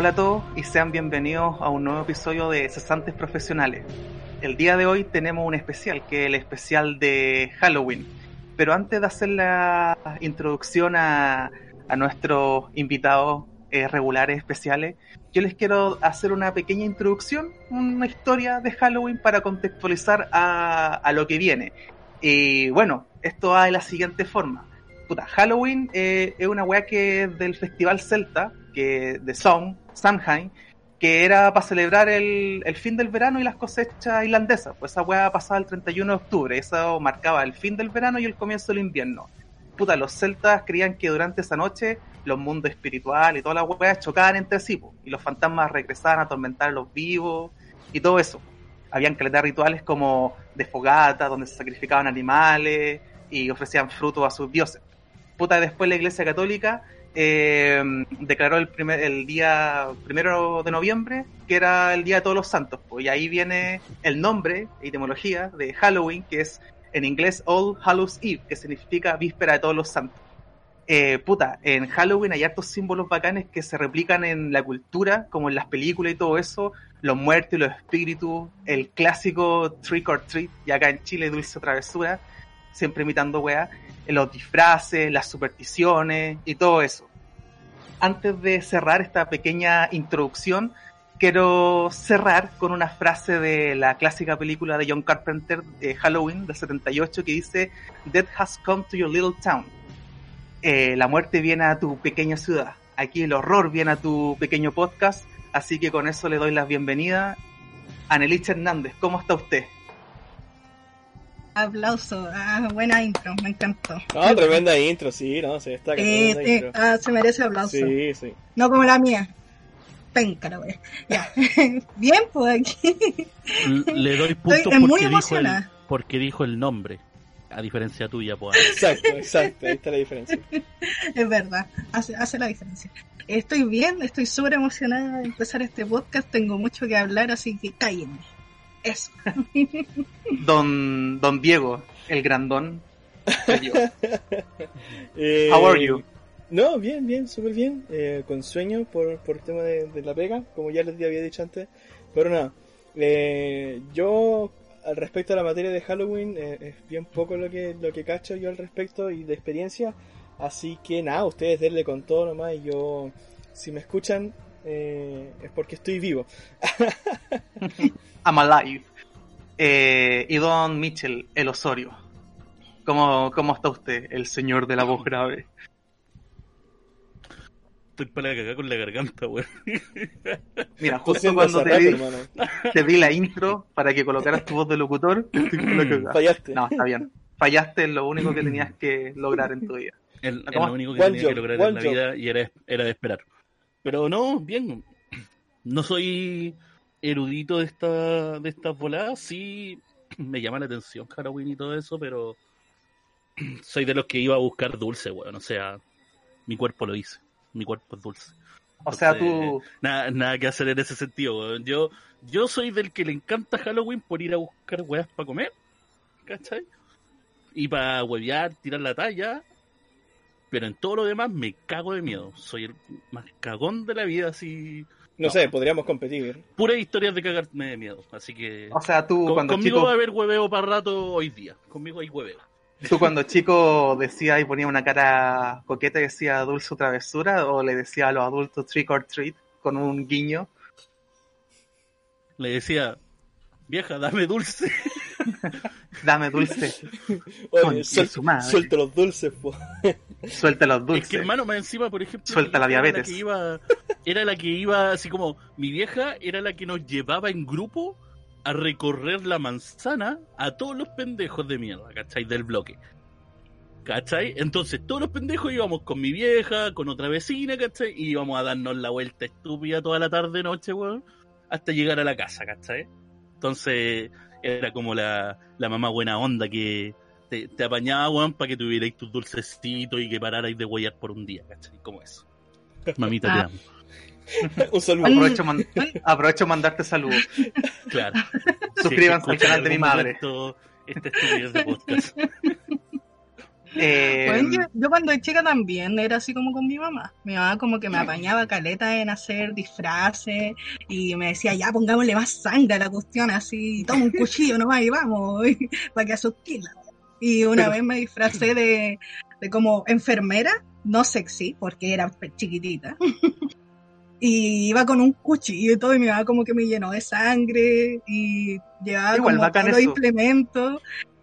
Hola a todos y sean bienvenidos a un nuevo episodio de Cesantes Profesionales. El día de hoy tenemos un especial, que es el especial de Halloween. Pero antes de hacer la introducción a, a nuestros invitados eh, regulares especiales, yo les quiero hacer una pequeña introducción, una historia de Halloween para contextualizar a, a lo que viene. Y bueno, esto va de la siguiente forma. Puta, Halloween eh, es una weá que es del Festival Celta, que de Sound, Samhain, que era para celebrar el, el, fin del verano y las cosechas irlandesas. Pues esa weá pasaba el 31 de octubre, eso marcaba el fin del verano y el comienzo del invierno. Puta, los celtas creían que durante esa noche los mundos espirituales y todas las weas chocaban entre sí, y los fantasmas regresaban a atormentar a los vivos y todo eso. Habían calidad rituales como de fogata, donde se sacrificaban animales y ofrecían frutos a sus dioses. Puta, después la Iglesia Católica eh, declaró el, primer, el día primero de noviembre que era el Día de Todos los Santos. Pues, y ahí viene el nombre, etimología de Halloween, que es en inglés All Hallows Eve, que significa víspera de todos los santos. Eh, puta, en Halloween hay hartos símbolos bacanes que se replican en la cultura, como en las películas y todo eso, los muertos y los espíritus, el clásico trick or treat, y acá en Chile dulce travesura, siempre imitando weá, los disfraces, las supersticiones y todo eso. Antes de cerrar esta pequeña introducción, quiero cerrar con una frase de la clásica película de John Carpenter, eh, Halloween, del 78, que dice, Death has come to your little town. Eh, la muerte viene a tu pequeña ciudad. Aquí el horror viene a tu pequeño podcast. Así que con eso le doy la bienvenida. Anelich Hernández, ¿cómo está usted? Aplauso, ah, buena intro, me encantó. No, tremenda intro, sí, no, se destaca. Eh, eh, ah, se merece aplauso. Sí, sí. No como la mía. Penca la wea. Ya. Bien, pues aquí. Le doy puntos Estoy muy porque, dijo el, emocionada. porque dijo el nombre. A diferencia tuya, pues. Exacto, exacto, ahí está la diferencia. Es verdad, hace, hace la diferencia. Estoy bien, estoy súper emocionada de empezar este podcast. Tengo mucho que hablar, así que cállenme. Eso. Don, don Diego, el grandón. Eh, How are you? No, bien, bien, súper bien. Eh, con sueño por, por el tema de, de la pega, como ya les había dicho antes. Pero nada, eh, yo al respecto a la materia de Halloween eh, es bien poco lo que lo que cacho yo al respecto y de experiencia. Así que nada, ustedes denle con todo nomás y yo, si me escuchan, eh, es porque estoy vivo. I'm alive. Eh, y Don Mitchell, el Osorio. ¿Cómo, ¿Cómo está usted, el señor de la voz grave? Estoy para la cagada con la garganta, weón. Mira, justo cuando te rato, di, te di la intro para que colocaras tu voz de locutor, estoy con la cagada. Fallaste. No, está bien. Fallaste en lo único que tenías que lograr en tu vida. ¿Cómo? lo único que One tenía que lograr one en la job. vida y era, era de esperar. Pero no, bien. No soy erudito de esta de estas voladas, sí me llama la atención Halloween y todo eso, pero soy de los que iba a buscar dulce, weón. O sea, mi cuerpo lo dice. Mi cuerpo es dulce. O sea, tú, Nada, nada que hacer en ese sentido, weón. Yo, yo soy del que le encanta Halloween por ir a buscar weas para comer, ¿cachai? Y para huevear, tirar la talla. Pero en todo lo demás me cago de miedo. Soy el más cagón de la vida, así. No, No. sé, podríamos competir. Puras historias de cagarme de miedo. Así que. o sea, tú con- cuando conmigo chico, va a haber hueveo para rato hoy día. Conmigo hay hueveo. tú cuando chico decía y ponía una cara coqueta y decía dulce o travesura, o le decía a los adultos trick or treat con un guiño. Le decía, vieja, dame dulce. Dame dulce, Oye, Conche suel- su madre. suelta los dulces, po. suelta los Es dulces. que hermano, más encima, por ejemplo, Suelta la que iba, era la que iba, así como, mi vieja era la que nos llevaba en grupo a recorrer la manzana a todos los pendejos de mierda, ¿cachai? Del bloque. ¿Cachai? Entonces todos los pendejos íbamos con mi vieja, con otra vecina, ¿cachai? Y íbamos a darnos la vuelta estúpida toda la tarde, noche, weón, hasta llegar a la casa, ¿cachai? Entonces era como la, la mamá buena onda que te, te apañaba, weón, para que tuvierais tus dulcecitos y que pararais de huellar por un día, ¿cachai? Como eso. Mamita, te Ah. amo. Un saludo. Aprovecho, man- aprovecho mandarte saludos. Claro. Suscríbanse al canal de mi madre. momento Este estupidez de podcast. Eh, Bueno, yo, yo cuando era chica también era así como con mi mamá. Mi mamá como que me apañaba caleta en hacer disfraces y me decía, ya pongámosle más sangre a la cuestión, así, toma un cuchillo nomás y vamos, para que asustarla. Y una Pero- vez me disfracé de, de como enfermera, no sexy, porque era chiquitita. Y iba con un cuchillo y todo, y mi mamá como que me llenó de sangre y llevaba Igual como todos los implementos.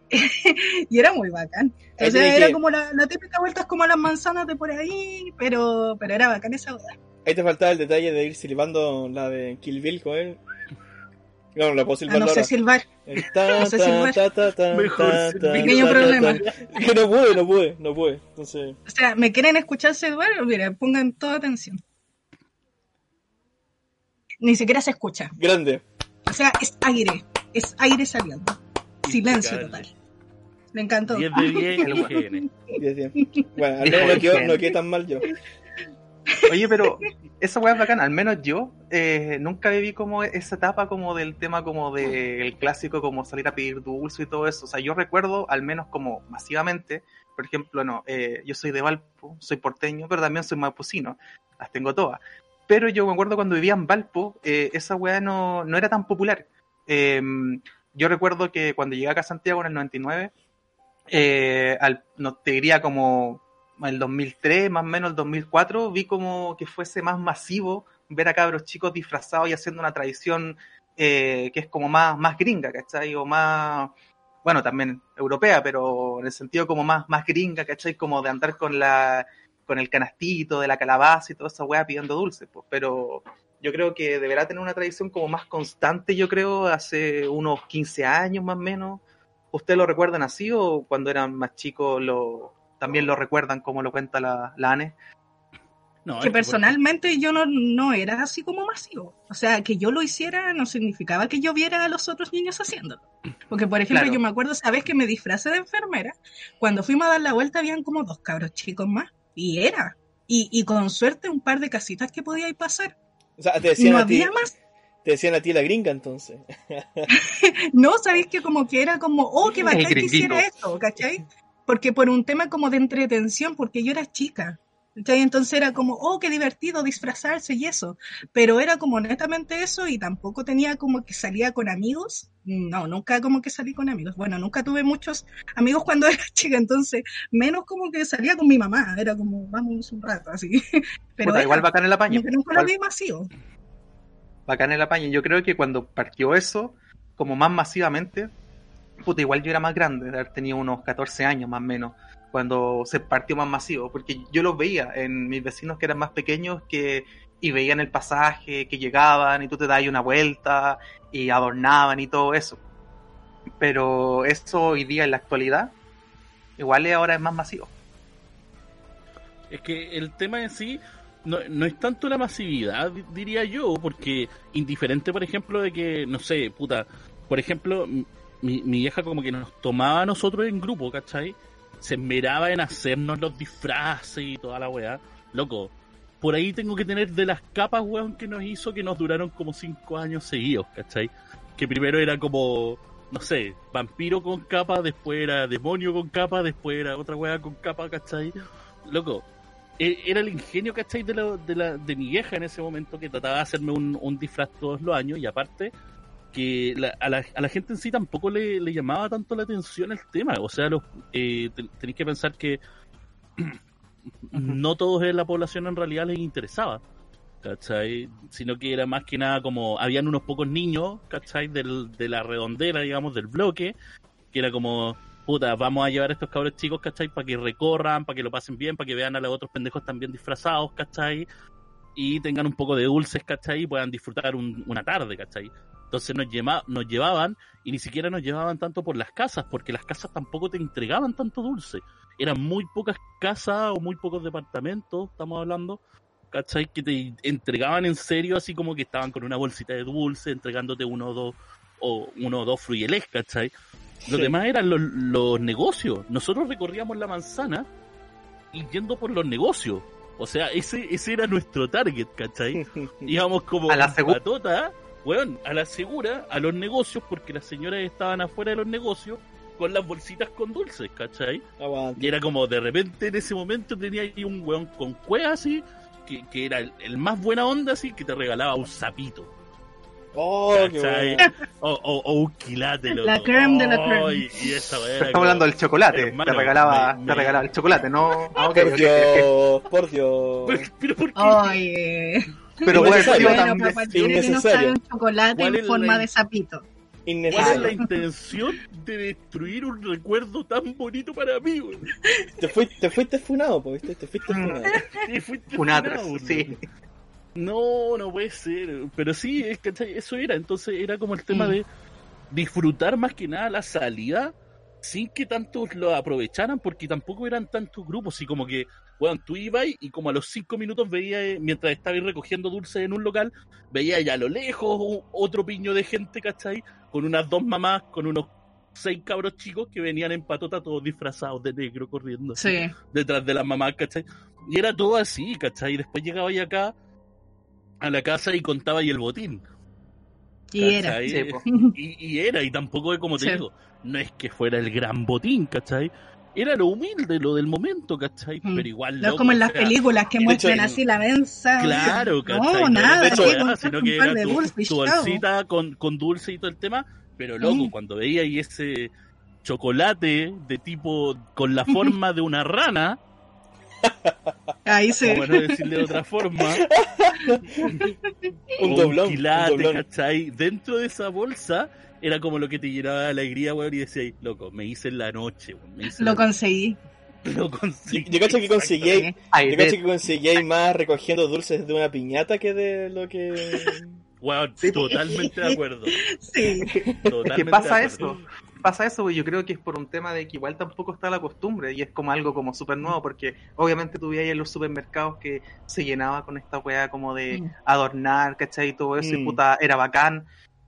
y era muy bacán. O sea, era que- como la, la típica vuelta es como a las manzanas de por ahí, pero, pero era bacán esa boda. Ahí te faltaba el detalle de ir silbando la de Kill Bill con él. No, no la puedo Ah, silbar no sé ahora. silbar. Ta, no sé silbar. pequeño problema. que no pude, no pude, no pude. Entonces, O sea, ¿me quieren escuchar silbar? Miren, pongan toda atención. Ni siquiera se escucha. grande. O sea, es aire. Es aire saliendo. Silencio total. Me encantó. 10 de 10 IGN. Bien, bien. Bueno, al menos no quedé tan mal yo. Oye, pero esa weá es bacana, al menos yo eh, nunca viví como esa etapa como del tema como del clásico como salir a pedir dulce y todo eso. O sea, yo recuerdo al menos como masivamente, por ejemplo, no, eh, yo soy de Valpo, soy porteño, pero también soy mapucino, las tengo todas. Pero yo me acuerdo cuando vivía en Valpo, eh, esa weá no, no era tan popular. Eh, yo recuerdo que cuando llegué acá a Santiago en el 99, eh, al, no te diría como el 2003, más o menos el 2004, vi como que fuese más masivo ver a cabros chicos disfrazados y haciendo una tradición eh, que es como más, más gringa, ¿cachai? O más, bueno, también europea, pero en el sentido como más, más gringa, ¿cachai? Como de andar con la con el canastito de la calabaza y toda esa weá pidiendo dulces, pues, pero yo creo que deberá tener una tradición como más constante, yo creo, hace unos 15 años más o menos. ¿Ustedes lo recuerdan así o cuando eran más chicos lo, también lo recuerdan como lo cuenta la, la Ane? No, que personalmente yo no, no era así como masivo. O sea, que yo lo hiciera no significaba que yo viera a los otros niños haciéndolo. Porque, por ejemplo, Claro. yo me acuerdo, ¿sabes? Que me disfracé de enfermera. Cuando fuimos a dar la vuelta, habían como dos cabros chicos más. Y era. Y, y con suerte un par de casitas que podía ir pasar. O sea, te decían, no a ti, había más. te decían a ti la gringa entonces. No, ¿sabéis que como que era como, oh, qué bacán que hiciera esto, ¿cachai? Porque por un tema como de entretención, porque yo era chica. ¿cachai? Entonces era como, oh, qué divertido disfrazarse y eso. Pero era como netamente eso y tampoco tenía como que salía con amigos. No, nunca como que salí con amigos. Bueno, nunca tuve muchos amigos cuando era chica, entonces menos como que salía con mi mamá. Era como, vamos un rato así. Pero Puta, era, igual bacán el apaño. que nunca lo vi masivo. bacán el apaño. Yo creo que cuando partió eso, como más masivamente, puta, igual yo era más grande, de haber tenido unos 14 años más o menos, cuando se partió más masivo, porque yo los veía en mis vecinos que eran más pequeños que y veían el pasaje, que llegaban y tú te dabas una vuelta y adornaban y todo eso. Pero eso hoy día en la actualidad, igual ahora es más masivo. Es que el tema en sí no, no es tanto la masividad, di- diría yo, porque indiferente, por ejemplo, de que, no sé, puta, por ejemplo, mi, mi vieja como que nos tomaba a nosotros en grupo, ¿cachai? Se esmeraba en hacernos los disfraces y toda la weá. Loco, por ahí tengo que tener de las capas, weón, que nos hizo que nos duraron como cinco años seguidos, ¿cachai? Que primero era como, no sé, vampiro con capa, después era demonio con capa, después era otra weá con capa, ¿cachai? Loco, e- era el ingenio, ¿cachai? De, la, de, la, de mi vieja en ese momento que trataba de hacerme un, un disfraz todos los años y aparte que la- a, la, a la gente en sí tampoco le, le llamaba tanto la atención el tema. O sea, los, eh, te- tenéis que pensar que no todos en la población en realidad les interesaba. ¿Cachai? Sino que era más que nada como, habían unos pocos niños, ¿cachai? Del, de la redondela, digamos, del bloque, que era como, puta, vamos a llevar a estos cabros chicos, ¿cachai? Para que recorran, para que lo pasen bien, para que vean a los otros pendejos también disfrazados, ¿cachai? Y tengan un poco de dulces, ¿cachai? Y puedan disfrutar un- una tarde, ¿cachai? Entonces nos, lleva- nos llevaban y ni siquiera nos llevaban tanto por las casas, porque las casas tampoco te entregaban tanto dulce. Eran muy pocas casas o muy pocos departamentos, estamos hablando, ¿cachai? Que te entregaban en serio, así como que estaban con una bolsita de dulce, entregándote uno o dos, o uno o dos fruyeles, ¿cachai? Lo Sí. demás eran los, los negocios. Nosotros recorríamos la manzana y yendo por los negocios. O sea, ese, ese era nuestro target, ¿cachai? Íbamos como A la patota, weón, a la segura, a los negocios, porque las señoras estaban afuera de los negocios, con las bolsitas con dulces, ¿cachai? Aguante. Y era como de repente en ese momento tenía ahí un weón con cueva así, que, que era el, el más buena onda así, que te regalaba un sapito. Oh. O, o, o un quilate, loco. La creme de la Oh, creme. y- y esa weá era Estamos como- hablando del chocolate. Hermano, te regalaba, me- te regalaba el chocolate, no. Ah, Por. Dios, por Dios. Pero, pero ¿por qué? Oye. Pero. Bueno, también. para cualquiera que no innecesario. sabe un chocolate ¿Cuál en forma la- de sapito. ¿Cuál es la intención de destruir un recuerdo tan bonito para mí, weón? Te fuiste, te fuiste funado, po, ¿viste? Te fuiste Mm. funado. Fuiste Funatres, funado, sí. No, no puede ser. Pero sí, es, ¿cachai? eso era. Entonces era como el tema Mm. de disfrutar más que nada la salida sin que tantos lo aprovecharan, porque tampoco eran tantos grupos. Y como que, bueno, tú ibas y como a los cinco minutos veías, eh, mientras estabas recogiendo dulces en un local, veías ya a lo lejos otro piño de gente, ¿cachai? Con unas dos mamás, con unos seis cabros chicos que venían en patota todos disfrazados de negro corriendo así detrás de las mamás, ¿cachai? Y era todo así, ¿cachai? Y después llegaba acá a la casa y contaba ahí el botín. Y era. y, y era, y tampoco es como te Sí. digo, no es que fuera el gran botín, ¿cachai? Era lo humilde, lo del momento, ¿cachai? Mm. Pero igual. No es loco, como en las películas que muestran hecho, así la mensa. Claro, ¿cachai? No, nada, de hecho, era, sino que era tu, tu bolsita con, con dulce y todo el tema, pero loco, Mm. cuando veía ahí ese chocolate de tipo con la forma de una rana, Ahí sí. como no decirle de otra forma, Un doblón. quilate, un doblón. ¿cachai? Dentro de esa bolsa era como lo que te llenaba de alegría, weón, y decía, loco, me hice en la noche, weón, me hice en Lo la- conseguí. lo conseguí. Yo cacho que conseguí, Ay, yo cacho que conseguí más recogiendo dulces de una piñata que de lo que... Weón, Sí. totalmente de acuerdo. Sí. Totalmente que de pasa acuerdo. eso. Pasa eso, güey. Yo creo que es por un tema de que igual tampoco está la costumbre y es como algo como súper nuevo porque obviamente tú veías en los supermercados que se llenaba con esta weá como de Mm. adornar, ¿cachai? Y todo eso y puta, era bacán.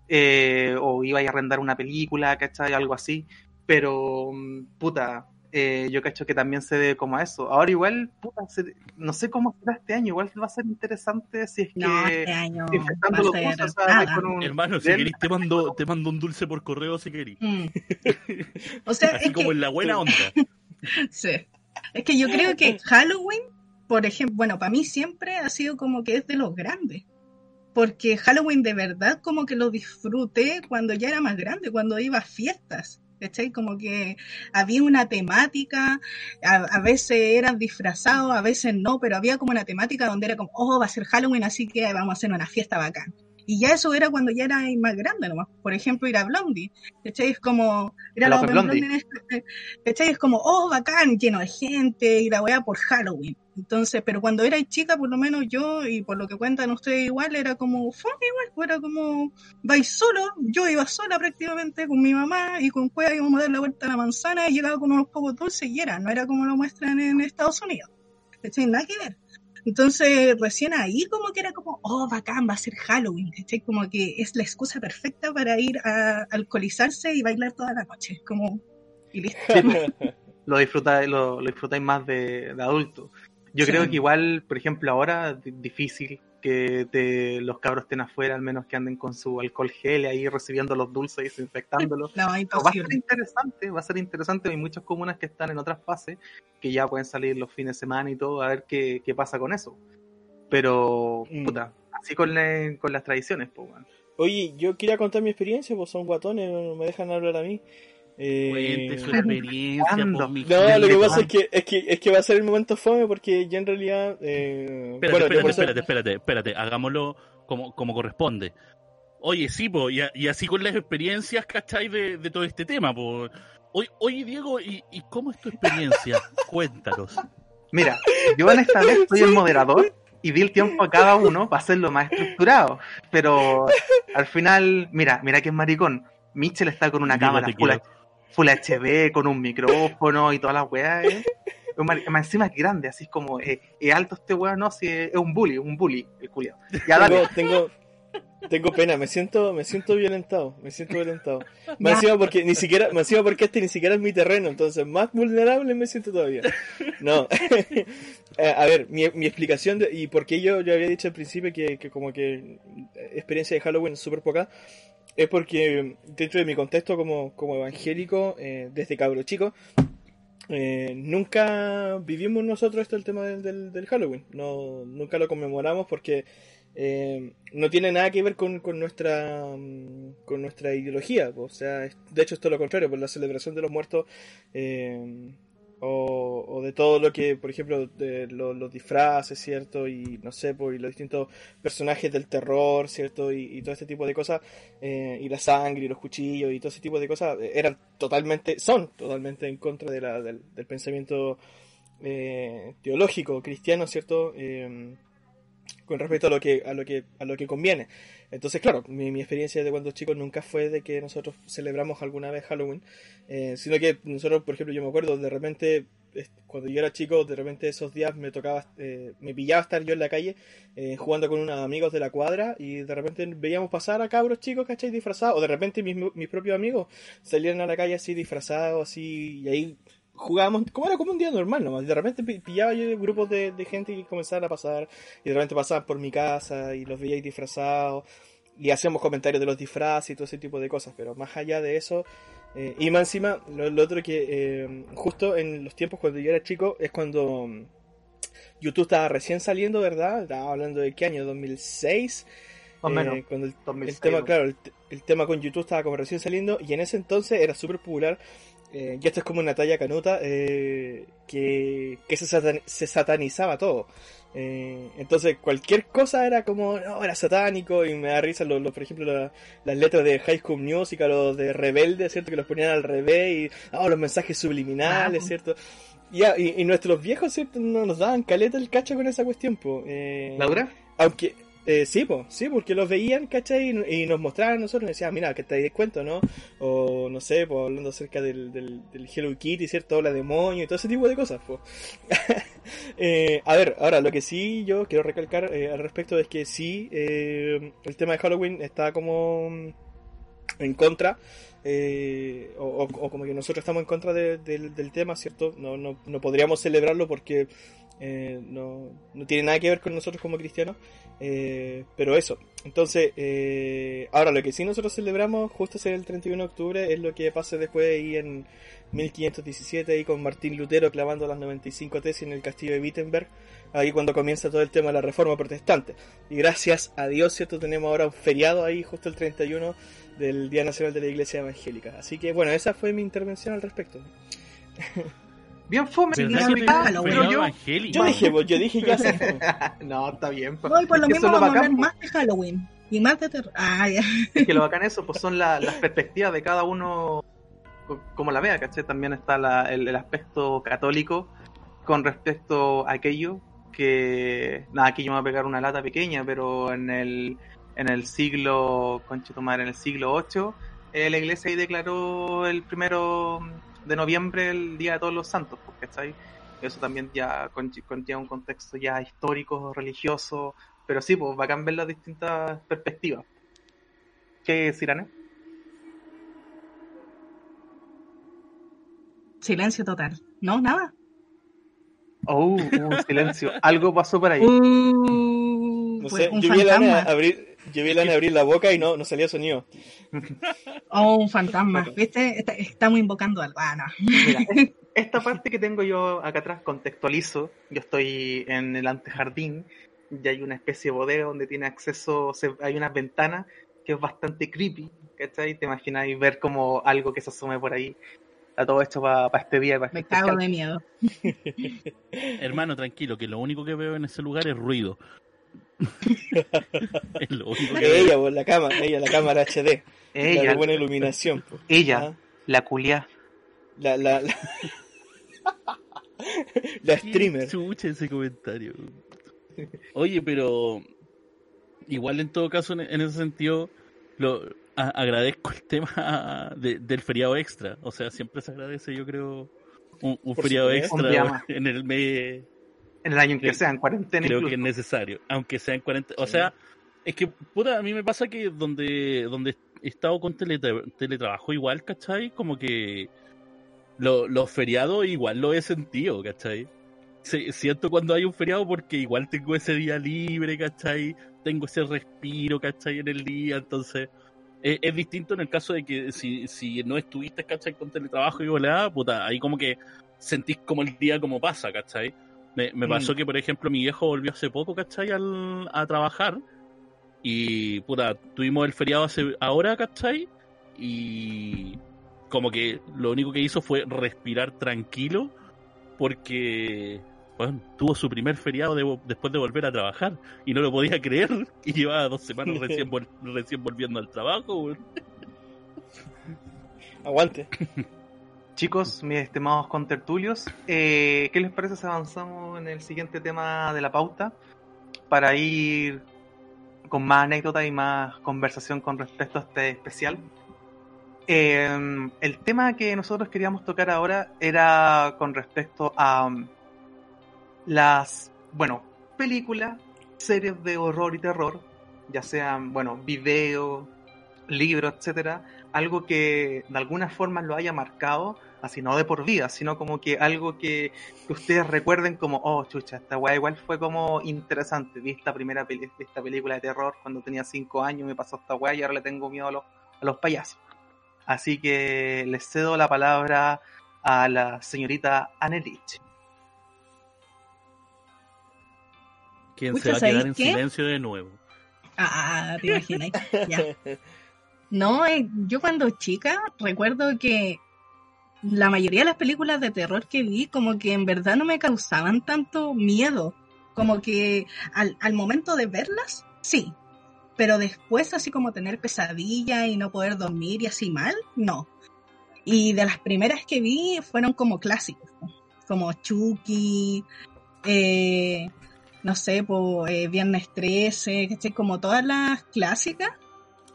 Eh, o iba a arrendar una película, ¿cachai? Algo así. Pero, mm, puta, eh, yo cacho que también se debe como a eso. Ahora igual, puta, se- no sé cómo será este año. Igual va a ser interesante si es que... No, este año los con un- Hermano, si querís te mando, te mando un dulce por correo si querís. Mm. O sea, Así es como que, en la buena onda. sí. es que yo creo que Halloween, por ejemplo, bueno, para mí siempre ha sido como que es de los grandes. Porque Halloween de verdad como que lo disfruté cuando ya era más grande, cuando iba a fiestas. ¿Cachai? Como que había una temática, a, veces eran disfrazados, a veces no, pero había como una temática donde era como, oh, va a ser Halloween, así que vamos a hacer una fiesta bacán. Y ya eso era cuando ya era más grande nomás. Por ejemplo, ir a Blondie. ¿Cachai? Es como, ir a la Open Blondie. Blondie. Es como, oh, bacán, lleno de gente, y la weá por Halloween. Entonces, pero cuando era chica, por lo menos yo, y por lo que cuentan ustedes igual, era como, fue igual, pues era como, vais solo, yo iba sola prácticamente con mi mamá, y con Cueva íbamos a dar la vuelta a la manzana, y llegaba con unos pocos dulces, y era, no era como lo muestran en Estados Unidos. ¿Cachai? Nada que ver. Entonces, recién ahí como que era como, oh, bacán, va a ser Halloween, ¿cachai? Como que es la excusa perfecta para ir a alcoholizarse y bailar toda la noche, como, y listo. Sí, pues, lo disfrutáis, lo, lo disfrutáis más de, de adulto. Yo Sí. creo que igual, por ejemplo, ahora di- difícil que te, los cabros estén afuera, al menos que anden con su alcohol gel ahí recibiendo los dulces y desinfectándolos. No, va a ser interesante, va a ser interesante. Hay muchas comunas que están en otras fases que ya pueden salir los fines de semana y todo, a ver qué, qué pasa con eso. Pero, Mm. puta, así con, la- con las tradiciones, pues. Oye, yo quería contar mi experiencia, pues son guatones, no me dejan hablar a mí. Eh, Cuente su experiencia, mi No, lo que pasa es que, es que es que va a ser el momento fome porque yo en realidad eh, Espérate, bueno, espérate, eso- espérate, espérate, espérate, hagámoslo como, como corresponde. Oye, sí, po, y, a- y así con las experiencias, ¿cachai? De, de todo este tema, po. Oye, oye Diego, ¿y, ¿y cómo es tu experiencia? Cuéntanos. Mira, yo en esta vez soy el moderador y di el tiempo a cada uno para hacerlo más estructurado. Pero al final, mira, mira que es maricón. Mitchell está con una Diego, cámara full. Full HD, con un micrófono y todas las weas. eh. Más encima es grande, así es como, eh, es alto este weón, no, si es, es un bully, un bully, el culiao. Ya dale. tengo, tengo, tengo pena, me siento, me siento violentado, me siento violentado. Más encima porque ni siquiera, más encima porque este ni siquiera es mi terreno, entonces más vulnerable me siento todavía. No. Eh, a ver, mi, mi explicación de, y por qué yo, yo había dicho al principio que, que como que experiencia de Halloween es súper poca. Es porque dentro de mi contexto como, como evangélico, eh, desde cabro chico, eh, nunca vivimos nosotros esto el tema del, del, Halloween. No, nunca lo conmemoramos porque eh, no tiene nada que ver con, con nuestra mm, con nuestra ideología. O sea, de hecho, es lo contrario, por la celebración de los muertos eh, o, o de todo lo que, por ejemplo, de lo- los disfraces, ¿cierto? Y no sé, pues, y los distintos personajes del terror, ¿cierto? Y, y todo este tipo de cosas, eh, y la sangre y los cuchillos y todo ese tipo de cosas, eh, eran totalmente, son totalmente en contra de la, del, del pensamiento eh, teológico cristiano, ¿cierto? Con respecto a lo que a lo que a lo que conviene. Entonces, claro, mi, mi experiencia de cuando chico nunca fue de que nosotros celebramos alguna vez Halloween, eh, sino que nosotros, por ejemplo, yo me acuerdo de repente cuando yo era chico, de repente esos días me tocaba, eh, me pillaba estar yo en la calle eh, jugando con unos amigos de la cuadra y de repente veíamos pasar a cabros chicos, ¿cachai? Disfrazados, o de repente mis, mis propios amigos salían a la calle así disfrazados, así, y ahí jugábamos, como era como un día normal nomás, de repente pi- pillaba yo grupos de, de gente que comenzaban a pasar, y de repente pasaban por mi casa y los veía ahí disfrazados, y hacíamos comentarios de los disfraces y todo ese tipo de cosas, pero más allá de eso, eh, y más encima, lo, lo otro que eh, justo en los tiempos cuando yo era chico es cuando mm, YouTube estaba recién saliendo, ¿verdad? Estaba hablando de qué año, 2006. Más o eh, menos. cuando el, 2006, el tema, ¿no? claro, el, el tema con YouTube estaba como recién saliendo y en ese entonces era súper popular. Eh, y esto es como una talla canuta eh, que, que se, satan- se satanizaba todo. Eh, entonces cualquier cosa era como, no, era satánico y me da risa, lo, lo- por ejemplo, la- las letras de High School Musical o de Rebelde, ¿cierto? Que los ponían al revés y oh, los mensajes subliminales, Ah. ¿cierto? Ya, y, y nuestros viejos, ¿cierto? No nos daban caleta el cacho con esa cuestión, po. Eh, ¿Laura? aunque, eh, sí, po, sí, porque los veían, ¿cachai? Y, y nos mostraban a nosotros y decían, mira, que te dais cuenta, ¿no? O no sé, pues hablando acerca del, del, Hello Kitty, ¿cierto? La demonio y todo ese tipo de cosas, pues. Eh, a ver, ahora lo que sí yo quiero recalcar eh, al respecto es que sí, eh, el tema de Halloween está como en contra. eh, o, o- o como que nosotros estamos en contra de- del tema, ¿cierto? No, no, no podríamos celebrarlo porque eh, no, no tiene nada que ver con nosotros como cristianos. eh, pero eso, entonces, eh, ahora lo que sí nosotros celebramos justo es el 31 de octubre, es lo que pasa después ahí en 1517, ahí con Martín Lutero clavando las 95 tesis en el castillo de Wittenberg, ahí cuando comienza todo el tema de la reforma protestante. Y gracias a Dios, ¿cierto? Tenemos ahora un feriado ahí justo el 31 del Día Nacional de la Iglesia Evangélica. Así que bueno, esa fue mi intervención al respecto. Bien fome. Sí, ¿Verdad no, que no, tenía un Halloween. feriado yo-? Yo dije, yo dije ya sé. no, está bien. pues. No, y por Es lo que mismo vamos a hablar más de Halloween y más de terror. Ah, ya. Es que lo bacán eso, pues son la- las perspectivas de cada uno, co- como la vea, ¿cachai? También está la- el, el aspecto católico con respecto a aquello que, nada, aquí yo me voy a pegar una lata pequeña, pero en el, en el siglo, conchetumare, en el siglo VIII, eh, la iglesia ahí declaró el primero de noviembre el Día de Todos los Santos, pues, ¿cachai? Eso también ya con- conlleva un contexto ya histórico, religioso, pero sí, pues bacán ver las distintas perspectivas. ¿Qué es Irane? Silencio total. No, nada. Oh, un silencio. Algo pasó por ahí. Uh, No sé, un yo vi a Lana fantasma. abrir, yo vi a Lana abrir la boca y no, no salía sonido. Oh, un fantasma. ¿Viste? Está- estamos invocando algo. Ah, no. Mira, es- esta parte que tengo yo acá atrás contextualizo. Yo estoy en el antejardín y hay una especie de bodega donde tiene acceso, se- hay unas ventanas que es bastante creepy, ¿cachai? Te imagináis ver como algo que se asome por ahí. Está todo hecho para este día. Para Me este cago de miedo. Hermano, tranquilo, que lo único que veo en ese lugar es ruido. Es lo único que. Ella, pues, la cámara, ella, la cámara HD. la de Ella, buena iluminación. pues. ella, Ah, la culia. La, la, la, la streamer. Chucha ese comentario. Oye, pero igual en todo caso, en, en ese sentido, lo a- agradezco el tema de- del feriado extra. O sea, siempre se agradece, yo creo, un, feriado extra en el mes. En el año en que Sí. sea, en cuarentena Creo incluso. que es necesario, aunque sea en 40. O Sí. sea, es que, puta, a mí me pasa que donde, donde he estado con teletra- teletrabajo igual, ¿cachai? Como que lo- los feriados igual lo he sentido, ¿cachai? Se- siento cuando hay un feriado porque igual tengo ese día libre, ¿cachai? Tengo ese respiro, ¿cachai? En el día, entonces es, es distinto en el caso de que si, si no estuviste, ¿cachai? Con teletrabajo y volada, puta, ahí como que sentís como el día como pasa, ¿cachai? Me, me Mm. pasó que, por ejemplo, mi viejo volvió hace poco, ¿cachai? Al, a trabajar. Y, puta, tuvimos el feriado hace ahora, ¿cachai? Y como que lo único que hizo fue respirar tranquilo porque, bueno, tuvo su primer feriado de- después de volver a trabajar y no lo podía creer y llevaba dos semanas recién, vol- recién volviendo al trabajo. Aguante. Chicos, mis estimados contertulios, eh, ¿qué les parece si avanzamos en el siguiente tema de la pauta? Para ir con más anécdotas y más conversación con respecto a este especial. Eh, el tema que nosotros queríamos tocar ahora era con respecto a um, las, bueno, películas, series de horror y terror, ya sean, bueno, video, libros, etcétera, algo que de alguna forma lo haya marcado, así no de por vida, sino como que algo que, que ustedes recuerden como, oh, chucha, esta weá igual fue como interesante. Vi esta primera peli- esta película de terror cuando tenía 5 años, me pasó esta weá y ahora le tengo miedo a los, a los payasos. Así que les cedo la palabra a la señorita Anelich. ¿Quién Pucha, se va a quedar ¿sabéis en qué? silencio de nuevo? Ah, te imaginas. ya. No, eh, yo cuando chica recuerdo que la mayoría de las películas de terror que vi como que en verdad no me causaban tanto miedo. Como que al, al momento de verlas, sí. Pero después así como tener pesadilla y no poder dormir y así mal, no. Y de las primeras que vi fueron como clásicos, como Chucky, eh, no sé, por Viernes 13, ¿cachai? Como todas las clásicas,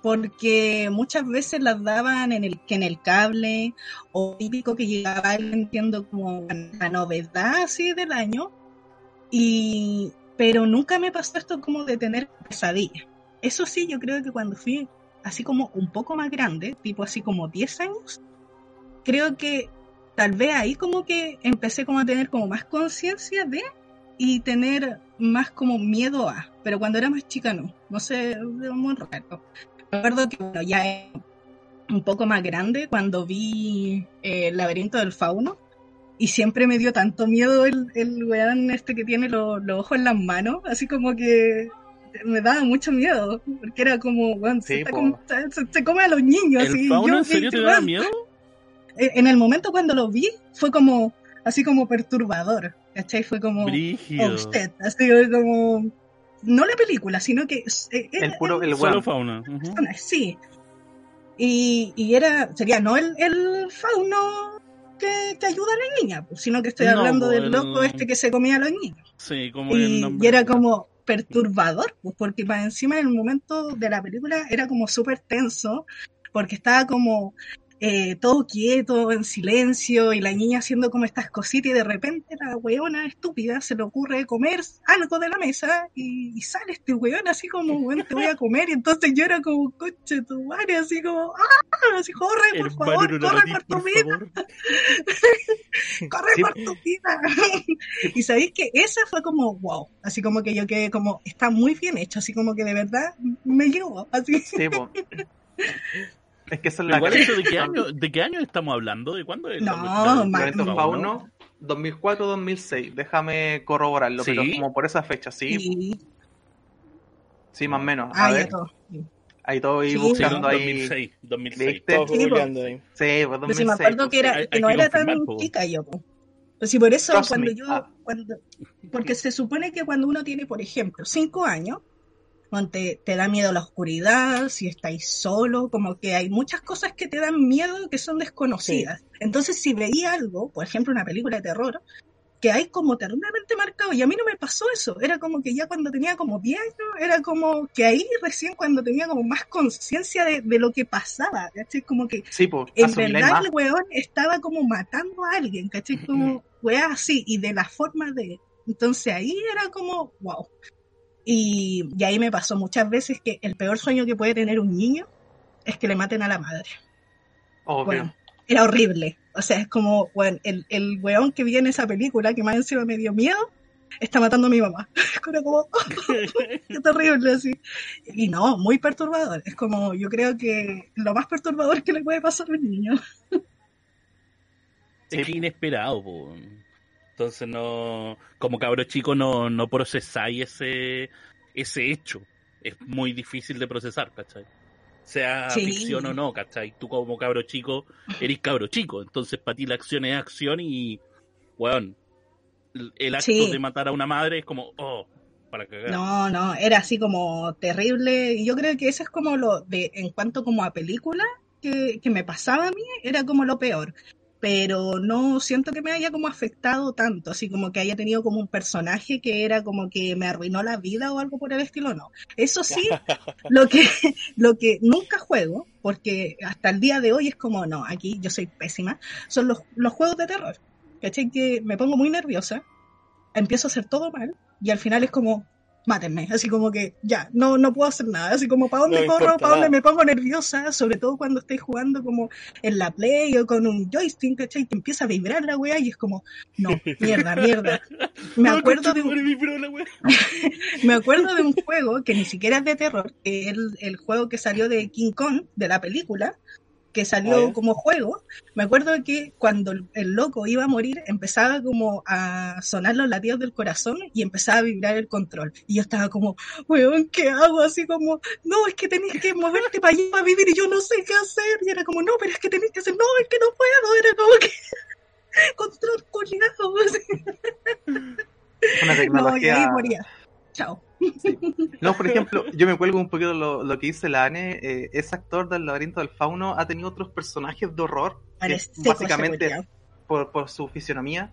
porque muchas veces las daban en el, que en el cable, o típico que llegaba entiendo, como la novedad así del año, y, pero nunca me pasó esto como de tener pesadilla. Eso sí, yo creo que cuando fui así como un poco más grande, tipo así como 10 años, creo que tal vez ahí como que empecé como a tener como más conciencia de y tener más como miedo a, pero cuando era más chica no, no sé, muy raro. Me acuerdo que bueno, ya un poco más grande cuando vi eh, El laberinto del fauno y siempre me dio tanto miedo el, el weón este que tiene lo- los ojos en las manos, así como que me daba mucho miedo, porque era como, se, Sí, está po. como- se, se come a los niños. ¿El y fauno yo, en serio ¿qué- te da miedo? Eh, en el momento cuando lo vi fue como así como perturbador, ¿cachai? Fue como Brígido. usted, así como no la película, sino que eh, era- El puro, era el Solo fauna. persona, sí. Y, y era, sería no el, el fauno que, que ayuda a la niña, pues, sino que estoy hablando pues, del el- loco este que se comía a los niños. Sí, como el Y, nombre. y era como perturbador, pues, porque para encima en el momento de la película era como súper tenso, porque estaba como eh, todo quieto, en silencio, y la niña haciendo como estas cositas, y de repente la weona estúpida se le ocurre comer algo de la mesa, y, y sale este weón así como, weón, te voy a comer, y entonces yo era como, coche tu madre, así como, ¡ah! Así, corre, por favor, corre por tu vida corre por tu vida. y sabéis que esa fue como wow, así como que yo quedé como, está muy bien hecho, así como que de verdad me llegó, así. Sí. Es que eso es Pero la igual eso de qué año, de qué año estamos hablando, de cuándo es No, la- ma- Laberinto no. Fauno, 2004-2006. Déjame corroborarlo, ¿Sí? pero como por esa fecha, sí. Y, Sí, más o menos. A ah, ver, todo. ahí estoy Sí, Sí, buscando ahí. 2006, 2006. ¿Viste? Todos Sí, po. googleando ahí. Sí, pues Pero 2006. si me acuerdo pues, que era, que no que era tan po. chica yo, po. Pues sí, por eso Trust cuando me. yo, Ah. cuando, porque se supone que cuando uno tiene, por ejemplo, cinco años, te, te da miedo la oscuridad, si estáis solo, como que hay muchas cosas que te dan miedo que son desconocidas. Entonces, si veía algo, por ejemplo, una película de terror, que hay como terriblemente marcado, y a mí no me pasó eso, era como que ya cuando tenía como 10 años, era como que ahí recién cuando tenía como más conciencia de, de lo que pasaba, ¿cachai? Como que Sí, pues, en verdad el weón estaba como matando a alguien, ¿cachai? Como weá así, y de la forma de... Entonces ahí era como, wow. Y, y ahí me pasó muchas veces que el peor sueño que puede tener un niño es que le maten a la madre. Obvio. Bueno, era horrible. O sea, es como, bueno, el, el weón que vi en esa película, que más encima me dio miedo, está matando a mi mamá. Era como, qué terrible así. Y no, muy perturbador. Es como, yo creo que lo más perturbador que le puede pasar a un niño. Es inesperado, po. Entonces no, como cabro chico no, no procesáis ese, ese hecho. Es muy difícil de procesar, ¿cachai? Sea Sí. ficción o no, ¿cachai? Tú como cabro chico, eres cabro chico. Entonces para ti la acción es acción y, weón, el- el acto Sí. de matar a una madre es como, oh, para cagar. No, no, era así como terrible. Y yo creo que eso es como lo de, en cuanto como a película que, que me pasaba a mí, era como lo peor. Pero no siento que me haya como afectado tanto, así como que haya tenido como un personaje que era como que me arruinó la vida o algo por el estilo, no. Eso sí, lo que, lo que nunca juego, porque hasta el día de hoy es como, no, aquí yo soy pésima, son los, los juegos de terror. ¿Cachai? Que me pongo muy nerviosa, empiezo a hacer todo mal, y al final es como, mátenme, así como que ya, no, no puedo hacer nada, así como para dónde No corro, para dónde me pongo nerviosa, sobre todo cuando estoy jugando como en la Play o con un joystick, ¿cachai? Que empieza a vibrar la weá y es como, no, mierda, mierda. Me No, acuerdo de un, la me acuerdo de un juego que ni siquiera es de terror, que es el, el juego que salió de King Kong, de la película, que salió como juego. Me acuerdo que cuando el, loco iba a morir, empezaba como a sonar los latidos del corazón y empezaba a vibrar el control. Y yo estaba como, weón, ¿qué hago? Así como, no, es que tenés que moverte para allá para vivir y yo no sé qué hacer. Y era como, no, pero es que tenés que hacer, no, es que no puedo. Era como que, control culiado. Una No, y tecnología. ahí moría. Chao. No, por ejemplo, yo me cuelgo un poquito lo, lo que dice la Ane. eh, ese actor del laberinto del fauno ha tenido otros personajes de horror. Parece ese básicamente, por, por su fisionomía,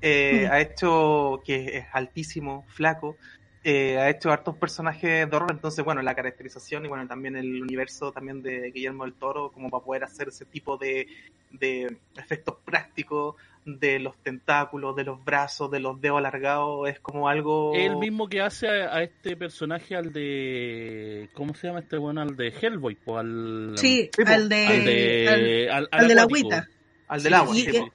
eh, Mm. ha hecho que es altísimo, flaco. eh, ha hecho hartos personajes de horror. Entonces, bueno, la caracterización y bueno, también el universo también de Guillermo del Toro, como para poder hacer ese tipo de, de efectos prácticos de los tentáculos, de los brazos, de los dedos alargados, es como algo. El mismo que hace a, a este personaje, al de. ¿Cómo se llama este bueno? Al de Hellboy, po, al. Sí, al de, Al de. al- al, al de la agüita. Al del Sí, agua, y- sí, y- po.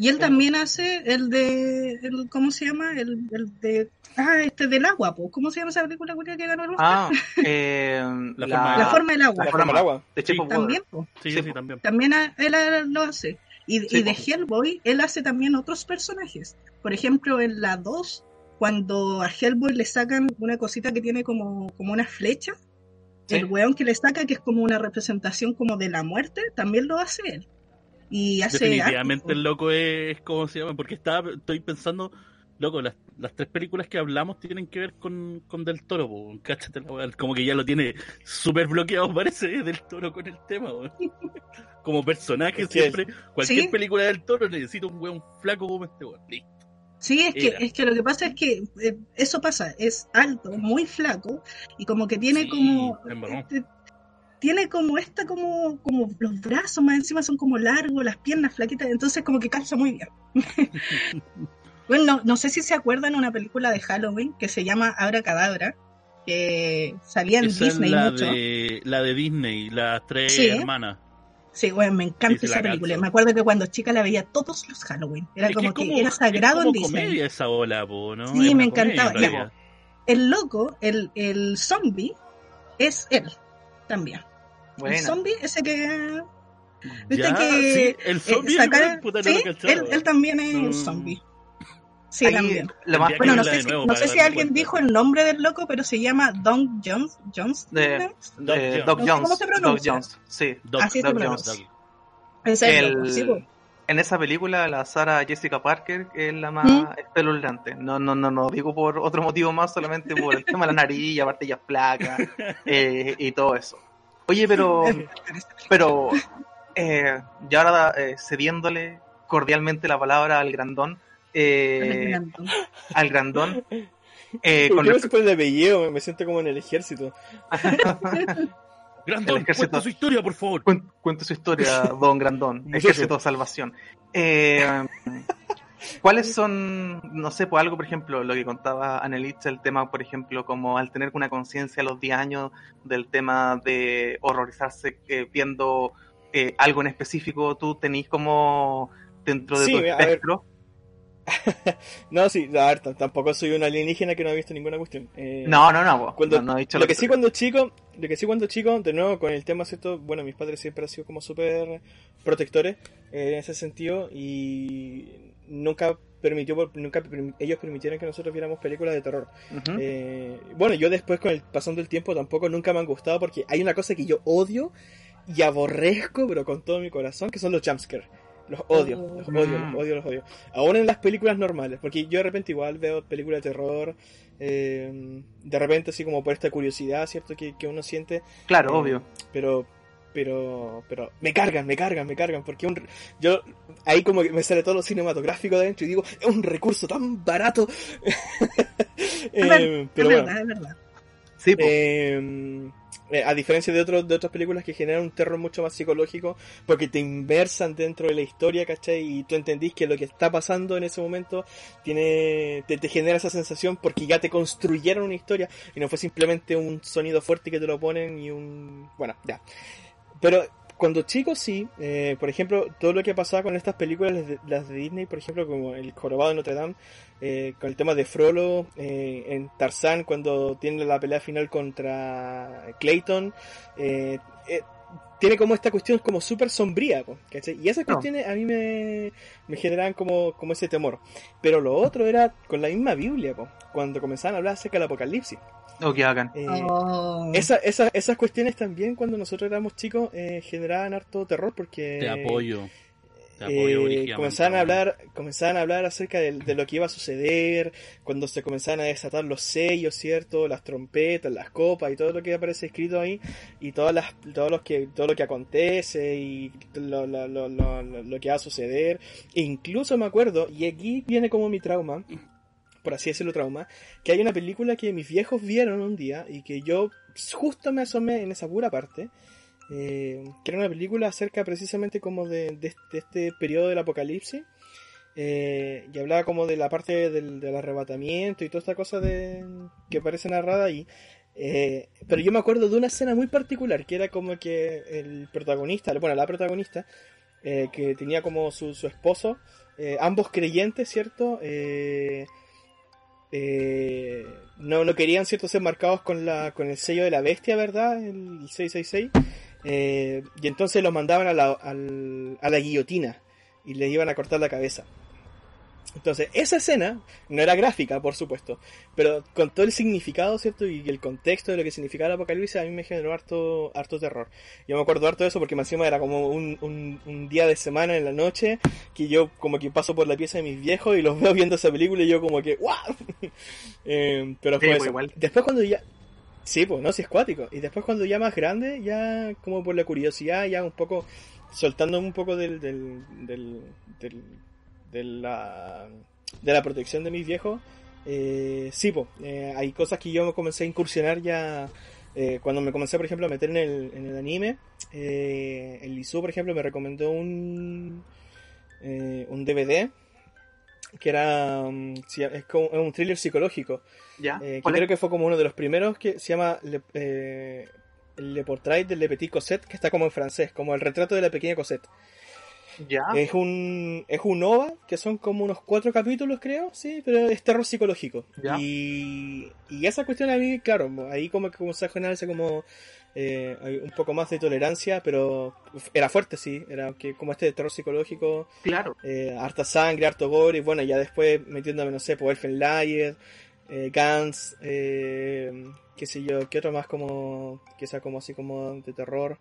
Y él también hace el de, el, ¿cómo se llama? El, el de, ah, este del agua, po. ¿cómo se llama esa película que ganó el Oscar? Ah, eh, La la, forma La forma del agua. La forma del agua. de Sí. También, po. Sí, Sí, también. También a- él, a- lo hace. Y, Sí, y de po. Hellboy, él hace también otros personajes. Por ejemplo, en la 2, cuando a Hellboy le sacan una cosita que tiene como, como una flecha, Sí. el weón que le saca, que es como una representación como de la muerte, también lo hace él. Y hace Definitivamente el loco es. ¿Cómo se llama? Porque estaba, estoy pensando. Loco, las, las tres películas que hablamos tienen que ver con, con Del Toro, po. Cáchate la. Como que ya lo tiene súper bloqueado, parece, Del Toro con el tema, weón. Como personaje Es que- siempre. Cualquier Sí. película del Toro necesita un weón flaco como este weón. Listo. Sí, es que, es que lo que pasa es que eh, eso pasa, es alto, muy flaco, y como que tiene Sí, como, este, tiene como esta, como, como los brazos más encima son como largos, las piernas flaquitas, entonces como que calza muy bien. bueno, no, no sé si se acuerdan una película de Halloween que se llama Abra Cadabra, que salía en Esa Disney es la mucho. de, la de Disney, las tres Sí. hermanas. Sí, bueno, me encanta Sí, esa la película. Me acuerdo que cuando chica la veía todos los Halloween. Era Es como que era sagrado es en Disney. comedia esa ola, po, ¿no? Sí, Es me encantaba. Ya, el loco, el, el zombie, es él también. El zombie, ese que. ¿Viste Ya, que sí, el eh, zombie, sacar- puta, no sí, él, él también es No. zombie. Sí, Ahí, también. lo más Tendría que Bueno, no sé, si, nuevo no para sé si darme alguien cuenta. dijo el nombre del loco, pero se llama Don Jones. Jones De, Doc de Jones. Doc cómo se Doc pronuncia. Jones, sí. Doc, Así Doc. Jones. El sí. En esa película, la Sara Jessica Parker es la más ¿Mm? espeluznante. No, no, no, no digo por otro motivo más, solamente por el tema de la nariz, y aparte ella es flaca eh, y todo eso. Oye, pero, pero, eh, y ahora eh, cediéndole cordialmente la palabra al grandón, eh, al grandón, eh, ¿Por con pone el apellido? Me- Me siento como en el ejército. Grandón, El ejército. cuenta su historia, por favor. Cuen- Cuente su historia, don Grandón. Ejército de Salvación. Eh, ¿Cuáles son, no sé, por algo, por ejemplo, lo que contaba Anelitza, el tema, por ejemplo, como al tener una conciencia a los 10 años del tema de horrorizarse eh, viendo eh, algo en específico, tú tenés como dentro de Sí, tu a ver. no, sí, a ver, tampoco soy un alienígena que no ha visto ninguna cuestión. Eh, No, no, no. Cuando, no, no he dicho lo que que sí cuando chico, lo que sí cuando chico, de nuevo con el tema, ¿cierto? Bueno, mis padres siempre han sido como súper protectores eh, en ese sentido y nunca permitió, nunca ellos permitieron que nosotros viéramos películas de terror. Eh, bueno, yo después con el pasando el tiempo tampoco nunca me han gustado porque hay una cosa que yo odio y aborrezco, pero con todo mi corazón, que son los jumpscares. Los odio, los odio, los odio, los odio. Aún en las películas normales, porque yo de repente igual veo películas de terror, eh, de repente así como por esta curiosidad, ¿cierto? Que, que uno siente, Claro, eh, obvio. pero pero pero me cargan, me cargan, me cargan, porque un, yo ahí como que me sale todo lo cinematográfico de adentro y digo, es un recurso tan barato. Eh, es pero bueno, verdad, es verdad. Sí, po. Eh, a diferencia de, otros de otras películas que generan un terror mucho más psicológico, porque te inversan dentro de la historia, ¿cachai? Y tú entendís que lo que está pasando en ese momento tiene te, te genera esa sensación porque ya te construyeron una historia y no fue simplemente un sonido fuerte que te lo ponen y un... Bueno, ya. Pero cuando chico sí, eh, por ejemplo, todo lo que pasaba con estas películas, las de, Disney, por ejemplo, como El Jorobado de Notre Dame, eh, con el tema de Frollo, eh, en Tarzán, cuando tiene la pelea final contra Clayton, eh, eh, tiene como esta cuestión como súper sombría, ¿cachai? Y esas No. cuestiones a mí me, me generaban como, como ese temor. Pero lo otro era con la misma Biblia, po, cuando comenzaban a hablar acerca del apocalipsis. Oh, qué bacán. Eh, Oh. esa- esa- esas cuestiones también cuando nosotros éramos chicos eh, generaban harto terror porque Te apoyo. Te eh, comenzaban a hablar comenzaban a hablar acerca de, de lo que iba a suceder cuando se comenzaban a desatar los sellos cierto las trompetas las copas y todo lo que aparece escrito ahí y todas las todo lo que todo lo que acontece y lo, lo, lo, lo, lo- lo que va a suceder e incluso me acuerdo y aquí viene como mi trauma por así decirlo trauma que hay una película que mis viejos vieron un día y que yo justo me asomé en esa pura parte eh, que era una película acerca precisamente como de, de este, de este periodo del apocalipsis eh, y hablaba como de la parte del, del arrebatamiento y toda esta cosa de, que aparece narrada ahí Eh, pero yo me acuerdo de una escena muy particular que era como que el protagonista, bueno, la protagonista, eh, que tenía como su, su esposo, eh, ambos creyentes, ¿cierto? Eh, no, no querían, ¿cierto?, ser marcados con, la, con el sello de la bestia, ¿verdad? El 666. Eh, y entonces los mandaban a la, a la guillotina y les iban a cortar la cabeza. Entonces, esa escena no era gráfica, por supuesto, pero con todo el significado, ¿cierto? Y el contexto de lo que significaba el apocalipsis, a mí me generó harto, harto terror. Yo me acuerdo harto de eso porque más encima era como un, un, un día de semana en la noche que yo como que paso por la pieza de mis viejos y los veo viendo esa película y yo como que ¡guau! Eh, pero fue Sí, pues, igual. Después cuando ya... Sí, pues, no, si es cuático. Y después cuando ya más grande, ya como por la curiosidad, ya un poco soltando un poco del, del, del, del- de la de la protección de mis viejos eh, sí pues hay cosas que yo me comencé a incursionar ya eh, cuando me comencé por ejemplo a meter en el, en el anime eh, el Lizu por ejemplo me recomendó un eh, un DVD que era um, es, como, es un thriller psicológico ¿Ya? eh, que creo que fue como uno de los primeros que se llama Le, eh, Le Portrait de Le Petit Cosette que está como en francés como el retrato de la pequeña Cosette ¿Ya? es un es un OVA, que son como unos cuatro capítulos, creo, sí, pero es terror psicológico. Ya. Y, y esa cuestión a mí, claro, ahí como que comenzó a generarse como eh, un poco más de tolerancia, pero era fuerte, sí, era que como este terror psicológico, Claro. eh, harta sangre, harto gore, y bueno, ya después metiéndome, no sé, por Elfenlied, eh, Gans, eh, qué sé yo, qué otro más como, que sea como así como de terror.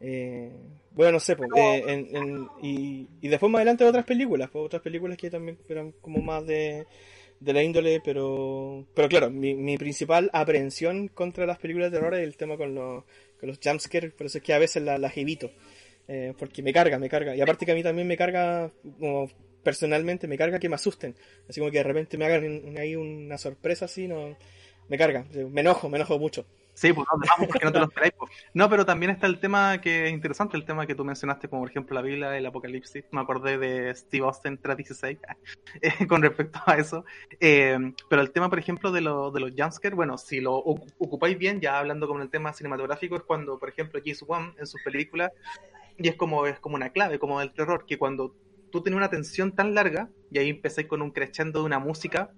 Eh, bueno, no sé, pues, eh, en- en- y, y después más adelante otras películas, pues, otras películas que también eran como más de, de la índole, pero pero claro, mi, mi principal aprehensión contra las películas de terror es el tema con los, con los jumpscares, por eso es que a veces las las evito, eh, porque me carga, me carga, y aparte que a mí también me carga, como personalmente me carga que me asusten, así como que de repente me hagan ahí una sorpresa así, no, me carga, me enojo, me enojo mucho. Sí, pues no, vamos porque no te lo esperáis. pues. No, pero también está el tema que es interesante, el tema que tú mencionaste, como por ejemplo la Biblia, el Apocalipsis. Me acordé de Steve Austin 316 eh, con respecto a eso. Eh, pero el tema, por ejemplo, de, de los jumpscares, bueno, si lo ocu- ocupáis bien, ya hablando con el tema cinematográfico, es cuando, por ejemplo, James Wan en sus películas, y es como, es como una clave, como del terror, que cuando tú tenías una tensión tan larga, y ahí empezáis con un crescendo de una música,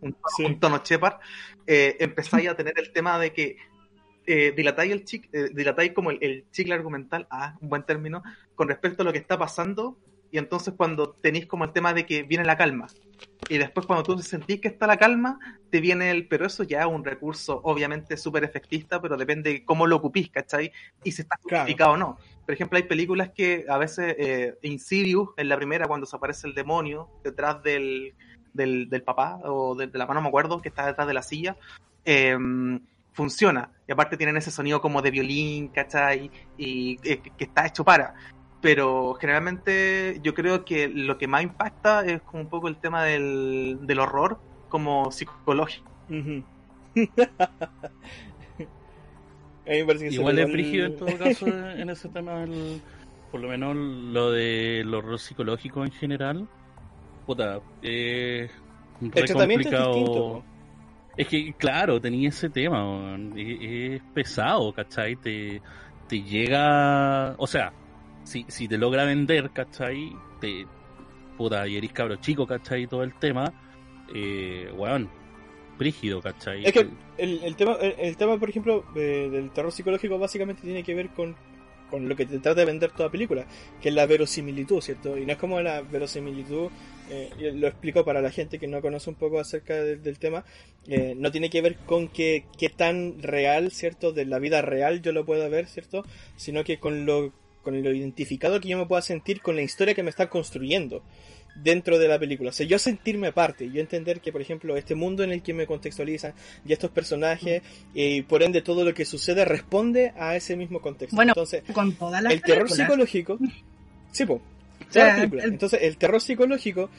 un, Sí. un tono Shepard, eh, empezáis a tener el tema de que eh, dilatáis, el chic- eh, dilatáis como el, el chicle argumental, ah, un buen término, con respecto a lo que está pasando, y entonces cuando tenéis como el tema de que viene la calma, y después cuando tú sentís que está la calma, te viene el, pero eso ya es un recurso obviamente súper efectista, pero depende de cómo lo ocupís, ¿cachai? Y si está Claro. justificado o no. Por ejemplo, hay películas que a veces, eh, Insidious, en la primera, cuando se aparece el demonio detrás del, del, del papá, o de, de la mano, no me acuerdo, que está detrás de la silla, eh, funciona. Y aparte tienen ese sonido como de violín, ¿cachai? Y eh, que- está hecho para. Pero generalmente yo creo que lo que más impacta es como un poco el tema del, del horror como psicológico. Ujú. A mí me parece que se Igual es el- en todo caso en ese tema, el- por lo menos lo del horror psicológico en general. Puta, eh, re es complicado. Es que, claro, tenía ese tema, es, es pesado, ¿cachai? Te, te llega, o sea, si, si te logra vender, ¿cachai? Te, puta, y eres cabro chico, ¿cachai? Todo el tema, eh, weón, brígido, ¿cachai? Es que el, el tema, el, el tema, por ejemplo, eh, del terror psicológico básicamente tiene que ver con, con lo que te trata de vender toda película, que es la verosimilitud, ¿cierto? Y no es como la verosimilitud, eh, lo explico para la gente que no conoce un poco acerca de- del tema, eh, no tiene que ver con que, qué tan real, ¿cierto? De la vida real yo lo pueda ver, ¿cierto? Sino que con lo, con lo identificado que yo me pueda sentir con la historia que me está construyendo dentro de la película. O sea, yo sentirme parte, yo entender que, por ejemplo, este mundo en el que me contextualizan y estos personajes, y por ende todo lo que sucede responde a ese mismo contexto. Bueno, Entonces, Con todas las el terror películas. psicológico, sí, O sea, el- Entonces, el terror psicológico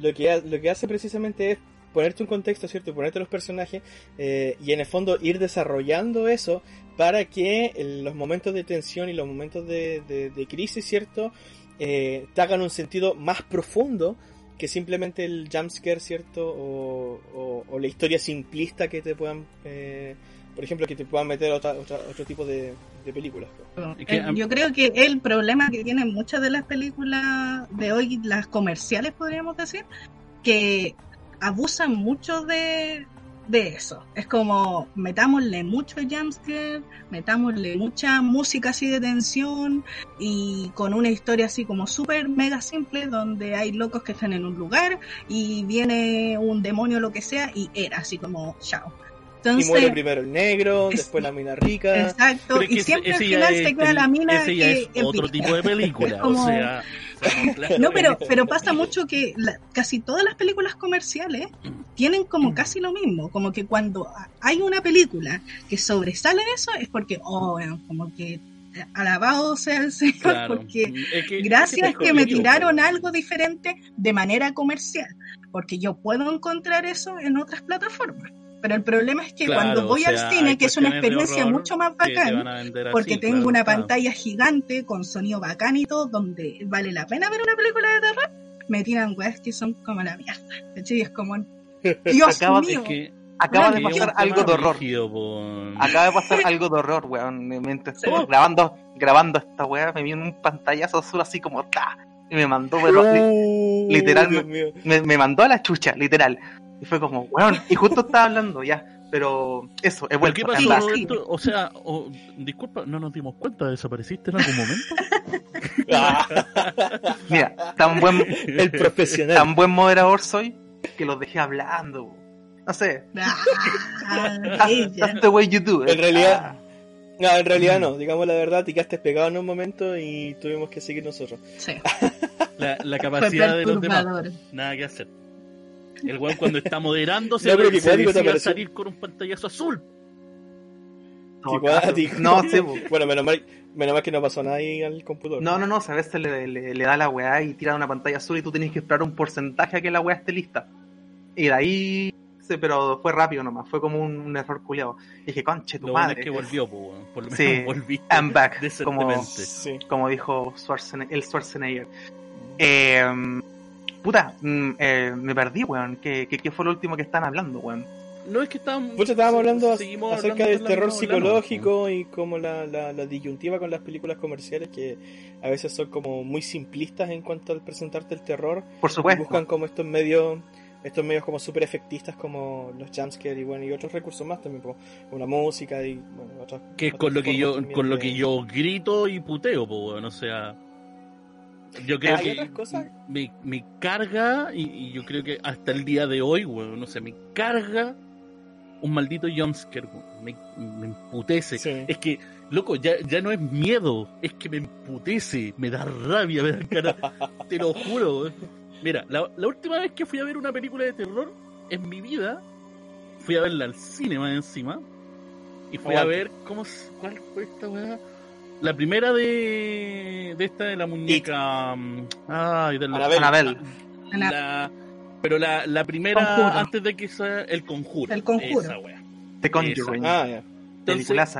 lo que, ha- lo que hace precisamente es ponerte un contexto, ¿cierto? Ponerte los personajes eh, y en el fondo ir desarrollando eso para que los momentos de tensión y los momentos de, de- de crisis, ¿cierto? Eh, te hagan un sentido más profundo que simplemente el jumpscare, ¿cierto? O, o- o la historia simplista que te puedan, eh, por ejemplo, que te puedan meter otra, otra- otro tipo de, de películas. po. Es que, Eh, Yo creo que el problema que tienen muchas de las películas de hoy, las comerciales podríamos decir, que abusan mucho de, de eso. Es como metámosle mucho jumpscare, metámosle mucha música así de tensión y con una historia así como súper mega simple donde hay locos que están en un lugar y viene un demonio o lo que sea y era así como chao. Y Entonces, muere primero el negro, es- después la mina rica. exacto, Pero es que y siempre al final es se queda la mina ese ya que es otro tipo de película, como- o sea, No, pero, pero pasa mucho que la- casi todas las películas comerciales tienen como casi lo mismo, como que cuando hay una película que sobresale en eso es porque, oh, bueno, como que alabado sea el Señor, Claro. porque Es que- gracias es que me tiraron algo diferente de manera comercial, porque yo puedo encontrar eso en otras plataformas. Pero el problema es que Claro, cuando voy o sea, al cine, que es una de experiencia horror mucho más te bacán, así, porque tengo claro, una claro. pantalla gigante con sonido bacán y todo, donde vale la pena ver una película de terror, me tiran weas que son como la mierda. ¿cachai? Es como, Dios Acaba de- mío. Es que, Acaba de pasar algo de horror. Acaba de pasar algo de horror, weón. Mientras Sí. estuve grabando, grabando esta weá, me vino un pantallazo azul así como ta. Y me mandó, li- Uh, literal, me, me mandó a la chucha, literal. Y fue como, weón. Y justo estaba hablando ya. Pero eso, he ¿Pero vuelto qué pasó. Roberto? O sea, disculpa, no nos dimos cuenta, ¿desapareciste en algún momento? Mira, tan buen, el profesional. tan buen moderador soy que los dejé hablando. No sé. Ah, ella. That's the way you do it. En realidad- Ah, No, en realidad no. Digamos la verdad, te quedaste pegado en un momento y tuvimos que seguir nosotros. Sí, La, capacidad de los demás. Nada que hacer. El weón cuando está moderando se, No, pero que se decide apareció. salir con un pantallazo azul. No, sí, po. Bueno, menos mal, menos mal que no pasó nada ahí al computador. No, no, no, a veces le, le- le da la weá y tira una pantalla azul y tú tienes que esperar un porcentaje a que la weá esté lista. Y de ahí, pero fue rápido nomás, fue como un, un error culiado. Y dije, conche, tu Lo bueno madre. es que volvió, po, por lo menos Sí. volviste. I'm back, como. Sí. como dijo Schwarzen- el Schwarzenegger. Eh, puta, mm, eh, me perdí, weón. ¿Qué, qué, qué fue lo último que estaban hablando, weón? no es que estábamos. Pucha, estábamos hablando seguimos acerca hablando del terror psicológico y como la, la, la disyuntiva con las películas comerciales que a veces son como muy simplistas en cuanto al presentarte el terror. Por supuesto. Buscan como estos medios estos medios como súper efectistas como los jumpscares y bueno y otros recursos más también como la música y bueno otras Que es otras con lo que yo, con lo de- que yo grito y puteo, pues, weón. O sea. Yo creo ¿Hay que otras cosas? me, me carga, y, y yo creo que hasta el día de hoy, weón, no sé, me carga un maldito jumpscare. Me, me emputece. Sí. Es que, loco, ya, ya no es miedo, es que me emputece, me da rabia, me da cara. te lo juro. Mira, la, la última vez que fui a ver una película de terror en mi vida, fui a verla al cine más encima. Y fui a ver, ¿cómo, ¿cuál fue esta weá? La primera de, de esta de la muñeca. mm, Ay, de la, Annabelle. Annabelle. la- pero la, la primera Conjuro. antes de que sea el conjuro. El Conjuro. Esa weá. The Conjuring. Ah, ya. Entonces,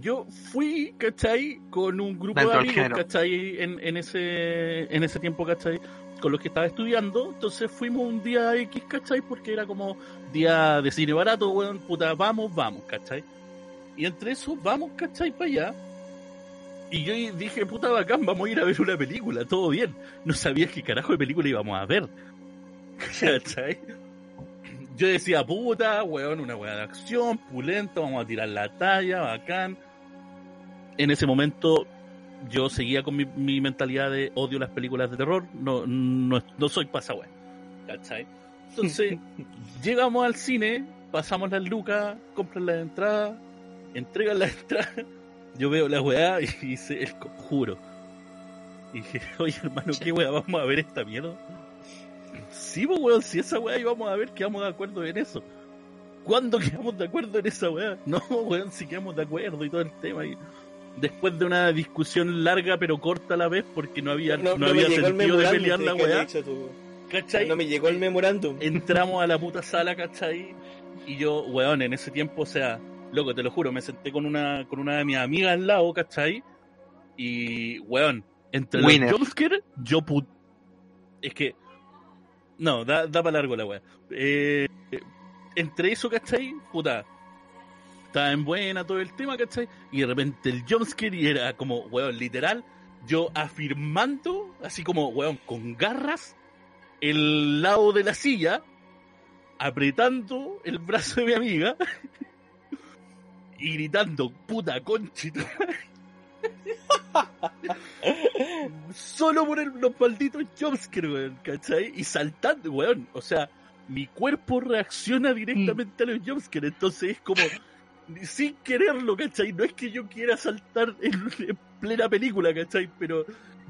yo fui, ¿cachai? Con un grupo Dentro de amigos. ¿cachai? En, en, ese, en ese tiempo, ¿cachai? Con los que estaba estudiando. Entonces fuimos un día X, ¿cachai? Porque era como día de cine barato, weón. Puta, vamos, vamos, ¿cachai? Y entre eso, vamos, ¿cachai? Para allá. Y yo dije, puta bacán, vamos a ir a ver una película, todo bien. No sabía qué carajo de película íbamos a ver. ¿Cachai? Yo decía, puta, weón, una weá de acción, pulenta, vamos a tirar la talla, bacán. En ese momento yo seguía con mi, mi mentalidad de odio las películas de terror, no, no, no soy pasa weá. ¿Cachai? Entonces, llegamos al cine, pasamos las lucas, compran las entradas, entregan las entradas, yo veo la weá y dice el conjuro. Y dije, oye hermano, ¿qué weá vamos a ver esta mierda? Sí, pues weón, si esa weá íbamos a ver, quedamos de acuerdo en eso. ¿Cuándo quedamos de acuerdo en esa weá? No, weón, si quedamos de acuerdo y todo el tema. Y después de una discusión larga pero corta a la vez, porque no había, no, había sentido de pelear la weá. ¿cachai? No me llegó el memorándum. Entramos a la puta sala, ¿cachai? Y yo, weón, en ese tiempo, o sea, loco, te lo juro, me senté con una, con una de mis amigas al lado, ¿cachai? Y, weón, entre Winner. los yo put... Es que... No, da, da para largo la weá. Eh, entre eso, ¿cachai? Puta. Estaba en buena todo el tema, ¿cachai? Y de repente el jumpscare y era como, weón, literal, yo afirmando, así como, weón, con garras, el lado de la silla, apretando el brazo de mi amiga y gritando, puta conchito. Solo por el- los malditos jumpscares, weón, ¿cachai? Y saltando, weón. O sea, mi cuerpo reacciona directamente a los jumpscares, entonces es como sin quererlo, ¿cachai? No es que yo quiera saltar en, en plena película, ¿cachai? Pero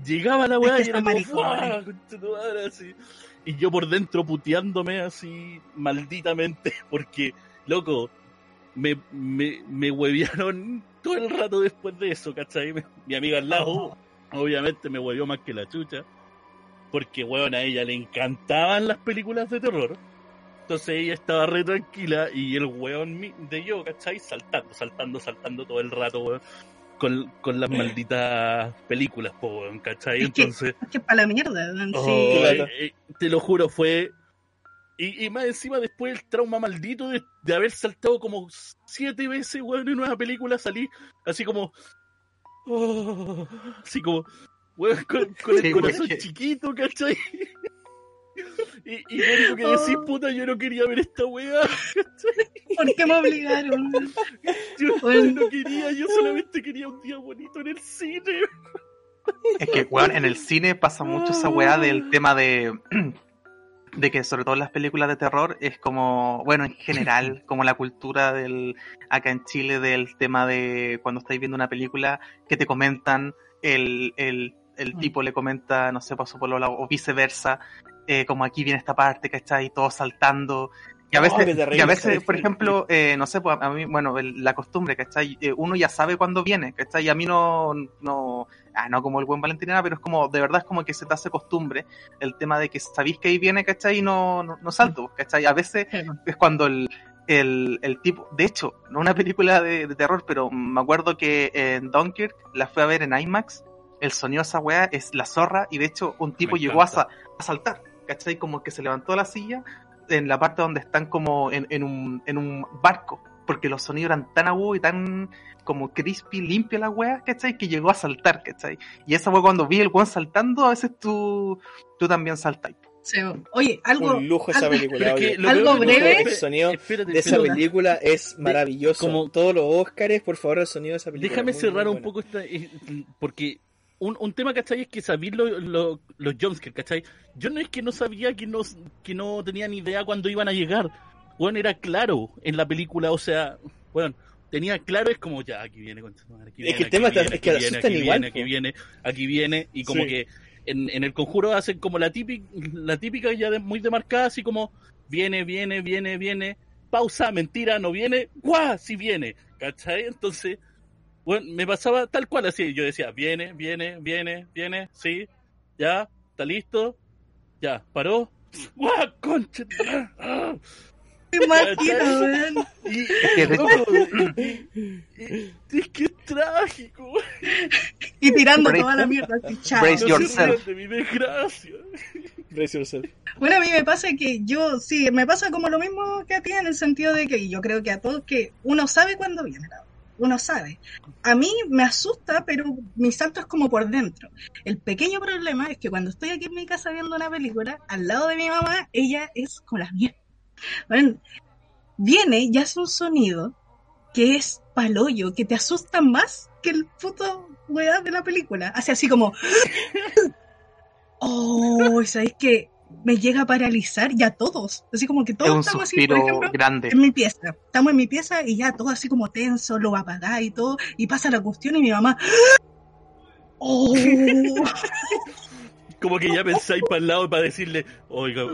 llegaba la weá y era como, maricones. "Fuah, concha tu madre", así. Y yo por dentro puteándome así malditamente, porque, loco, me, me, me huevearon todo el rato después de eso, ¿cachai? Mi amiga al lado, obviamente me huevió más que la chucha, porque, weón, a ella le encantaban las películas de terror. Entonces ella estaba re tranquila y el weón de yo, ¿cachai? Saltando, saltando, saltando todo el rato, weón. Con, con las malditas películas, po, weón, ¿cachai? Es que- Entonces, Es que para la mierda, oh, sí. Claro. eh, eh, te lo juro, fue... Y, y más encima después el trauma maldito de, de haber saltado como siete veces, weón, en una película salí así como... oh, así como... Weón, con, con Sí, el corazón porque- chiquito, ¿cachai? Y, y lo único que decís, Oh. puta, yo no quería ver esta weá. ¿Por qué me obligaron? Yo Bueno. no quería, yo solamente quería un día bonito en el cine. Es que, weón, en el cine pasa mucho esa weá del tema de. De que, sobre todo en las películas de terror, es como, bueno, en general, como la cultura del. Acá en Chile, del tema de cuando estáis viendo una película, que te comentan, el, el, el Mm. tipo le comenta, no sé, pasó por lo o viceversa, eh, como aquí viene esta parte, ¿cachai? Todos saltando. Y a veces, y a veces por ejemplo, eh, no sé, pues a mí, bueno, el- la costumbre, ¿cachai? Eh, uno ya sabe cuándo viene, ¿cachai? Y a mí no, no, ah, no como el buen Valentinera, pero es como, de verdad es como que se te hace costumbre el tema de que sabéis que ahí viene, ¿cachai? Y no, no, no salto, ¿cachai? A veces es cuando el, el, el tipo, de hecho, no una película de, de terror, pero me acuerdo que en Dunkirk la fui a ver en IMAX, el sonido de esa weá es la zorra, y de hecho un tipo Me llegó a, a saltar, ¿cachai? Como que se levantó de la silla, en la parte donde están como en, en un, en un barco, porque los sonidos eran tan agudos y tan como crispy, limpia la wea, ¿cachai? Que llegó a saltar, ¿cachai? Y esa fue cuando vi el weón saltando, a veces tú, tú también saltas. Sí. Oye, algo. Un lujo esa algo- película. Es que Algo breve. El sonido Espérate, de esa espérate. película es maravilloso. como- Todos los Óscares, por favor, el sonido de esa película. Déjame cerrar un poco esta. eh, Porque un, un tema, ¿cachai? Es que sabéis lo- lo- los jumpscares, ¿cachai? Yo no es que no sabía que no, que no tenía ni idea cuándo iban a llegar. Bueno, era claro en la película, o sea, bueno, tenía claro, es como ya, aquí viene, aquí Es viene, que el tema viene, es que viene, asustan aquí igual, viene, aquí viene, aquí viene, y como Sí. que en, en el conjuro hacen como la típica, la típica ya de- muy demarcada, así como viene, viene, viene, viene, pausa, mentira, no viene, ¡guau! Sí viene, ¿cachai? Entonces, bueno, me pasaba tal cual así, yo decía, viene, viene, viene, viene, sí, ya, está listo, ya, paró, ¡guau! Concha, ah, imagino, weón. es que es trágico, Y tirando Brace- toda la mierda. así, chao. Brace no yourself. se rían de mi desgracia. Brace yourself. Bueno, a mí me pasa que yo, sí, me pasa como lo mismo que a ti en el sentido de que yo creo que a todos que uno sabe cuándo viene la uno sabe. A mí me asusta, pero mi salto es como por dentro. El pequeño problema es que cuando estoy aquí en mi casa viendo una película, al lado de mi mamá, ella es con las mías. Bueno, viene y hace un sonido que es paloyo, que te asusta más que el puto weá de la película. Hace así como... Oh, ¿sabéis que me llega a paralizar y a todos? Así como que es todos un estamos así, por ejemplo, grande. en mi pieza. Estamos en mi pieza y ya todo así como tenso, lo apagá y todo, y pasa la cuestión y mi mamá... Oh, Como que ya pensáis para el lado para decirle, oiga,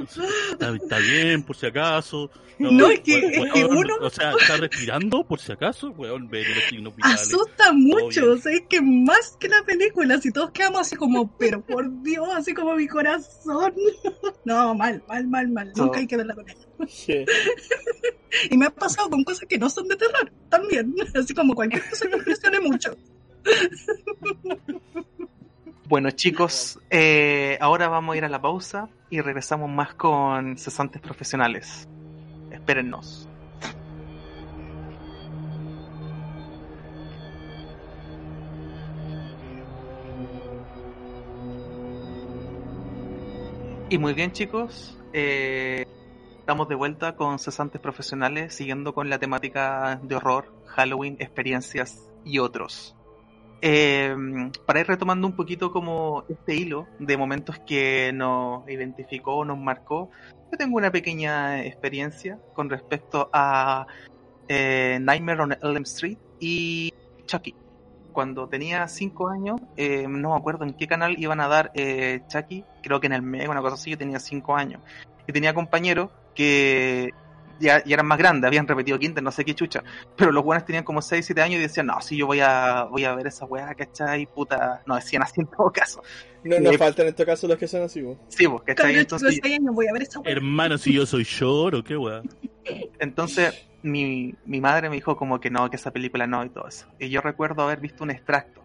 está, está bien, por si acaso. No, es que- es que weón, uno- O sea, está respirando, por si acaso, weón, ve los signos vitales. asusta mucho, Obvio. o sea, es que más que la película, si todos quedamos así como, pero por Dios, así como mi corazón. No, mal, mal, mal, mal. Nunca hay que verla con ella. Sí. Y me ha pasado con cosas que no son de terror, también. Así como cualquier cosa que me impresione mucho. Bueno chicos, eh, ahora vamos a ir a la pausa y regresamos más con cesantes profesionales. Espérennos. Y muy bien chicos, eh, estamos de vuelta con cesantes profesionales, siguiendo con la temática de horror, Halloween, experiencias y otros. Eh, para ir retomando un poquito como este hilo de momentos que nos identificó, nos marcó, yo tengo una pequeña experiencia con respecto a eh, Nightmare on Elm Street y Chucky. Cuando tenía 5 años, eh, no me acuerdo en qué canal iban a dar eh, Chucky, creo que en el Mega, una cosa así, yo tenía 5 años. Y tenía compañeros que ya, ya eran más grandes, habían repetido quinta, no sé qué chucha, pero los buenos tenían como 6, 7 años y decían, no, sí, yo voy a, voy a ver esa weá, ¿cachai? Puta, no, decían así en todo caso. No nos Sí. faltan en este caso los que son así. po. Sí, pues, ¿cachai? Entonces, años voy a ver weá. Hermano, si yo soy lloro, qué weón. entonces mi, mi madre me dijo como que no, que esa película no y todo eso. Y yo recuerdo haber visto un extracto.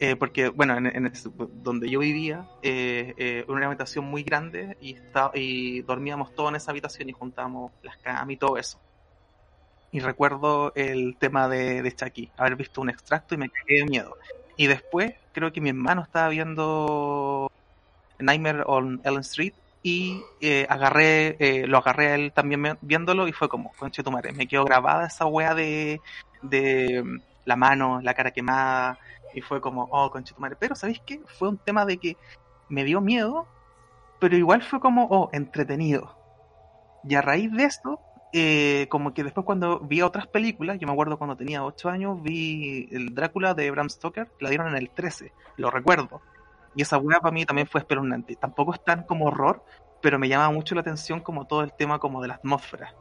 Eh, porque, bueno, en, en ese- donde yo vivía, eh, eh, una habitación muy grande y, está, y dormíamos todos en esa habitación y juntábamos las camas y todo eso. Y recuerdo el tema de, de Chucky, haber visto un extracto y me cagué de miedo. Y después, creo que mi hermano estaba viendo Nightmare on Elm Street y eh, agarré, eh, lo agarré a él también viéndolo y fue como, conche tu madre, me quedó grabada esa wea de, de la mano, la cara quemada y fue como, oh, conche tu madre. Pero ¿sabéis qué? Fue un tema de que me dio miedo, pero igual fue como, oh, entretenido. Y a raíz de esto, eh, como que después cuando vi otras películas, yo me acuerdo cuando tenía 8 años, vi el Drácula de Bram Stoker, la dieron en el 13, lo recuerdo. Y esa weá para mí también fue espeluznante. Tampoco es tan como horror, pero me llama mucho la atención como todo el tema como de la atmósfera.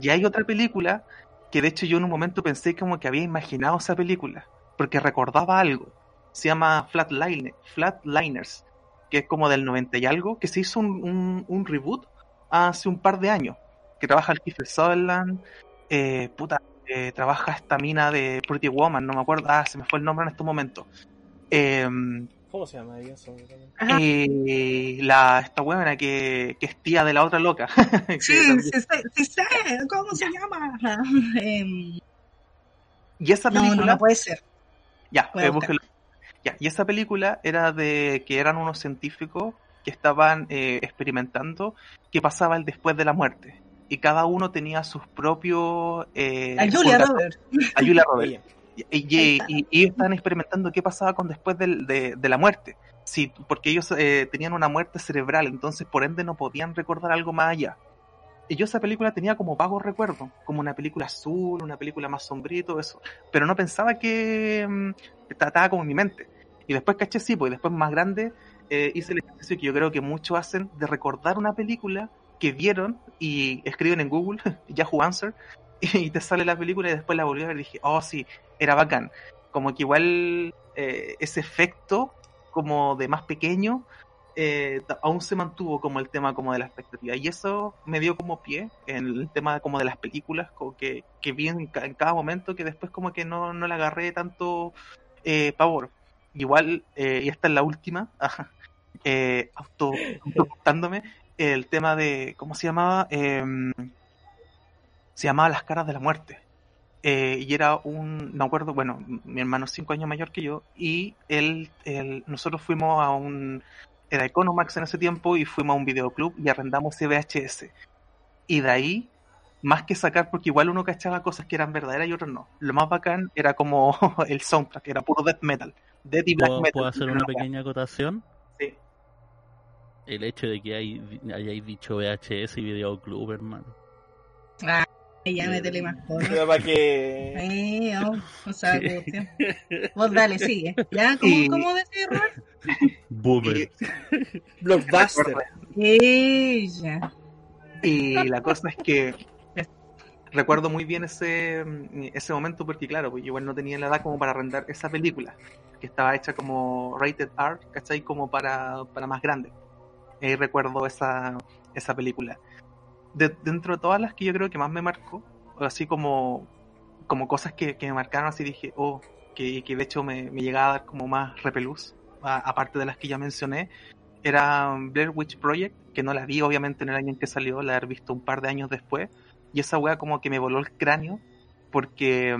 Y hay otra película que de hecho yo en un momento pensé como que había imaginado esa película, porque recordaba algo. Se llama Flatline, Flatliners, que es como del 90 y algo, que se hizo un, un- un reboot hace un par de años, que trabaja el Kiefer Sutherland, eh, puta, eh, trabaja esta mina de Pretty Woman, no me acuerdo, ah, se me fue el nombre en este momento. Eh, ¿Cómo se llama ella? Eh, la, esta huevona que, que es tía de la otra loca. Sí, sí, sí sé, ¿cómo se llama? Em, Y esa no, película. no, no puede ser. Ya, a eh, búsquelo. Ya, y esa película era de que eran unos científicos que estaban eh, experimentando qué pasaba el después de la muerte. Y cada uno tenía sus propios... Eh, La Julia. Roberts. La Julia Roberts. Y, y- estaban experimentando qué pasaba con después del- de, de la muerte. Sí, porque ellos eh, tenían una muerte cerebral, entonces por ende no podían recordar algo más allá. Y yo esa película tenía como vagos recuerdos, como una película azul, una película más sombría y todo eso. Pero no pensaba que mm, trataba como en mi mente. Y después caché sí, pues y después más grande eh, hice el ejercicio que yo creo que muchos hacen de recordar una película que vieron y escriben en Google, Yahoo Answer, y te sale la película y después la volví a ver y dije, oh sí, era bacán. Como que igual eh, ese efecto como de más pequeño eh, aún se mantuvo como el tema como de la expectativa. Y eso me dio como pie en el tema como de las películas como que, que vi en, ca- en cada momento que después como que no, no le agarré tanto eh, pavor. Igual eh, y esta es la última eh, auto el tema de cómo se llamaba Em, se llamaba las caras de la muerte. Y era un, no acuerdo, bueno, mi hermano es cinco años mayor que yo, y él- nosotros fuimos a un, era Economax en ese tiempo, y fuimos a un videoclub y arrendamos ese VHS. Y de ahí, más que sacar, porque igual uno cachaba cosas que eran verdaderas y otras no. Lo más bacán era como el soundtrack, era puro death metal. Death y black ¿Puedo, metal. puedo hacer una pequeña acotación? Sí. El hecho de que hay, hayáis dicho VHS y videoclub, hermano. Ah, ya métele más cosas. Pero para que. Eh, oh, o sea, cuestión. Vos dale, sigue. ¿Ya? ¿Cómo, Y- cómo decís, Robert? Boomer. Blockbuster. Ella. Y la cosa es que recuerdo muy bien ese, ese momento porque claro, pues yo igual no tenía la edad como para arrendar esa película, que estaba hecha como rated R, ¿cachai? Como para, para más grande. Y ahí recuerdo esa, esa película. De- dentro de todas las que yo creo que más me marcó, así como, como cosas que, que me marcaron, así dije, oh, que, que de hecho me, me llegaba a dar como más repelús, aparte de las que ya mencioné, era Blair Witch Project, que no la vi obviamente en el año en que salió, la he visto un par de años después, y esa wea como que me voló el cráneo, porque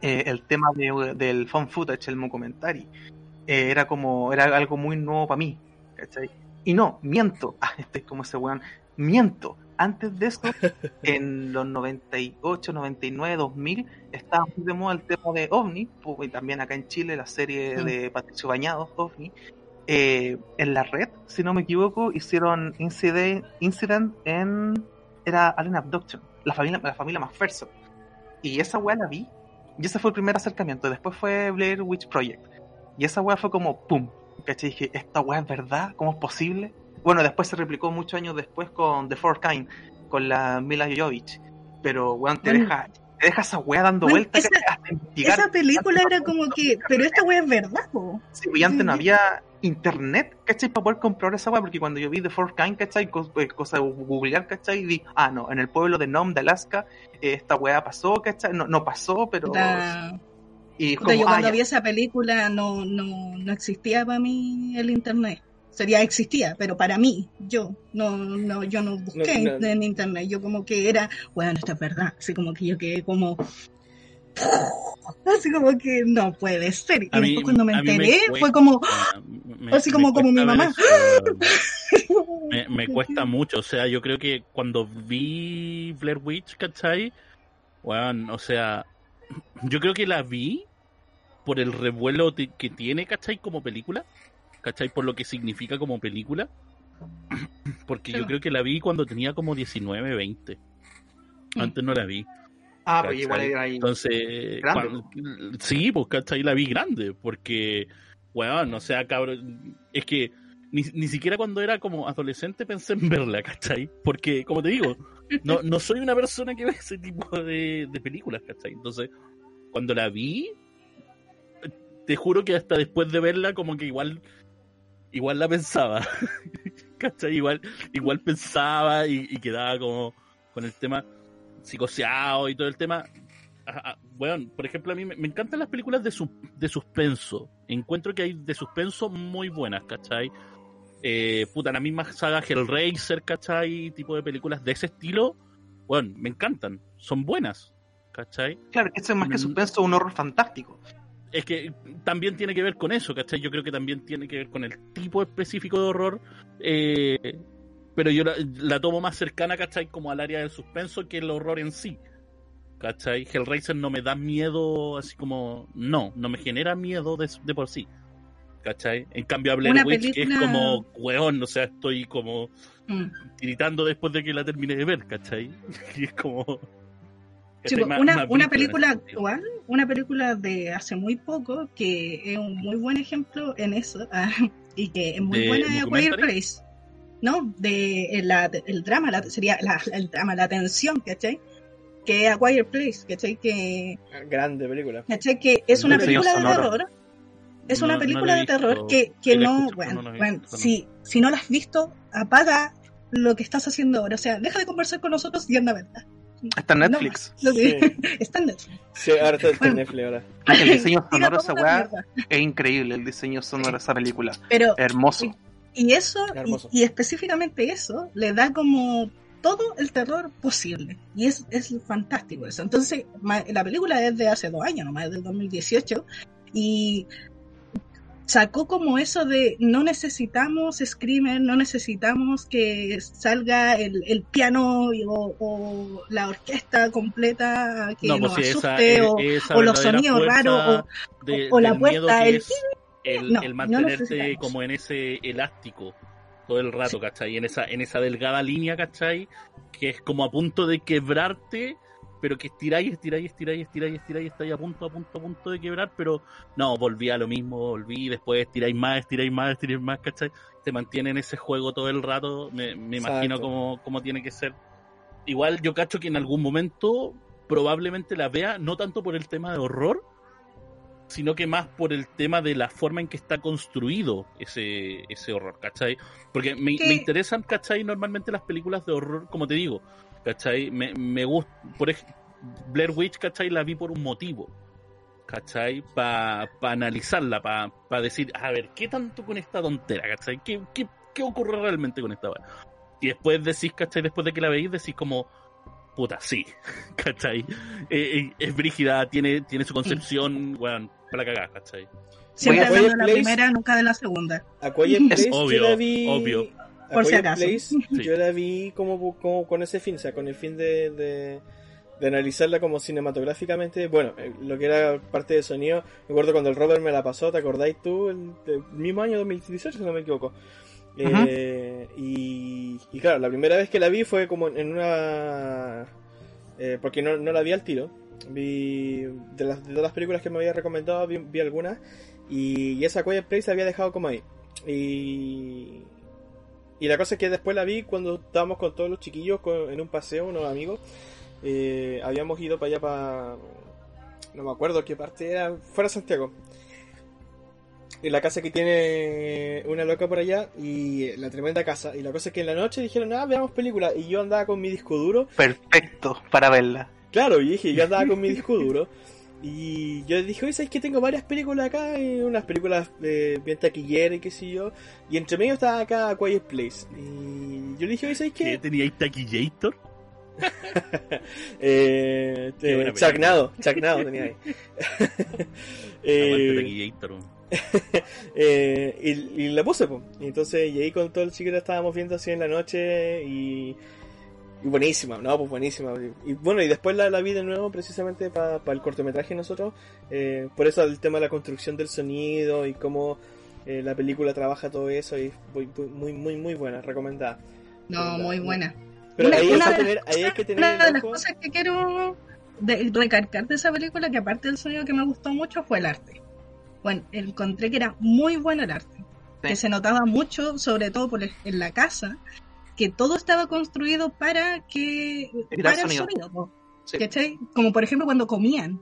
eh, el tema de- del phone footage, el documentary, eh, era como, era algo muy nuevo para mí, ¿cachai? Y no, miento, ah, este es como ese weón, miento, antes de eso, en los 98, 99, 2000, estaba muy de moda el tema de OVNI, y también acá en Chile la serie de Patricio Bañados, OVNI, eh, en la red, si no me equivoco, hicieron incident, incident en. Era Alien Abduction, la familia, la familia McPherson. Y esa weá la vi, y ese fue el primer acercamiento. Después fue Blair Witch Project. Y esa weá fue como ¡pum! ¿Cachai? Dije, ¿esta weá es verdad? ¿Cómo es posible? Bueno, después se replicó muchos años después con The Fourth Kind, con la Mila Jovovich. Pero weón, te Bueno. deja, te deja esa weá dando Bueno, vueltas esa-. Esa película era como que, pero esta wea es verdad, po. Sí, pues, y antes no había internet, ¿cachai? Para poder comprar esa weá, porque cuando yo vi The Fourth Kind, ¿cachai? Eh, cosa de googlear, ¿cachai? Y vi, ah, no, en el pueblo de Nome, de Alaska, eh, esta weá pasó, ¿cachai? No, no pasó, pero... La- Y yo ah, cuando ya. vi esa película no, no, no existía para mí el internet. Sería existía, pero para mí, yo no, no, yo no busqué No, no. en internet. Yo como que era, bueno, esto es verdad. Así como que yo quedé como, así como que no puede ser. Y A mí- después cuando me mí enteré cuesta- fue como, me- Así como- como mi mamá. eso. Me, me cuesta mucho, o sea, yo creo que cuando vi Blair Witch, ¿cachai? Bueno, o sea, yo creo que la vi por el revuelo que tiene, ¿cachai? Como película, ¿cachai? Por lo que significa como película. Porque yo creo que la vi cuando tenía como 19, 20. Mm. Antes no la vi. Ah, pues igual era ahí. Entonces, Grande. cuan- sí, pues, ¿cachai? La vi grande, porque, weón, o sea, cabrón, es que ni, ni siquiera cuando era como adolescente pensé en verla, ¿cachai? Porque, como te digo, no, no soy una persona que ve ese tipo de, de películas, ¿cachai? Entonces, cuando la vi, te juro que hasta después de verla, como que igual, igual la pensaba, ¿cachai? Igual, igual pensaba y, y quedaba como con el tema psicoseado y todo el tema. Bueno, por ejemplo, a mí me, me encantan las películas de, su- de suspenso, Encuentro que hay de suspenso muy buenas, ¿cachai? Eh, puta, la misma saga Hellraiser, ¿cachai? Tipo de películas de ese estilo, bueno, me encantan, son buenas, ¿cachai? Claro, que es más que suspenso, un horror fantástico. Es que también tiene que ver con eso, ¿cachai? Yo creo que también tiene que ver con el tipo específico de horror, eh, pero yo la, la tomo más cercana, ¿cachai? Como al área del suspenso que el horror en sí. ¿Cachai? Hellraiser no me da miedo así como... No, no me genera miedo de, de por sí. ¿Cachai? En cambio a Blair Una Witch es como, weón, o sea, estoy como Mm. tiritando después de que la terminé de ver, ¿cachai? Y es como... Más- una, más una película actual, una película de hace muy poco, que es un muy buen ejemplo en eso, ah, y que es muy ¿De buena de A Quiet documentary? Place. No, de eh, la- el drama, la, sería la, el drama, la tensión, ¿cachai? Que es A Quiet Place, ¿cachai? Que, Grande película. ¿cachai? Que es una película de terror. Es No- una película de terror que, que no, escucho, bueno, no bueno, visto, si, si no la has visto, apaga lo que estás haciendo ahora. O sea, deja de conversar con nosotros y anda a verla. Está en Netflix. No, Sí. está en Netflix. Sí, ahora está, en Bueno. Netflix ahora. El diseño sonoro de esa weá es increíble, el diseño sonoro de esa película. Pero, Hermoso. y eso, Hermoso. y, y específicamente eso, le da como todo el terror posible. Y es, es fantástico eso. Entonces, ma- la película es de hace dos años, nomás es del 2018, y sacó como eso de no necesitamos screamer, no necesitamos que salga el, el piano o, o la orquesta completa que No, nos pues sí, esa, asuste o, esa o los sonidos raros de- o la del puerta, el el, No, el mantenerte como en ese elástico todo el rato, ¿cachai? En esa, en esa delgada línea, ¿cachai? Que es como a punto de quebrarte, pero que estiráis, estiráis, estiráis, estiráis, estiráis, estáis a punto, a punto, a punto de quebrar, pero no, volví a lo mismo, volví, después estiráis más, estiráis más, estiráis más, ¿cachai? Te mantiene en ese juego todo el rato, me, me imagino cómo, cómo tiene que ser. Igual yo cacho que en algún momento probablemente la vea, no tanto por el tema de horror, sino que más por el tema de la forma en que está construido ese, ese horror, ¿cachai? Porque me, me interesan, ¿cachai? Normalmente las películas de horror, como te digo, ¿cachai? Me, me gusta, por ejemplo, Blair Witch, ¿cachai? La vi por un motivo, ¿cachai? Para analizarla, para decir, a ver, ¿qué tanto con esta tontera, ¿cachai? ¿Qué, qué, qué ocurre realmente con esta? Y después decís, ¿cachai? Después de que la veis, decís como, puta, sí, ¿cachai? Eh, eh, es brígida, tiene, tiene su concepción, weón, para la cagada, ¿cachai? siempre de la Place- primera, nunca de la segunda. A Quiet Place obvio, yo la vi. obvio. Por si acaso. Place, Sí. Yo la vi como, como con ese fin, o sea, con el fin de, de, de analizarla como cinematográficamente. Bueno, eh, lo que era parte de sonido. Me acuerdo cuando el Robert me la pasó, ¿te acordáis tú? El, el mismo año 2018, si no me equivoco. Eh, y, y claro, la primera vez que la vi fue como en una. eh, porque no, no la vi al tiro. Vi de las, de todas las películas que me había recomendado, vi, vi algunas. Y, y esa Quiet Place la había dejado como ahí. Y, y la cosa es que después la vi cuando estábamos con todos los chiquillos con- en un paseo, unos amigos. Eh, habíamos ido para allá, para. No me acuerdo qué parte era, fuera de Santiago. En la casa que tiene una loca por allá y la tremenda casa. Y la cosa es que en la noche dijeron, ah, veamos película. Y yo andaba con mi disco duro. Perfecto para verla. Claro, y dije, yo andaba con mi disco duro. Y yo dije, oye, ¿sabes que tengo varias películas acá? Y unas películas eh, bien taquilleras y qué sé yo. Y entre medio estaba acá Quiet Place. Y yo le dije, oye, ¿sabes ¿Qué? ¿Teníais Taquillator? Eh, eh, Charnado, Charnado tenía ahí. Eh, eh, y, y la puse, pues. Y entonces, y ahí con todo el chico la estábamos viendo así en la noche y, y buenísima, no, pues buenísima. Y, bueno, y después la, la vi de nuevo precisamente para el cortometraje nosotros. eh, por eso el tema de la construcción del sonido y cómo eh, la película trabaja todo eso. Y muy, muy, muy, muy buena, recomendada. No, Verdad, muy buena. Pero Una- ahí, hay una que tener, ahí hay que tener Una de las cosas que quiero de- recalcar de esa película, que aparte del sonido que me gustó mucho, fue el arte. Bueno, encontré que era muy bueno el arte. Sí. Que se notaba mucho, sobre todo por el- en la casa, que todo estaba construido para que para el sonido. sonido. po, Sí. ¿cachai? Como por ejemplo cuando comían,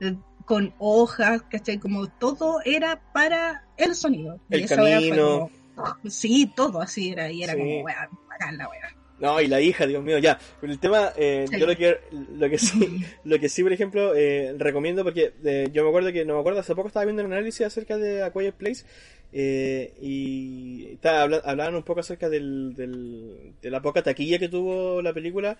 eh, con hojas, ¿cachai? Como todo era para el sonido. Y El esa wea fue camino. como- sí, todo así era, y era Sí. como, wea, bacán la wea. No, y la hija, Dios mío, ya. Pero el tema, eh, Sí. yo lo que, lo que sí, lo que sí, por ejemplo, eh, recomiendo porque eh, yo me acuerdo que, no me acuerdo, hace poco estaba viendo un análisis acerca de A Quiet Place eh, y estaba, habla- hablaban un poco acerca del, del- de la poca taquilla que tuvo la película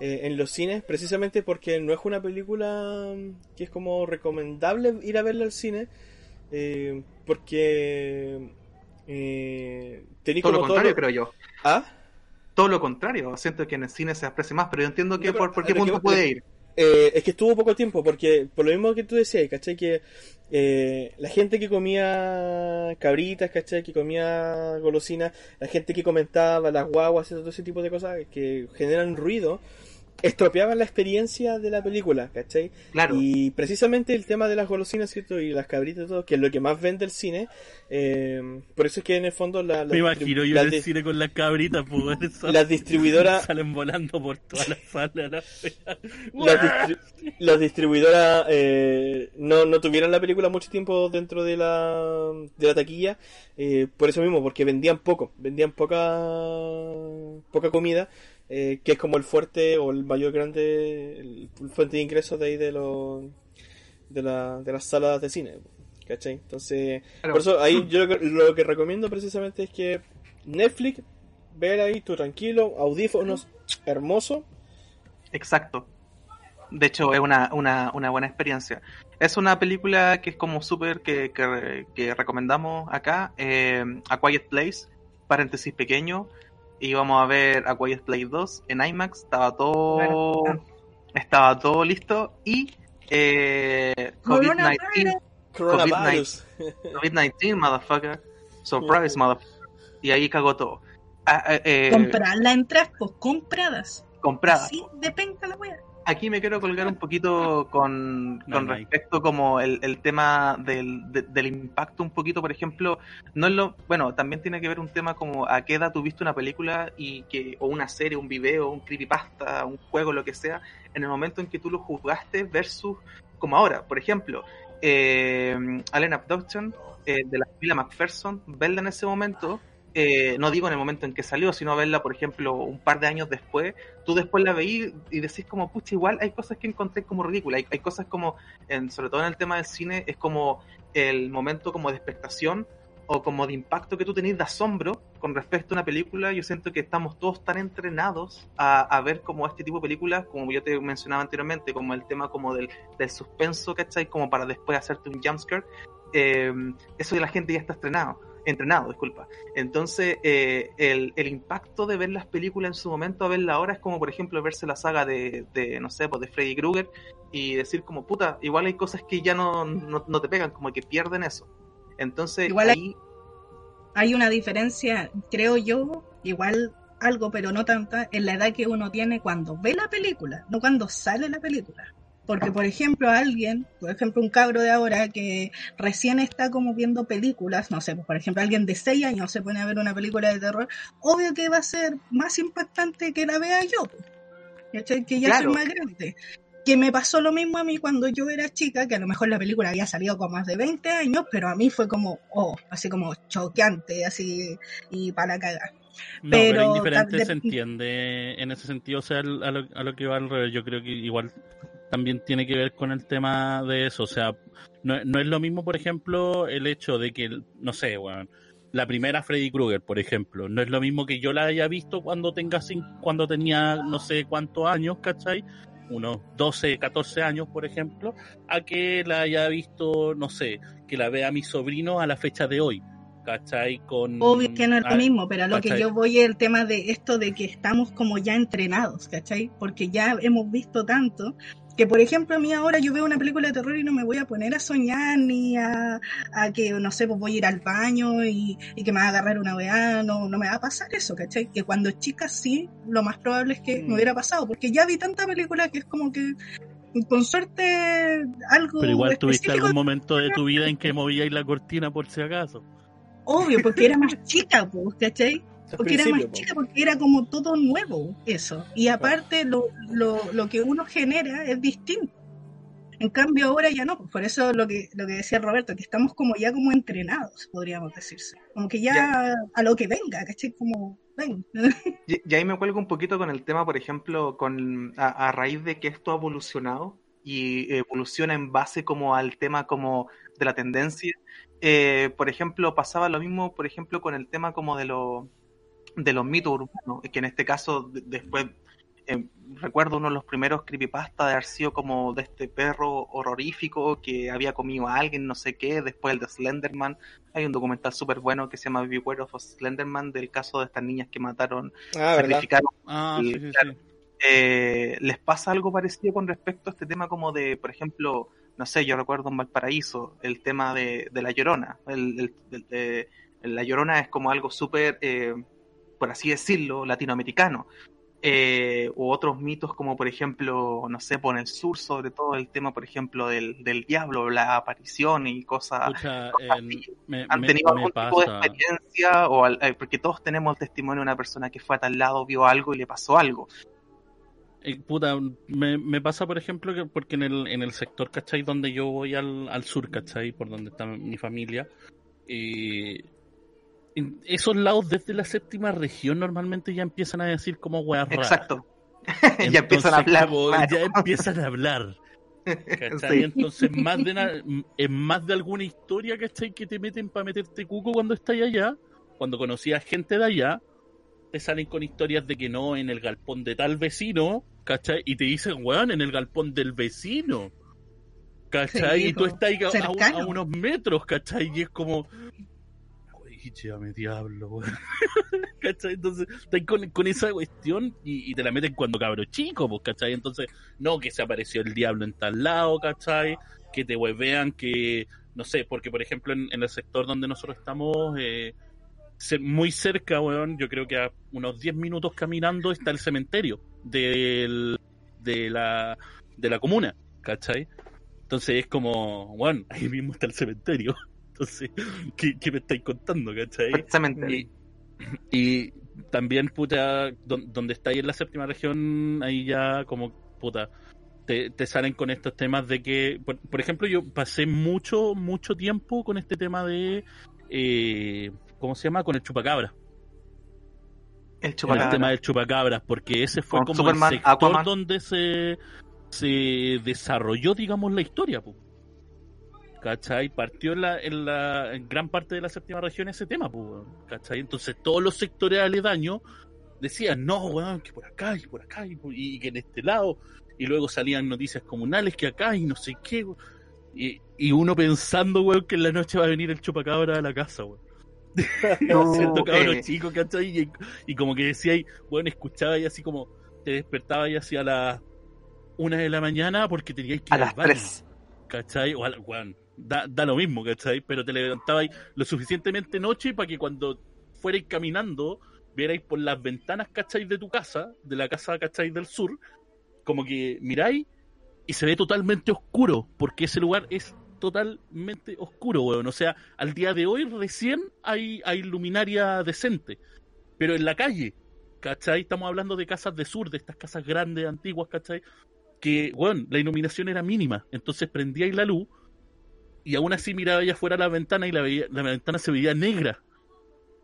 eh, en los cines, precisamente porque no es una película que es como recomendable ir a verla al cine, eh, porque eh, tenéis Todo lo como contrario, lo- creo yo. ¿Ah? Todo lo contrario. Siento que en el cine se aprecia más, pero yo entiendo que No, por, qué que- punto puede ir. Eh, es que estuvo poco tiempo, porque por lo mismo que tú decías, ¿cachai? Que eh, la gente que comía cabritas, ¿cachai? Que comía golosinas, la gente que comentaba las guaguas, todo ese tipo de cosas que generan ruido, estropeaban la experiencia de la película, ¿cachai? Claro. Y precisamente el tema de las golosinas, ¿cierto? Y las cabritas y todo, que es lo que más vende el cine, eh, por eso es que en el fondo la, la Me imagino yo la en el cine con las cabritas, pues eso. las distribuidoras salen volando por toda la sala. la las, distri- las distribuidoras eh, no, no tuvieron la película mucho tiempo dentro de la, de la taquilla, eh, por eso mismo, porque vendían poco, vendían poca, poca comida, eh, que es como el fuerte o el mayor grande, el fuente de ingresos de ahí de, los de, la, de las salas de cine. ¿Cachai? Entonces, Claro. por eso ahí yo lo que, lo que recomiendo precisamente es que Netflix, ver ahí tú tranquilo, audífonos hermoso, Exacto. De hecho, es una, una, una buena experiencia. Es una película que es como súper que, que, que recomendamos acá. eh, A Quiet Place, paréntesis pequeño. Y vamos a ver A Quiet Place 2 en IMAX. Estaba todo, Bueno. estaba todo listo. Y eh, COVID-19, Coronavirus. Coronavirus. COVID-19, motherfucker. Surprise, motherfucker. Y ahí cagó todo. Ah, eh, eh, Comprarla en tres, pues compradas. comprada. Sí, de penca la wea. Aquí me quiero colgar un poquito con, No, con no hay. respecto como el, el tema del, de- del impacto un poquito, por ejemplo, no es lo, bueno, también tiene que ver un tema como a qué edad tú viste una película y que, o una serie, un video, un creepypasta, un juego, lo que sea, en el momento en que tú lo jugaste versus como ahora, por ejemplo, eh, Alien Abduction, eh, de la familia McPherson, verla en ese momento, eh, no digo en el momento en que salió, sino verla, por ejemplo, un par de años después, tú después la veís y decís como, pucha, igual hay cosas que encontré como ridículas, hay, hay cosas como, en, sobre todo en el tema del cine, es como el momento como de expectación o como de impacto que tú tenés de asombro con respecto a una película, yo siento que estamos todos tan entrenados a, ver como este tipo de películas, como yo te mencionaba anteriormente, como el tema como del, del suspenso, ¿cachai? Como para después hacerte un jumpscare, eh, eso de la gente ya está estrenado, entrenado, disculpa. Entonces, eh, el, el impacto de ver las películas en su momento a verla ahora es como, por ejemplo, verse la saga de, de no sé, pues de Freddy Krueger y decir como, puta, igual hay cosas que ya no, no, no te pegan, como que pierden eso. Entonces, Igual hay- ahí, Hay una diferencia, creo yo, igual algo, pero no tanta, en la edad que uno tiene cuando ve la película, no cuando sale la película. Porque, por ejemplo, alguien, por ejemplo, un cabro de ahora que recién está como viendo películas, no sé, pues, por ejemplo, alguien de 6 años se pone a ver una película de terror, obvio que va a ser más impactante que la vea yo, pues. ¿cachai? Que ya Claro. soy más grande. Que me pasó lo mismo a mí cuando yo era chica, que a lo mejor la película había salido con más de 20 años, pero a mí fue como, oh, así como choqueante, así, y para cagar. No, Pero pero, indiferente se de- entiende en ese sentido, o sea, a lo, a lo que va al revés. Yo creo que igual también tiene que ver con el tema de eso, o sea, no, no es lo mismo, por ejemplo, el hecho de que, no sé, bueno, la primera Freddy Krueger, por ejemplo, no es lo mismo que yo la haya visto cuando tenga cin- cuando tenía no sé cuántos años, ¿cachai? Unos 12, 14 años, por ejemplo, a que la haya visto, no sé, que la vea mi sobrino a la fecha de hoy, ¿cachai? Con, Obvio que no es lo ah, mismo, pero a lo que yo voy es el tema de esto de que estamos como ya entrenados, ¿cachai? Porque ya hemos visto tanto que, por ejemplo, a mí ahora yo veo una película de terror y no me voy a poner a soñar ni a, a que, no sé, pues voy a ir al baño y, y que me va a agarrar una weá, no, no me va a pasar eso, ¿cachai? Que cuando chica sí, lo más probable es que Mm. me hubiera pasado, porque ya vi tanta película que es como que, con suerte, algo Pero igual tuviste algún momento de tu vida en que movíais la cortina por si acaso. Obvio, porque era más chica, pues, ¿cachai? Porque era más chica, porque era como todo nuevo eso. Y aparte lo, lo, lo que uno genera es distinto. En cambio ahora ya no, por eso lo que, lo que decía Roberto, que estamos como ya como entrenados, podríamos decirse. Como que ya, a lo que venga, ¿cachai? Como ven. Y, y ahí me cuelgo un poquito con el tema, por ejemplo, con a, a raíz de que esto ha evolucionado y evoluciona en base como al tema como de la tendencia. Eh, por ejemplo, pasaba lo mismo, por ejemplo, con el tema como de, lo, de los mitos urbanos, que en este caso de- después eh, recuerdo uno de los primeros creepypasta de haber sido como de este perro horrorífico que había comido a alguien, no sé qué, después el de Slenderman. Hay un documental súper bueno que se llama Beware of Slenderman del caso de estas niñas que mataron, Ah, Ah, Y, sí, sí, claro, sí. eh, ¿les pasa algo parecido con respecto a este tema como de, por ejemplo, no sé, yo recuerdo en Valparaíso, el tema de, de la llorona? El, el- el- eh, la llorona es como algo súper, eh, por así decirlo, latinoamericano. Eh, u otros mitos como por ejemplo, no sé, por el sur, sobre todo el tema, por ejemplo, del, del diablo, la aparición y cosas Pucha, cosas así. me, ¿Han tenido me algún tipo de experiencia? O al- eh, porque todos tenemos el testimonio de una persona que fue a tal lado, vio algo y le pasó algo. Eh, puta, me, pasa, por ejemplo, que porque en el, en el sector, ¿cachai? Donde yo voy al, al sur, ¿cachai? Por donde está mi familia. eh, en esos lados desde la séptima región normalmente ya empiezan a decir como weas raras. Exacto. ya empiezan a Entonces, hablar. como claro. Ya empiezan a hablar. ¿Cachai? Sí. Entonces, más de na- en más de alguna historia, ¿cachai? Que te meten para meterte cuco cuando estás allá, cuando conocías gente de allá, te salen con historias de que no, en el galpón de tal vecino, ¿cachai? Y te dicen, weón, en el galpón del vecino. ¿Cachai? Sí, y tú estás ahí a, a unos metros, ¿cachai? Y es como, Llévame diablo, weón. ¿Cachai? Entonces, estás con, con esa cuestión y, y te la meten cuando cabro chico, pues, ¿cachai? Entonces, no, que se apareció el diablo en tal lado, ¿cachai? Que te vean que, no sé, porque por ejemplo en, el sector donde nosotros estamos, eh, muy cerca, weón, yo creo que a unos 10 minutos caminando está el cementerio del, de, la, de la comuna, ¿cachai? Entonces es como, bueno, ahí mismo está el cementerio. Entonces, ¿qué, qué me estáis contando, cachai? Precisamente. Y, y también, puta, don- donde está ahí en la séptima región, ahí ya como, puta, te, te salen con estos temas de que, por, por ejemplo, yo pasé mucho, mucho tiempo con este tema de, eh, ¿cómo se llama? Con el chupacabra. El Con el chupacabra. tema del chupacabras, porque ese fue Con como Superman, el sector Aquaman. donde se, se desarrolló, digamos, la historia, po. ¿Cachai? Partió en, la, en, la, en gran parte de la séptima región ese tema, po, ¿cachai? Entonces todos los sectores aledaños decían, no, weón, que por acá y por acá y, por- y que en este lado, y luego salían noticias comunales que acá y no sé qué, weón. Y, y uno pensando, weón, que en la noche va a venir el chupacabra a la casa, weón. No, Siendo cabros eh, chicos, ¿cachai? Y, y como que decía ahí, bueno, escuchaba y así como te despertaba y así a las una de la mañana porque teníais que a ir al las baño, tres. ¿cachai? O al, weón, da, da lo mismo, ¿cachai? Pero te levantabais lo suficientemente noche para que cuando fuerais caminando vierais por las ventanas, ¿cachai? De tu casa, de la casa, ¿cachai? Del sur, como que miráis y se ve totalmente oscuro, porque ese lugar es totalmente oscuro, weón. O sea, al día de hoy recién hay, hay luminaria decente, pero en la calle, ¿cachai? Estamos hablando de casas de sur, de estas casas grandes, antiguas, ¿cachai? Que, weón, la iluminación era mínima, entonces prendíais la luz y aún así miraba allá afuera la ventana y la, veía- la ventana se veía negra.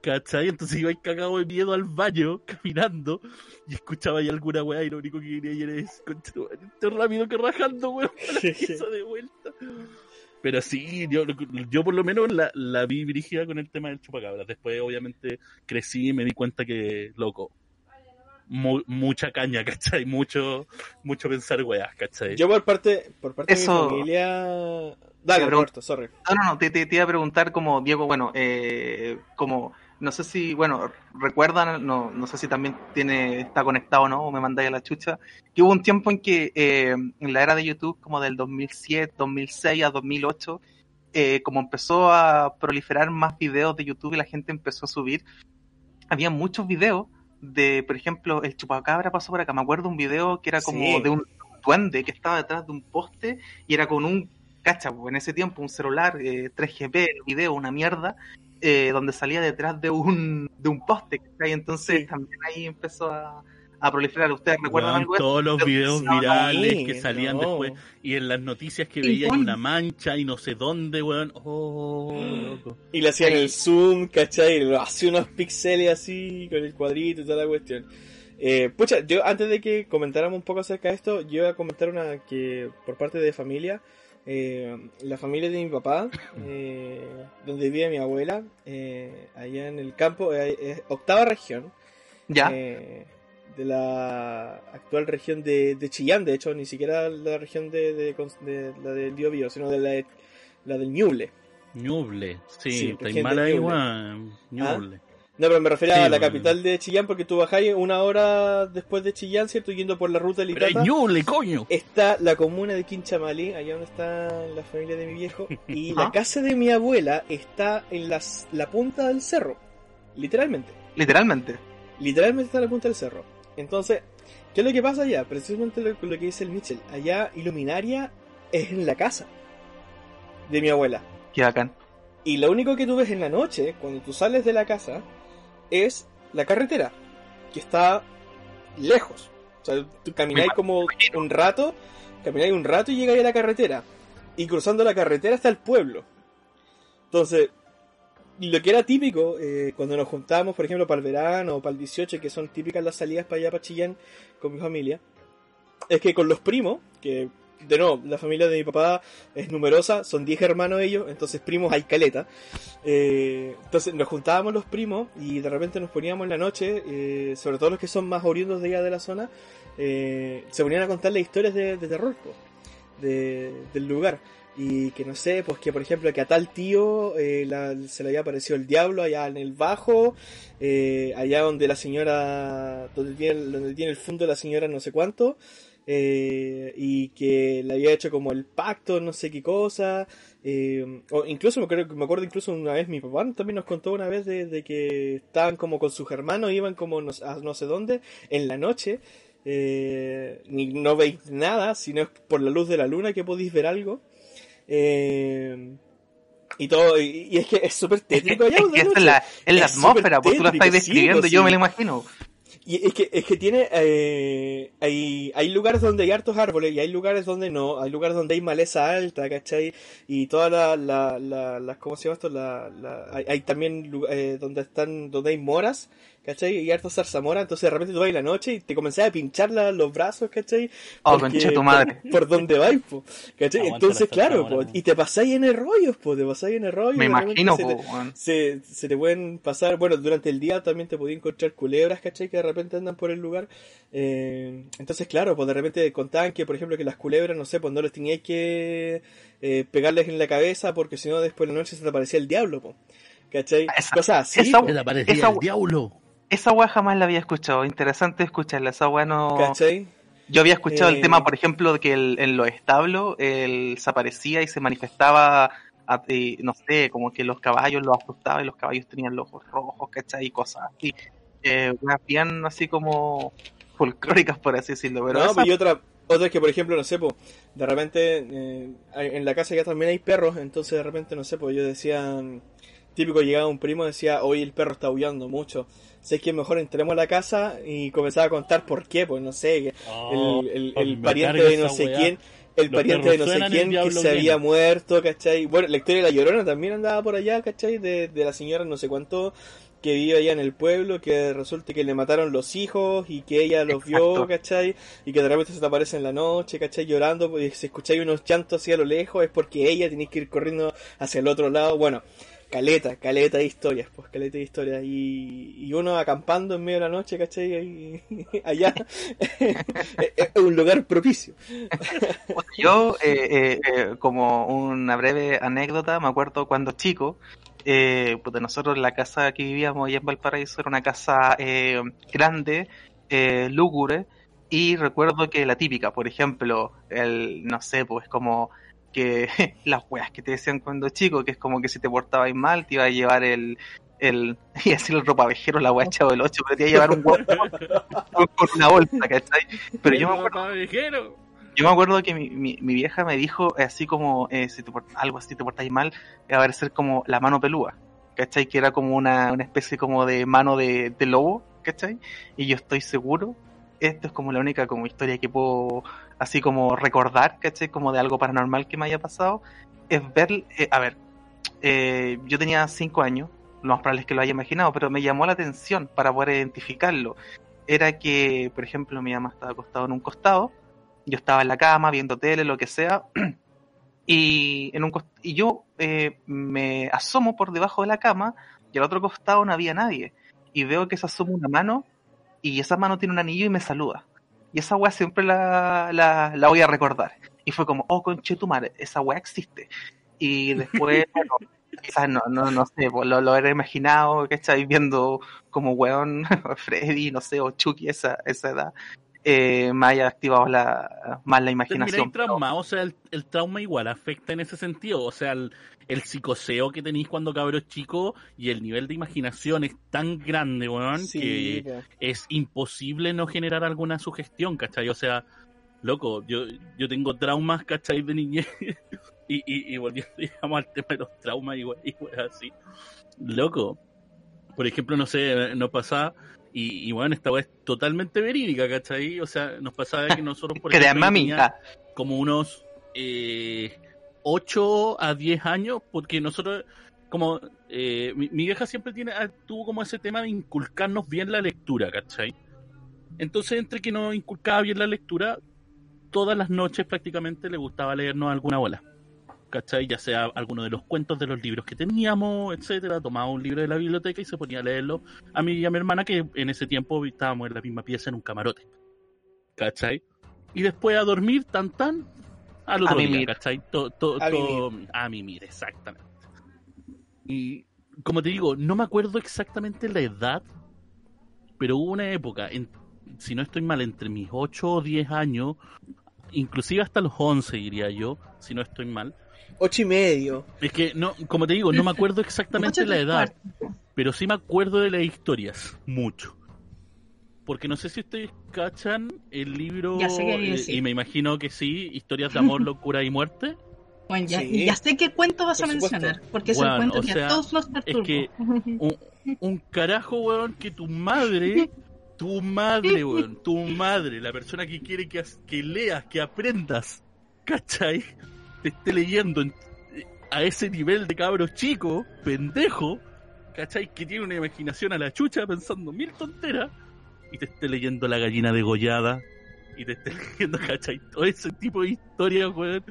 ¿Cachai? Entonces iba cagado de miedo al baño, caminando, y escuchaba ahí alguna weá, y lo único que quería era es, "Concha tu madre, estoy rápido que rajando, weón, para la pieza de vuelta. Pero sí, yo, yo por lo menos la, la vi brígida con el tema del chupacabras. Después, obviamente, crecí y me di cuenta que, loco, mu- mucha caña, ¿cachai? Mucho, mucho pensar weas, ¿cachai? Yo por parte, por parte Eso- de mi familia... Dale, Roberto, sorry. No, no, no, te, te- te iba a preguntar como, Diego, bueno, eh, como, no sé si, bueno, recuerdan, no, no sé si también tiene, está conectado, ¿no? O me mandáis a la chucha, que hubo un tiempo en que eh, en la era de YouTube, como del 2007, 2006 a 2008, eh, como empezó a proliferar más videos de YouTube y la gente empezó a subir, había muchos videos de, por ejemplo, el chupacabra pasó por acá, me acuerdo un video que era como Sí. de un duende que estaba detrás de un poste y era con un cacha, pues, en ese tiempo un celular eh, 3GP, el video, una mierda, eh, donde salía detrás de un, de un poste, ¿cachai? Entonces Sí. también ahí empezó a, a proliferar. ¿Ustedes recuerdan algo todos los videos No, virales que salían no. después y en las noticias que veían una mancha y no sé dónde, weón. Oh, loco. Y le hacían el zoom, ¿cachai? Hacía unos píxeles así, con el cuadrito y toda la cuestión. Eh, pucha, yo antes de que comentáramos un poco acerca de esto, yo iba a comentar una que por parte de familia, eh, la familia de mi papá, eh, donde vivía mi abuela, eh, allá en el campo, eh, eh, octava región, Ya, eh, de la actual región de, de Chillán, de hecho, ni siquiera la región de, de, de la del Biobío, sino de la, la del Ñuble. Ñuble, sí, Sí, ahí, Ñuble. weón. No, pero me refería Sí, a la bueno. capital de Chillán porque tú bajáis una hora después de Chillán, ¿cierto? Yendo por la ruta Litata. Ñuble, coño. Está la comuna de Quinchamalí, allá donde está la familia de mi viejo. Y la casa de mi abuela está en las, la punta del cerro. Literalmente. literalmente. Literalmente está en la punta del cerro. Entonces, ¿qué es lo que pasa allá? Precisamente lo, lo que dice el Mitchell. Allá, iluminaria es en la casa de mi abuela. Qué bacán. Y lo único que tú ves en la noche, cuando tú sales de la casa, es la carretera, que está lejos. O sea, tú camináis como un rato, camináis un rato y llegáis a la carretera. Y cruzando la carretera está el pueblo. Entonces, lo que era típico, eh, cuando nos juntábamos, por ejemplo, para el verano o para el 18, que son típicas las salidas para allá, para Chillán, con mi familia, es que con los primos, que de nuevo, la familia de mi papá es numerosa, son 10 hermanos ellos, entonces primos hay caleta. Eh, entonces nos juntábamos los primos y de repente nos poníamos en la noche, eh, sobre todo los que son más oriundos de allá de la zona, eh, se ponían a contarle historias de, de terror de- del lugar. Y que no sé, pues que por ejemplo que a tal tío la- se le había aparecido el diablo allá en el bajo, allá donde la señora, donde tiene, donde tiene el fondo la señora no sé cuánto, eh, y que le había hecho como el pacto, no sé qué cosa, eh, o incluso me acuerdo, me acuerdo incluso una vez mi papá también nos contó una vez de, de que estaban como con sus hermanos, iban como no, a no sé dónde, en la noche, eh, ni no veis nada, sino es por la luz de la luna que podéis ver algo. Eh, y todo, y, y es que es súper tétrico allá. es que es la, es la atmósfera, pues tú la estás sí, describiendo, pues, yo sí. me lo imagino. Y es que, es que tiene, eh, hay, hay lugares donde hay hartos árboles y hay lugares donde no, hay lugares donde hay maleza alta, ¿cachai? Y todas las, la, ¿cómo se llama esto? La, hay, hay también eh, donde están, donde hay moras, ¿cachai? Y hartos zarzamoras, entonces de repente tú vas en la noche y te comenzás a pinchar la- los brazos, ¿cachai? Oh, Porque- tu madre. Por, por donde vais, po, ¿cachai? Aguanta Entonces, claro, po, y te pasáis en el rollo, po, te pasáis en el rollo. Me imagino, se te- po, se, se te pueden pasar, bueno, durante el día también te podías encontrar culebras, ¿cachai? Que de repente andan por el lugar. Eh, entonces, claro, pues de repente contaban que, por ejemplo, que las culebras, no sé, pues no les teníais que eh, pegarles en la cabeza porque si no después de la noche se te aparecía el diablo, po, ¿cachai? Esa- Cosas así, esa- Esa- el diablo. Esa weá jamás la había escuchado. Interesante escucharla. Esa weá no. ¿cachai? Yo había escuchado Eh, el tema, por ejemplo, de que el- en los establos él se aparecía y se manifestaba, a- eh, no sé, como que los caballos los asustaba y los caballos tenían los ojos rojos, ¿cachai? Y cosas así. Eh, weas bien así como folclóricas, por así decirlo. Pero no, esa- pues, y otra, otra es que, por ejemplo, no sé, de repente, eh, en la casa ya también hay perros, entonces de repente, no sé, pues yo decía, típico llegaba un primo y decía, hoy el perro está aullando mucho. Sé que mejor entremos a la casa y comenzaba a contar por qué, pues no sé, que el, el- pariente de no sé weá. quién, el Los pariente de no sé quién que se viene. había muerto, ¿cachai? Bueno, la historia de la Llorona también andaba por allá, ¿cachai? De, de la señora no sé cuánto que vive allá en el pueblo, que resulta que le mataron los hijos y que ella los vio. ¿cachai? Y que de repente se te aparece en la noche, ¿cachai? Llorando, pues, y si escucháis unos llantos así a lo lejos es porque ella tenéis que ir corriendo hacia el otro lado. Bueno, caleta, caleta de historias, pues caleta de historias. Y, y uno acampando en medio de la noche, ¿cachai? Allá es un lugar propicio. Yo, eh, eh, eh, como una breve anécdota, me acuerdo cuando chico, eh, pues de nosotros la casa que vivíamos allá en Valparaíso era una casa eh, grande, eh, lúgubre, y recuerdo que la típica, por ejemplo, el, no sé, pues como que las weas que te decían cuando chico, que es como que si te portabas mal te iba a llevar el, el, y así el ropavejero, la wea chavo del 8, pero te iba a llevar un huevo con, una bolsa, ¿cachai? Pero yo me acuerdo yo me acuerdo que mi, mi, mi vieja me dijo eh, así como, eh, si te algo así te portáis mal, va a parecer como la mano pelúa, ¿cachai? Que era como una, una especie como de mano de, de lobo, ¿cachai? Y yo estoy seguro esto es como la única como historia que puedo así como recordar, ¿cachai? Como de algo paranormal que me haya pasado, es ver, eh, a ver, eh, yo tenía cinco años, lo más probable es que lo haya imaginado, pero me llamó la atención para poder identificarlo. Era que, por ejemplo, mi mamá estaba acostado en un costado, yo estaba en la cama viendo tele, lo que sea, y, en un y yo eh, me asomo por debajo de la cama y al otro costado no había nadie. Y veo que se asoma una mano y esa mano tiene un anillo y me saluda. Y esa weá siempre la, la, la voy a recordar. Y fue como, oh, conche tu madre, esa weá existe. Y después, bueno, quizás no, no, no sé, pues, lo, lo era imaginado, que estáis viendo como weón, Freddy, no sé, o Chucky, esa, esa edad, eh, me haya activado la, más la imaginación. Pero- traumado, o sea, el, el trauma igual afecta en ese sentido. O sea, el, el psicoseo que tenéis cuando cabros chicos y el nivel de imaginación es tan grande, weón, Sí, que es imposible no generar alguna sugestión, ¿cachai? O sea, loco, yo, yo tengo traumas, ¿cachai? De niñez. y, y, y volviendo, digamos, al tema de los traumas igual, igual así. Loco. Por ejemplo, no sé, nos pasaba, y, y bueno, esta weá es totalmente verídica, ¿cachai? O sea, nos pasaba que nosotros, por ejemplo, ah, como unos eh, 8 a 10 años, porque nosotros, como eh, mi, mi vieja siempre tiene, ah, tuvo como ese tema de inculcarnos bien la lectura, ¿cachai? Entonces, entre que nos inculcaba bien la lectura, todas las noches prácticamente le gustaba leernos alguna bola. ¿Cachai? Ya sea alguno de los cuentos de los libros que teníamos, etcétera, tomaba un libro de la biblioteca y se ponía a leerlo a mí y a mi hermana, que en ese tiempo estábamos en la misma pieza en un camarote. ¿Cachai? Y después a dormir, tan tan, al otro A día, mimir. ¿cachai? To- to- A to- a mimir, exactamente. Y como te digo, no me acuerdo exactamente la edad, pero hubo una época, en, si no estoy mal, entre mis 8 o 10 años, inclusive hasta los 11 diría yo, si no estoy mal. Ocho y medio. Es que, no como te digo, no me acuerdo exactamente la edad, pero sí me acuerdo de las historias, mucho. Porque no sé si ustedes cachan el libro, Ya sé que eh, y me imagino que sí, historias de amor, locura y muerte. Bueno, ya, Sí. ya sé qué cuento vas a supuesto. mencionar, porque es Bueno, el cuento o que sea, a todos nos perturbó. que- Un, un carajo, weón, que tu madre, tu madre, weón, tu madre, la persona que quiere que, que leas, que aprendas, ¿cachai? Te esté leyendo en- a ese nivel de cabros chico, pendejo, ¿cachai? Que tiene una imaginación a la chucha pensando mil tonteras y te esté leyendo la gallina degollada y te esté leyendo, ¿cachai? Todo ese tipo de historias, weón.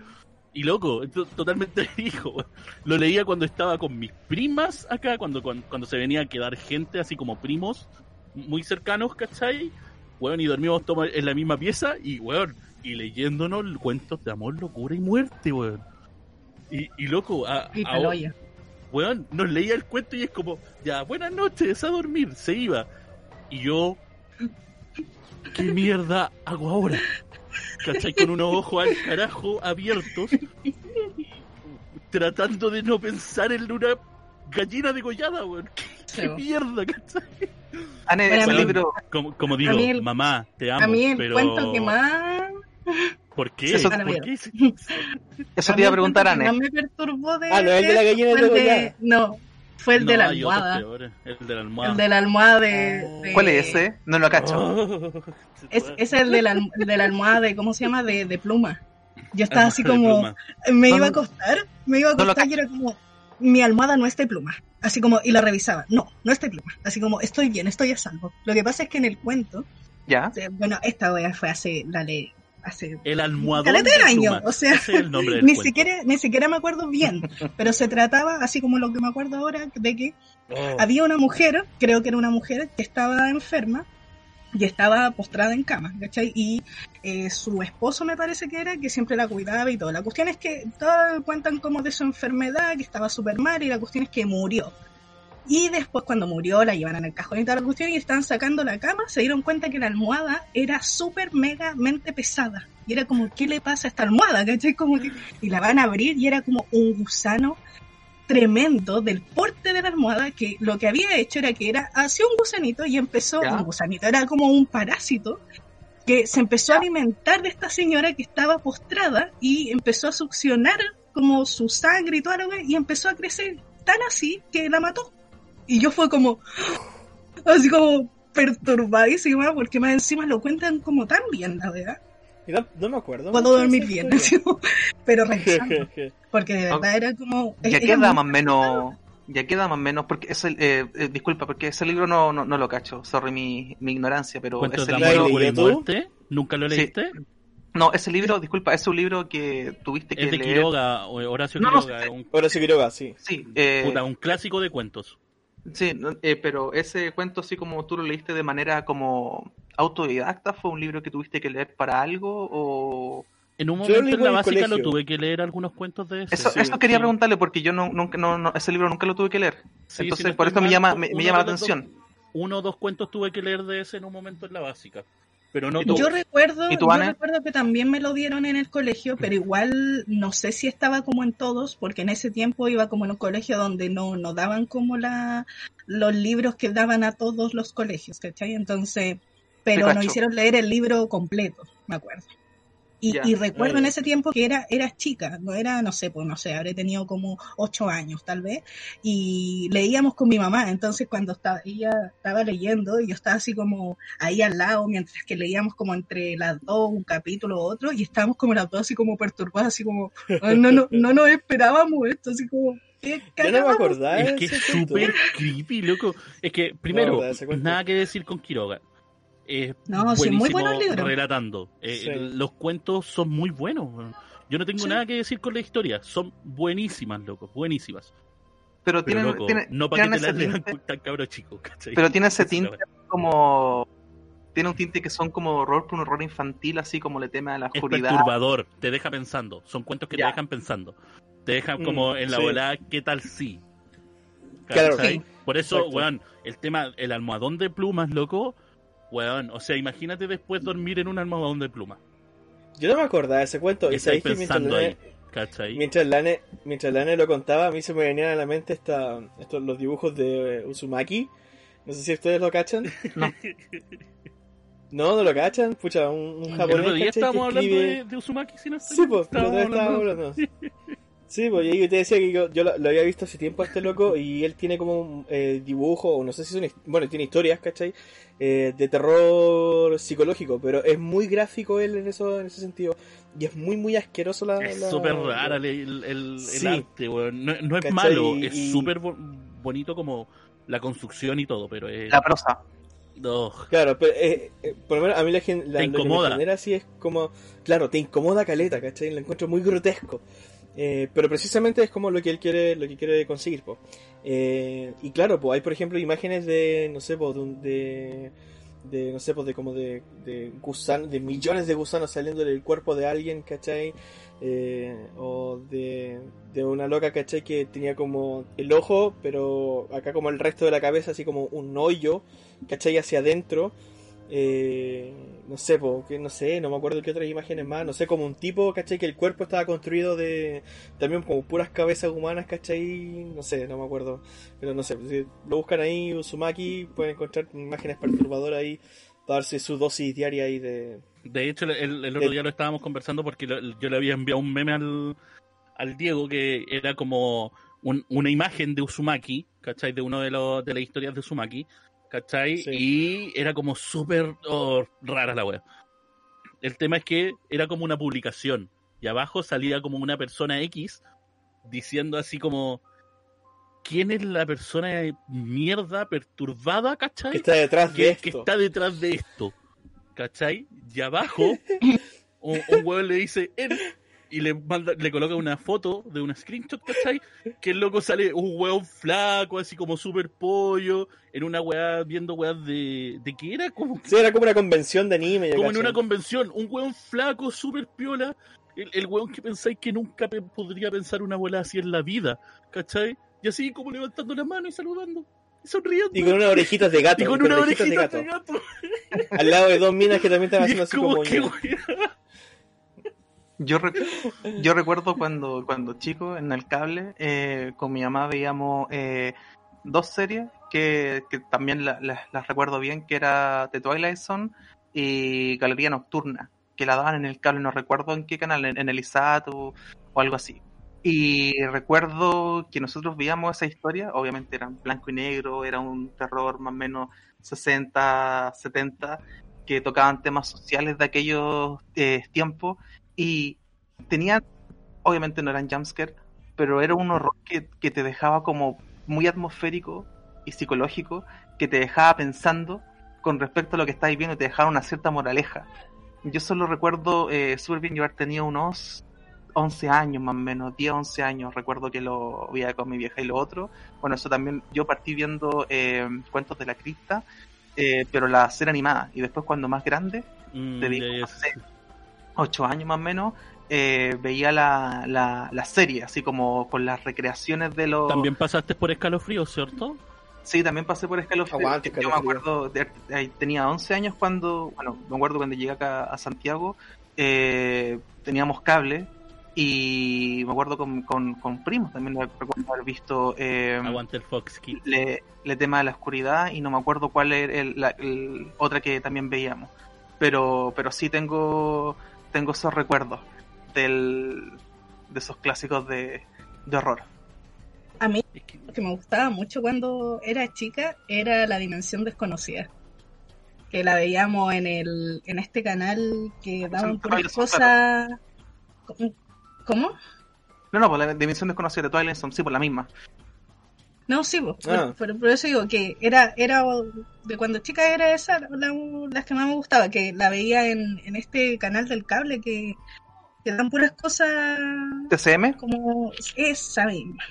Y loco, to- totalmente hijo. Lo leía cuando estaba con mis primas acá, cuando, cuando, cuando se venía a quedar gente, así como primos muy cercanos, ¿cachai? Weón, y dormíamos en la misma pieza y, weón, y leyéndonos cuentos de amor, locura y muerte, weón. Y, y loco, a, Y a- hoyo. weón, nos leía el cuento y es como, ya, buenas noches, a dormir, se iba. Y yo, ¿qué mierda hago ahora? ¿Cachai? Con unos ojos al carajo abiertos, tratando de no pensar en una gallina degollada, weón. ¿Qué, qué mierda, cachai? Ane, Bueno, libro, Como, como digo, mí el- mamá, te amo, A mí el pero... cuento que más... ¿Por qué? Eso- ¿Por qué? eso te iba a preguntar, Ane. más me perturbó de Ah, no, el de la gallina fue el de- degollada. No, fue el de la No, almohada. El de la almohada. El de la almohada de... de- ¿cuál es ese? No lo cacho. Oh, Es, es el de la, el de la almohada de, ¿cómo se llama? De, de pluma. Yo estaba así como, me No, iba a no. acostar, me iba a No acostar y era como, mi almohada no es de pluma. Así como, y la revisaba, no, no es de pluma. Así como, estoy bien, estoy a salvo. Lo que pasa es que en el cuento, ¿Ya? bueno, esta wea fue hace, dale, hace El almohadón de pluma. o sea, es el nombre del ni cuento. siquiera, ni siquiera me acuerdo bien, pero se trataba, así como lo que me acuerdo ahora, de que Oh. había una mujer, creo que era una mujer, que estaba enferma y estaba postrada en cama, ¿cachai? Y eh, su esposo me parece que era, que siempre la cuidaba y todo. La cuestión es que todos cuentan como de su enfermedad, que estaba súper mal y la cuestión es que murió. Y después cuando murió la llevaron al cajón y toda la cuestión y estaban sacando la cama, se dieron cuenta que la almohada era súper megamente pesada. Y era como, ¿qué le pasa a esta almohada? ¿Cachai? Como que, y la van a abrir y era como un gusano tremendo del porte de la almohada que lo que había hecho era que era hacia un gusanito y empezó Ya. un gusanito, era como un parásito que se empezó a alimentar de esta señora que estaba postrada y empezó a succionar como su sangre y la wea, y empezó a crecer tan así que la mató. Y yo fue como así como perturbadísima porque más encima lo cuentan como tan bien, la verdad. Y No, no me acuerdo. Puedo dormir bien, pero revisando, porque de verdad era como... Ya era queda más o menos. Ya queda más o menos. Porque ese, eh, eh, disculpa, porque ese libro no, no, no lo cacho. Sorry mi, mi ignorancia, pero ese de ¿Lo amor, has libro. y muerte. ¿Nunca lo Sí. leíste? No, ese libro, disculpa, es un libro que tuviste que Es de leer. Quiroga, o Horacio No, no, Quiroga, un, Horacio Quiroga, sí. Sí, eh, puta, un clásico de cuentos. Sí no, eh, pero ese cuento, así como tú lo leíste de manera como autodidacta, ¿fue un libro que tuviste que leer para algo? o En un momento en la básica lo tuve que leer algunos cuentos de ese. Eso, Sí, eso quería sí. preguntarle porque yo no, nunca, no, no- ese libro nunca lo tuve que leer. Sí, Entonces, si por estoy eso me llama, me, llama la dos- atención. Uno o dos cuentos tuve que leer de ese en un momento en la básica. Pero no. Yo recuerdo, ¿Y tú, yo recuerdo que también me lo dieron en el colegio, pero igual no sé si estaba como en todos, porque en ese tiempo iba como en un colegio donde no, no daban como la, los libros que daban a todos los colegios, ¿cachai? Entonces, pero nos hicieron leer el libro completo, me acuerdo. Y, y recuerdo en ese tiempo que era, era chica, no era, no sé, pues no sé, habré tenido como ocho años tal vez, y leíamos con mi mamá, entonces cuando estaba, ella estaba leyendo y yo estaba así como ahí al lado, mientras que leíamos como entre las dos un capítulo u otro, y estábamos como las dos así como perturbadas, así como, "Ay, no, no, no nos esperábamos esto, así como, ¿qué Yo no me cagada?". acordaba Es que es súper creepy, loco. Es que, primero, nada que decir con Quiroga. Es No, sí, muy bueno el buenísimo libro. relatando. Eh, Sí. Los cuentos son muy buenos. Yo no tengo Sí. nada que decir con la historia. Son buenísimas, loco. Buenísimas. Pero Pero, tienen, loco, tienen- no para que te las ese lean tinte, tan cabros chicos, ¿cachai? pero tiene ese es tinte como tiene un tinte que son como horror por un horror infantil así como le tema de la Es oscuridad perturbador. Te deja pensando. Son cuentos que Ya. te dejan pensando. Te dejan Mm, como en la sí. volada, ¿qué tal si? Claro. Sí. Por eso, Exacto. weón, el tema, el almohadón de plumas, loco, weón, o sea, imagínate después dormir en un almohadón de plumas. Yo no me acordaba de ese cuento. Y sabéis que mientras ahí, ¿cachai? mientras, la ne- mientras la ne lo contaba, a mí se me venían a la mente esta, estos, los dibujos de eh, Uzumaki. No sé si ustedes lo cachan. No. No, no lo cachan. Pucha, un, un El japonés otro día estábamos hablando de, de Uzumaki, si no estoy Sí, pues, estábamos hablando- hablando. Sí, pues yo te decía que yo, yo lo, lo había visto hace tiempo a este loco y él tiene como un eh, dibujo, o no sé si son, bueno, tiene historias, ¿cachai? Eh, de terror psicológico, pero es muy gráfico él en eso en ese sentido y es muy, muy asqueroso la... Es la- súper rara el, el, el- el Sí. arte, weón. No, no es ¿Cachai? malo, es y- súper bo- bonito como la construcción y todo, pero es... la prosa No, Claro, pero eh, eh, por lo menos a mí la gente la, Te lo que me incomoda. genera así es como, claro, te incomoda caleta, ¿cachai? Lo encuentro muy grotesco. Eh, pero precisamente es como lo que él quiere, lo que quiere conseguir, po. Eh, y claro, pues hay por ejemplo imágenes de, no sé, po, de, un- de, no sé, pues de como de, de gusanos, de millones de gusanos saliendo del cuerpo de alguien, ¿cachai? Eh, o de, de una loca, ¿cachai? Que tenía como el ojo, pero acá como el resto de la cabeza, así como un hoyo, ¿cachai? Hacia adentro. Eh, no sé, po, que no sé, no me acuerdo qué otras imágenes más, no sé, como un tipo, ¿cachai? Que el cuerpo estaba construido de también como puras cabezas humanas, ¿cachai? No sé, no me acuerdo, pero no sé, si lo buscan ahí, Uzumaki, pueden encontrar imágenes perturbadoras ahí para darse su dosis diaria ahí de... De hecho, el, el otro De- día lo estábamos conversando porque lo- yo le había enviado un meme al, al Diego que era como un- una imagen de Uzumaki, ¿cachai? De uno de, los de las historias de Uzumaki, ¿cachai? Sí. Y era como súper oh, rara la wea. El tema es que era como una publicación y abajo salía como una persona X diciendo así como... ¿Quién es la persona de mierda perturbada, cachai? que está detrás de que, que esto. está detrás de esto. ¿Cachai? Y abajo, un, un hueón le dice y le manda, le coloca una foto de un screenshot, ¿cachai? Que el loco sale un hueón flaco, así como super pollo, en una weá, viendo weas de. ¿De qué era? Como, Sí, era como una convención de anime. como en una convención, un hueón flaco, super piola. El, el hueón que pensáis que nunca pe- podría pensar una bola así en la vida, ¿cachai? Y así como levantando la mano y saludando, y sonriendo. Y con unas orejitas de gato. Y con y una orejitas orejita de de gato. gato. Al lado de dos minas que también estaban haciendo así como como... Yo, recu- yo recuerdo cuando, cuando chico en el cable, eh, con mi mamá veíamos eh, dos series que, que también la- la- las recuerdo bien, que era The Twilight Zone y Galería Nocturna, que la daban en el cable, no recuerdo en qué canal, en, en el ISAT o, o algo así. Y recuerdo que nosotros veíamos esa historia, obviamente era en blanco y negro, era un terror más o menos 60, 70, que tocaban temas sociales de aquellos eh, tiempos y tenían, obviamente no eran jumpscare, pero era un horror que, que te dejaba como muy atmosférico y psicológico, que te dejaba pensando con respecto a lo que estáis viendo y te dejaba una cierta moraleja. Yo solo recuerdo eh, súper bien yo haber tenido unos 11 años más o menos, 10, 11 años, recuerdo que lo veía con mi vieja y lo otro. Bueno, eso también, yo partí viendo eh, Cuentos de la Cripta, eh, pero la serie animada, y después cuando más grande, Mm, te digo, 8 años más o menos, eh, veía la, la, la serie, así como con las recreaciones de los... También pasaste por escalofrío, ¿cierto? Sí, también pasé por escalofrío. Aguante, Yo me acuerdo, de- ahí tenía 11 años cuando, bueno, me acuerdo cuando llegué acá a Santiago, eh, teníamos cable y me acuerdo con, con, con primos también recuerdo haber visto eh, Aguante el Fox Kid. le, le tema de la oscuridad y no me acuerdo cuál era el, la el- otra que también veíamos. Pero, pero sí tengo, tengo esos recuerdos del, de esos clásicos de, de horror. A mí lo que me gustaba mucho cuando era chica era La Dimensión Desconocida. Que la veíamos en el en este canal que daban Son puras cosas. ¿Cómo? No, no, por la dimensión desconocida de Twilight Zone, sí, por la misma. No, sí, Ah. por, por- por eso digo que era, era de cuando chica era esa la, las que más me gustaba, que la veía en, en este canal del cable que, que dan puras cosas TCM, como esa misma.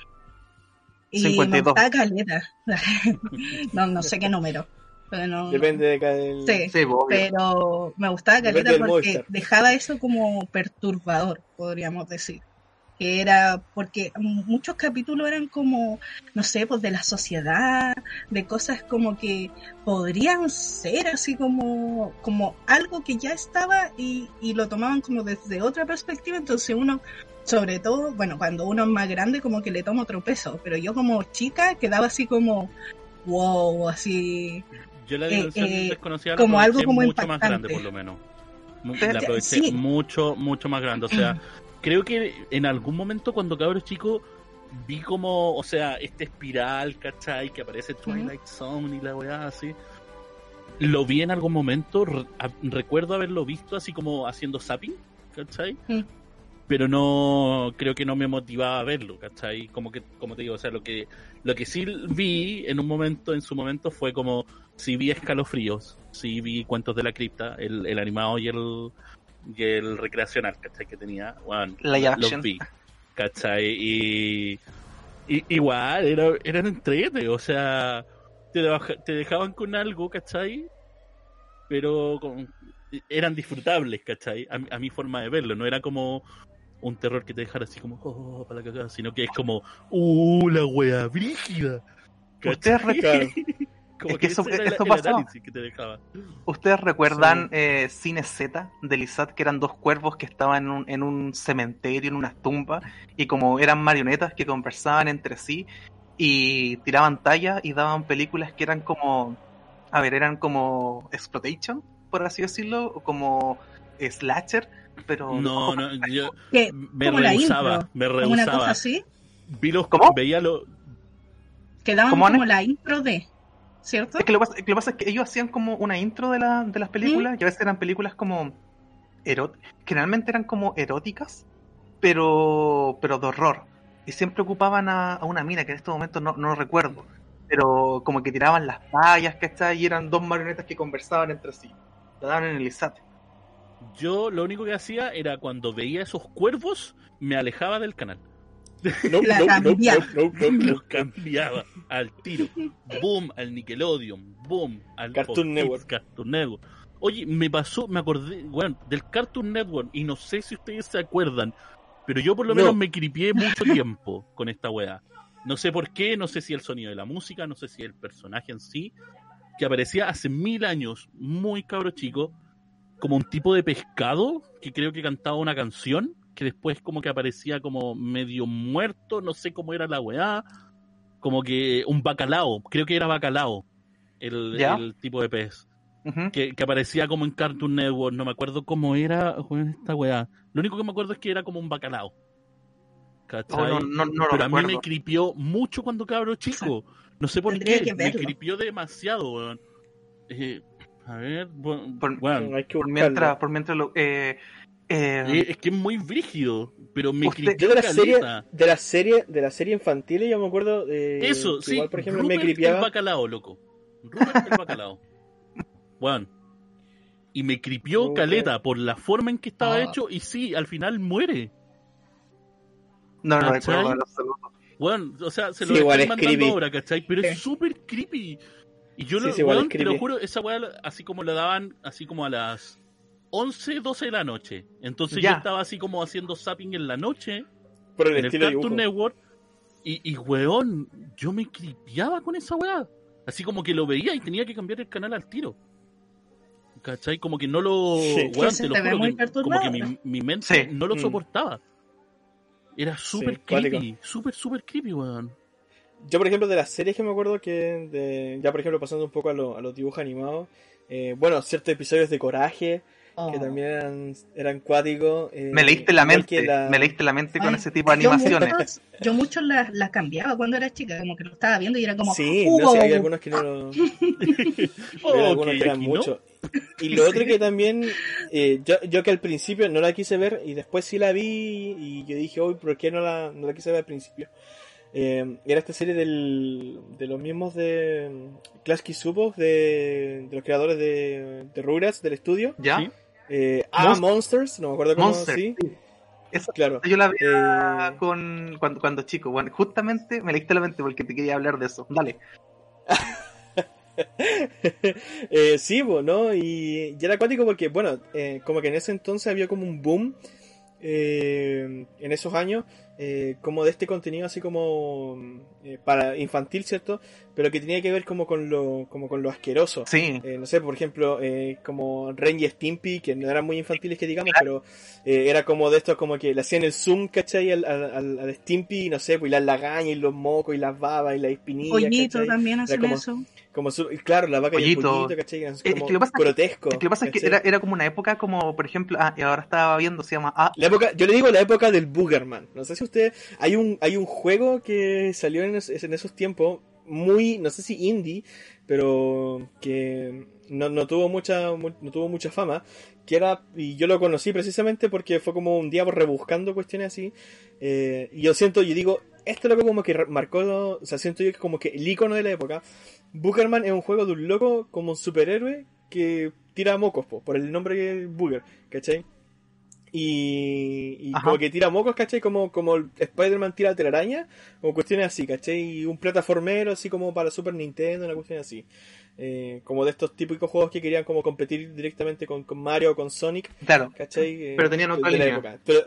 Y 52. me gustaba caleta. no, no sé qué número. Pero no, Depende de cada. del- Sí. sí, pues, obvio. pero me gustaba caleta porque dejaba eso como perturbador, podríamos decir. Que era porque muchos capítulos eran como, no sé, pues de la sociedad, de cosas como que podrían ser así como, como algo que ya estaba y, y lo tomaban como desde otra perspectiva, entonces uno, sobre todo, bueno, cuando uno es más grande como que le toma otro peso, pero yo como chica quedaba así como, wow, así, Yo la Eh, eh, desconocida la como algo como mucho más grande, por lo menos. Mu- Pero- La aproveché Sí. mucho, mucho más grande. O sea, creo que en algún momento cuando cabros chico vi como, o sea, este espiral, ¿cachai? Que aparece Twilight Zone y la weá así. Lo vi en algún momento, re- recuerdo haberlo visto así como haciendo zapping, ¿cachai? Pero no, creo que no me motivaba a verlo, ¿cachai? Como que, como te digo, o sea, lo que, lo que sí vi en un momento, en su momento fue como, sí vi escalofríos, sí vi cuentos de la cripta, el, el animado y el, y el recreacional, ¿cachai? Que tenía, bueno, Live los vi, ¿cachai? Y, y- igual, era, eran entrete, o sea, te, te dejaban con algo, ¿cachai? Pero con- eran disfrutables, ¿cachai? A, mi- a mi forma de verlo, no era como un terror que te dejara así como, oh, para la cagada, sino que es como, uh, la wea brígida. Ustedes ¿cachai? Claro. Como Es que eso- ese era el- eso el que te dejaba. ¿Ustedes recuerdan eh, Cine Z de Lizat, que eran dos cuervos que estaban en un, en un cementerio, en unas tumbas, y como eran marionetas que conversaban entre sí y tiraban tallas y daban películas que eran como, a ver, eran como exploitation, por así decirlo, o como eh, slasher, pero No, no, yo que me rehusaba, me como una cosa rehusaba. así, Vi los, ¿Cómo? veía lo, que daban ¿Cómo, Ana? como la intro de, ¿cierto? Es que lo, que pasa- lo que pasa es que ellos hacían como una intro de, la, de las películas, y a veces eran películas como erot generalmente eran como eróticas, pero pero de horror. Y siempre ocupaban a, a una mina, que en este momento no, no recuerdo, pero como que tiraban las tallas, ¿cachai? Y eran dos marionetas que conversaban entre sí. La daban en el ISAT. yo lo único que hacía era cuando veía esos cuervos, me alejaba del canal. No, La no, no, cambiaba. no, no, no, no. Los cambiaba al tiro. Boom al Nickelodeon. Boom al Cartoon Fox Kids, Network. Cartoon Network. Oye, me pasó, me acordé, bueno, del Cartoon Network, y no sé si ustedes se acuerdan, pero yo por lo No. menos me cripié mucho tiempo con esta weá. No sé por qué, no sé si el sonido de la música, no sé si el personaje en sí, que aparecía hace mil años, muy cabro chico, como un tipo de pescado que creo que cantaba una canción, que después como que aparecía como medio muerto, no sé cómo era la weá, como que un bacalao, creo que era bacalao, el, ¿Ya? el tipo de pez, que, que aparecía como en Cartoon Network, no me acuerdo cómo era esta weá. Lo único que me acuerdo es que era como un bacalao. Oh, no, no, no lo Pero a mí me cripió mucho cuando cabro chico. No sé por Tendría qué, me cripió demasiado, weón. Eh, a ver, bu- Por- bueno, Hay que Por mientras, por mientras lo. Eh, eh, eh, es que es muy brígido, pero me Usted- Yo de la serie, caleta. de la serie, de la serie infantil, yo me acuerdo eh, Eso, sí. igual, por ejemplo, Rupert me el cripeaba. bacalao, loco. Rupert el bacalao. Bueno. Y me cripió Rupert. caleta por la forma en que estaba Ah. hecho. Y sí, al final muere. no ¿cachai? recuerdo en absoluto. Bueno, o sea, se lo Sí, igual es mandando creepy. ahora, ¿cachai? Pero es súper creepy. Y yo Sí, lo, sí, igual es te lo juro, esa weá, así como la daban, así como a las 11, 12 de la noche. Entonces Ya. yo estaba así como haciendo zapping en la noche, Por el en el estilo Cartoon. Network. Y, y weón, yo me cripiaba con esa weá. Así como que lo veía y tenía que cambiar el canal al tiro. ¿Cachai? Como que no lo. Sí. weón, te lo juro, que- como que mi, mi mente Sí. no lo Mm. soportaba. Era súper cuático. creepy, súper, súper creepy, weón. Yo, por ejemplo, de las series que me acuerdo que, de, ya por ejemplo, pasando un poco a, lo- a los dibujos animados, eh, bueno, ciertos episodios de Coraje, Oh. que también eran, cuáticos. eh, Me leíste la mente, la- me leíste la mente con Ay, ese tipo de yo animaciones. muchos- Yo muchos las las cambiaba cuando era chica, como que lo estaba viendo y era como. Sí, "Uh, no sé, hay wow". algunos que no lo... Oh, Hay algunos ok, que eran mucho. Y lo otro que también, eh, yo, yo que al principio no la quise ver y después sí la vi y yo dije, uy, ¿por qué no la, no la quise ver al principio? Eh, era esta serie del, de los mismos de mm, Klasky Supo, de, de los creadores de, de Rugrats, del estudio. ¿Ya? Sí. Eh, ah, Monst- Monsters, no me acuerdo cómo, Monster, sí. Esa- Claro. yo la veía Eh, con, cuando, cuando chico. Bueno, justamente me leíste la mente porque te quería hablar de eso. Dale. eh, sí, ¿no? Y, y era acuático porque, bueno, eh, como que en ese entonces había como un boom eh, en esos años, eh, como de este contenido así como eh, para infantil, ¿cierto? Pero que tenía que ver como con lo, como con lo asqueroso. Sí. Eh, no sé, por ejemplo, eh, como Ren y Stimpy, que no eran muy infantiles que digamos, pero eh, era como de estos como que le hacían el zoom, ¿cachai? Al, al, al- Stimpy, no sé, pues y las lagañas y los mocos y las babas y las espinillas, Pollito también hacen como- eso. Como su- claro, la vaca y el Pollito. pollito, ¿cachai? Es que lo pasa- grotesco. Es que lo que pasa es que era, era como una época como, por ejemplo, ah, y ahora estaba viendo, se llama Ah, La época, yo le digo la época del Boogerman. No sé si usted. Hay un, hay un juego que salió en, es- en esos tiempos, muy, no sé si indie, pero que no, no tuvo mucha, mu- no tuvo mucha fama. Que era, y yo lo conocí precisamente porque fue como un día rebuscando cuestiones así. eh, y yo siento, yo digo, este loco como que marcó, o sea, siento yo que como que el icono de la época. Boogerman es un juego de un loco como un superhéroe que tira mocos, po, por el nombre Booger, ¿cachai? Y, como que tira mocos, ¿cachai? Como, como Spider-Man tira telaraña, o cuestiones así, ¿cachai? Y un plataformero así como para Super Nintendo, una cuestión así. Eh, como de estos típicos juegos que querían como competir directamente con, con Mario o con Sonic, claro. ¿cachai? Eh, Pero tenían de- otra de la línea. época. Pero,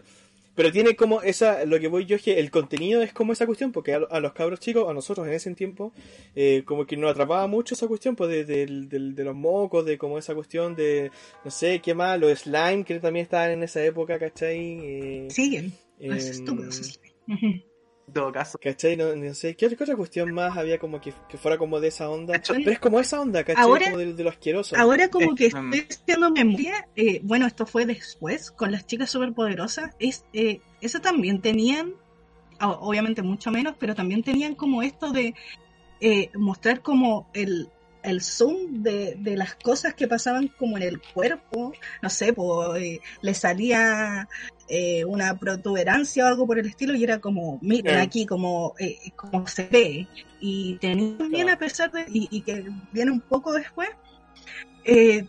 pero tiene como esa, lo que voy yo es que el contenido es como esa cuestión, porque a, a los cabros chicos, a nosotros en ese tiempo, eh, como que nos atrapaba mucho esa cuestión, pues de, del- del- de los mocos, de como esa cuestión de, no sé, qué más, los slime que también estaban en esa época, ¿cachai? Eh, Siguen. em, Los estúpidos. Ujú. En todo caso. ¿Cachai? No, no sé, ¿qué, qué otra cuestión más había como que, que fuera como de esa onda? Hecho- pero es como esa onda, ¿cachai? Ahora- como de, de lo asqueroso. Ahora como que estoy haciendo memoria, eh, bueno, esto fue después, con las chicas superpoderosas, es, eh, eso también tenían, obviamente mucho menos, pero también tenían como esto de eh, mostrar como el, el zoom de, de las cosas que pasaban como en el cuerpo, no sé, pues, eh, le salía eh, una protuberancia o algo por el estilo y era como, miren Eh. aquí como, eh, como se ve. Y también, Claro. a pesar de, y, y que viene un poco después,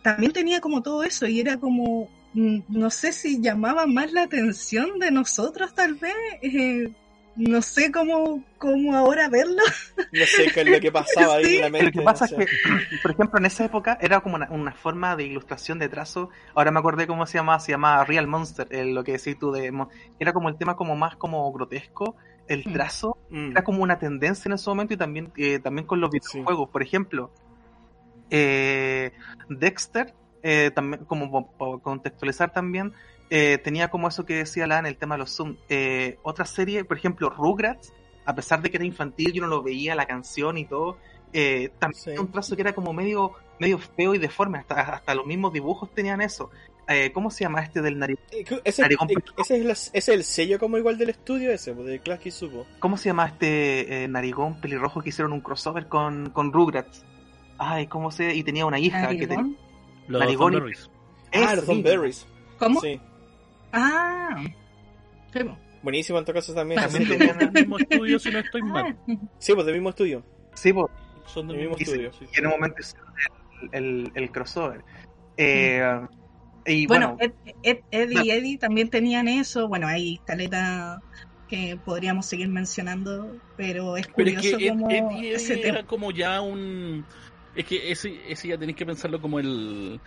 también tenía como todo eso y era como, mm, no sé si llamaba más la atención de nosotros tal vez, no sé cómo, cómo ahora verlo. No sé qué es lo que pasaba ahí Sí. en la mente. Lo que pasa es que, por ejemplo, en esa época era como una, una forma de ilustración de trazo. Ahora me acordé cómo se llamaba, se llamaba Real Monster, eh, lo que decís tú de... Era como el tema como más como grotesco, el Mm. trazo. Mm. Era como una tendencia en ese momento y también, eh, también con los videojuegos. Por ejemplo, eh, Dexter, eh, también como para contextualizar también, eh, tenía como eso que decía Lan, el tema de los Zoom. Eh, otra serie, por ejemplo, Rugrats, a pesar de que era infantil, yo no lo veía, la canción y todo, eh, también Sí. un trazo que era como medio, medio feo y deforme, hasta, hasta los mismos dibujos tenían eso. Eh, ¿Cómo se llama este del nariz? Eh, Ese, Narigón eh, ese es, la- ese es el sello como igual del estudio ese, pues, de Klasky Supo. ¿Cómo se llama este eh, narigón pelirrojo que hicieron un crossover con, con Rugrats? Ay, ¿cómo se...? Y tenía una hija que tenía... Narigón. Los Narigón y- Thornberrys. Ah, los Berries. ¿Cómo? Sí. Ah. Sí. Buenísimo en todo caso también. También Sí, tenían el mismo estudio, si no estoy Ah, mal. Sí, pues del mismo estudio. Sí, pues, Son del El mismo estudio. sí. y en un momento el, el, el crossover. Eh, y Bueno, bueno, Ed, Ed- Ed y. Eddie también tenían eso. Bueno, hay caleta que podríamos seguir mencionando, pero es Pero es curioso que Ed- como Ed ese Eddie tema. era como ya un. Es que ese, ese ya tenéis que pensarlo como el.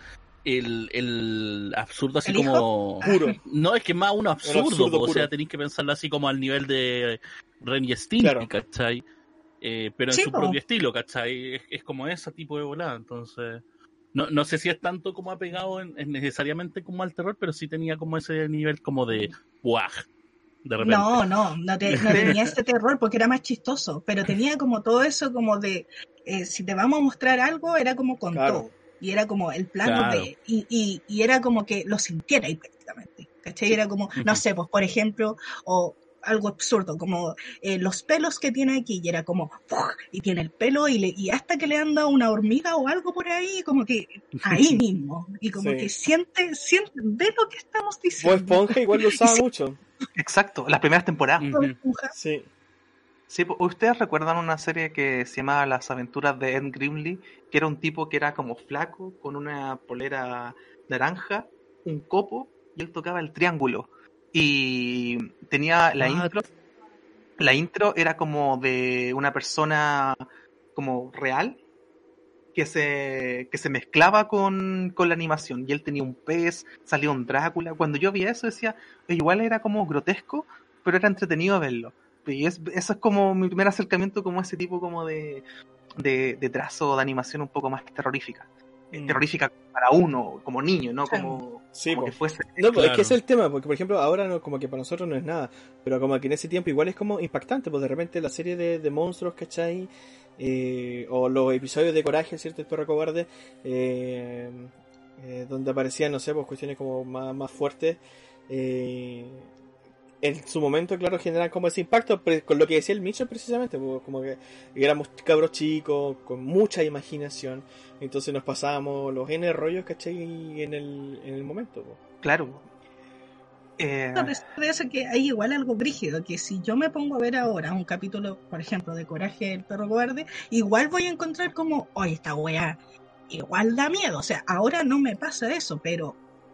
El, el absurdo, así como. Puro. No, es que más un absurdo, absurdo po, o sea, tenéis que pensarlo así como al nivel de Ren y Stimpy, Claro. ¿cachai? Eh, pero en Sí, su po. propio estilo, ¿cachai? Es, es como ese tipo de volada, entonces... No, no sé si es tanto como apegado en, en necesariamente como al terror, pero sí tenía como ese nivel como de ¡buah! De repente. No, no, no, te- no tenía ese terror porque era más chistoso, pero tenía como todo eso como de, eh, si te vamos a mostrar algo, era como con Claro. todo. Y era como el plano Claro. de, y, y, y era como que lo sintiera ahí prácticamente. ¿Cachai? Era como, no sé, pues por ejemplo, o algo absurdo, como eh, los pelos que tiene aquí, y era como, y tiene el pelo, y, le, y hasta que le anda una hormiga o algo por ahí, como que ahí mismo, y como Sí. que siente, siente, ve lo que estamos diciendo. Esponja igual lo usaba mucho. exacto, las primeras temporadas. Sí. Sí, ¿ustedes recuerdan una serie que se llamaba Las aventuras de Ed Grimley? Que era un tipo que era como flaco, con una polera naranja, un copo, y él tocaba el triángulo. Y tenía la Ah, intro, la intro era como de una persona como real que se, que se mezclaba con, con la animación. Y él tenía un pez, salía un Drácula. Cuando yo vi eso decía, igual era como grotesco, pero era entretenido verlo. Y es, eso es como mi primer acercamiento como a ese tipo como de, de, de trazo de animación un poco más terrorífica. Eh, Mm. Terrorífica para uno, como niño, no Sí. como, Sí, como que fuese... No, es que ese es el tema, porque por ejemplo ahora no, como que para nosotros no es nada, pero como que en ese tiempo igual es como impactante, pues de repente la serie de, de monstruos, ¿cachai? Eh, o los episodios de Coraje, ¿cierto? El perro cobarde, eh, eh, donde aparecían, no sé, pues cuestiones como más, más fuertes. eh, en su momento, claro, generan como ese impacto, pero con lo que decía el Mitchell precisamente, pues, como que éramos cabros chicos, con mucha imaginación, entonces nos pasábamos los N rollos, ¿cachai? En el, en el momento, pues. Claro. Eh, A pesar de eso que hay igual algo brígido, que si yo me pongo a ver ahora un capítulo, por ejemplo, de Coraje del Perro Cobarde, igual voy a encontrar como, oye, esta weá igual da miedo. O sea, ahora no me pasa eso, pero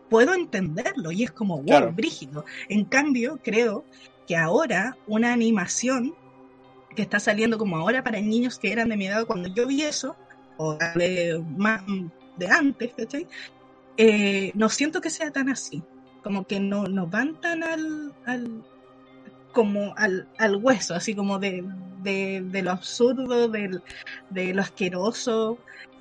puedo entenderlo y es como, wow, Claro. brígido. En cambio, creo que ahora una animación que está saliendo como ahora para niños que eran de mi edad cuando yo vi eso, o de, más de antes, ¿cachai? Eh, no siento que sea tan así. Como que no, no van tan al, al como al, al hueso, así como de, de, de lo absurdo, del, de lo asqueroso.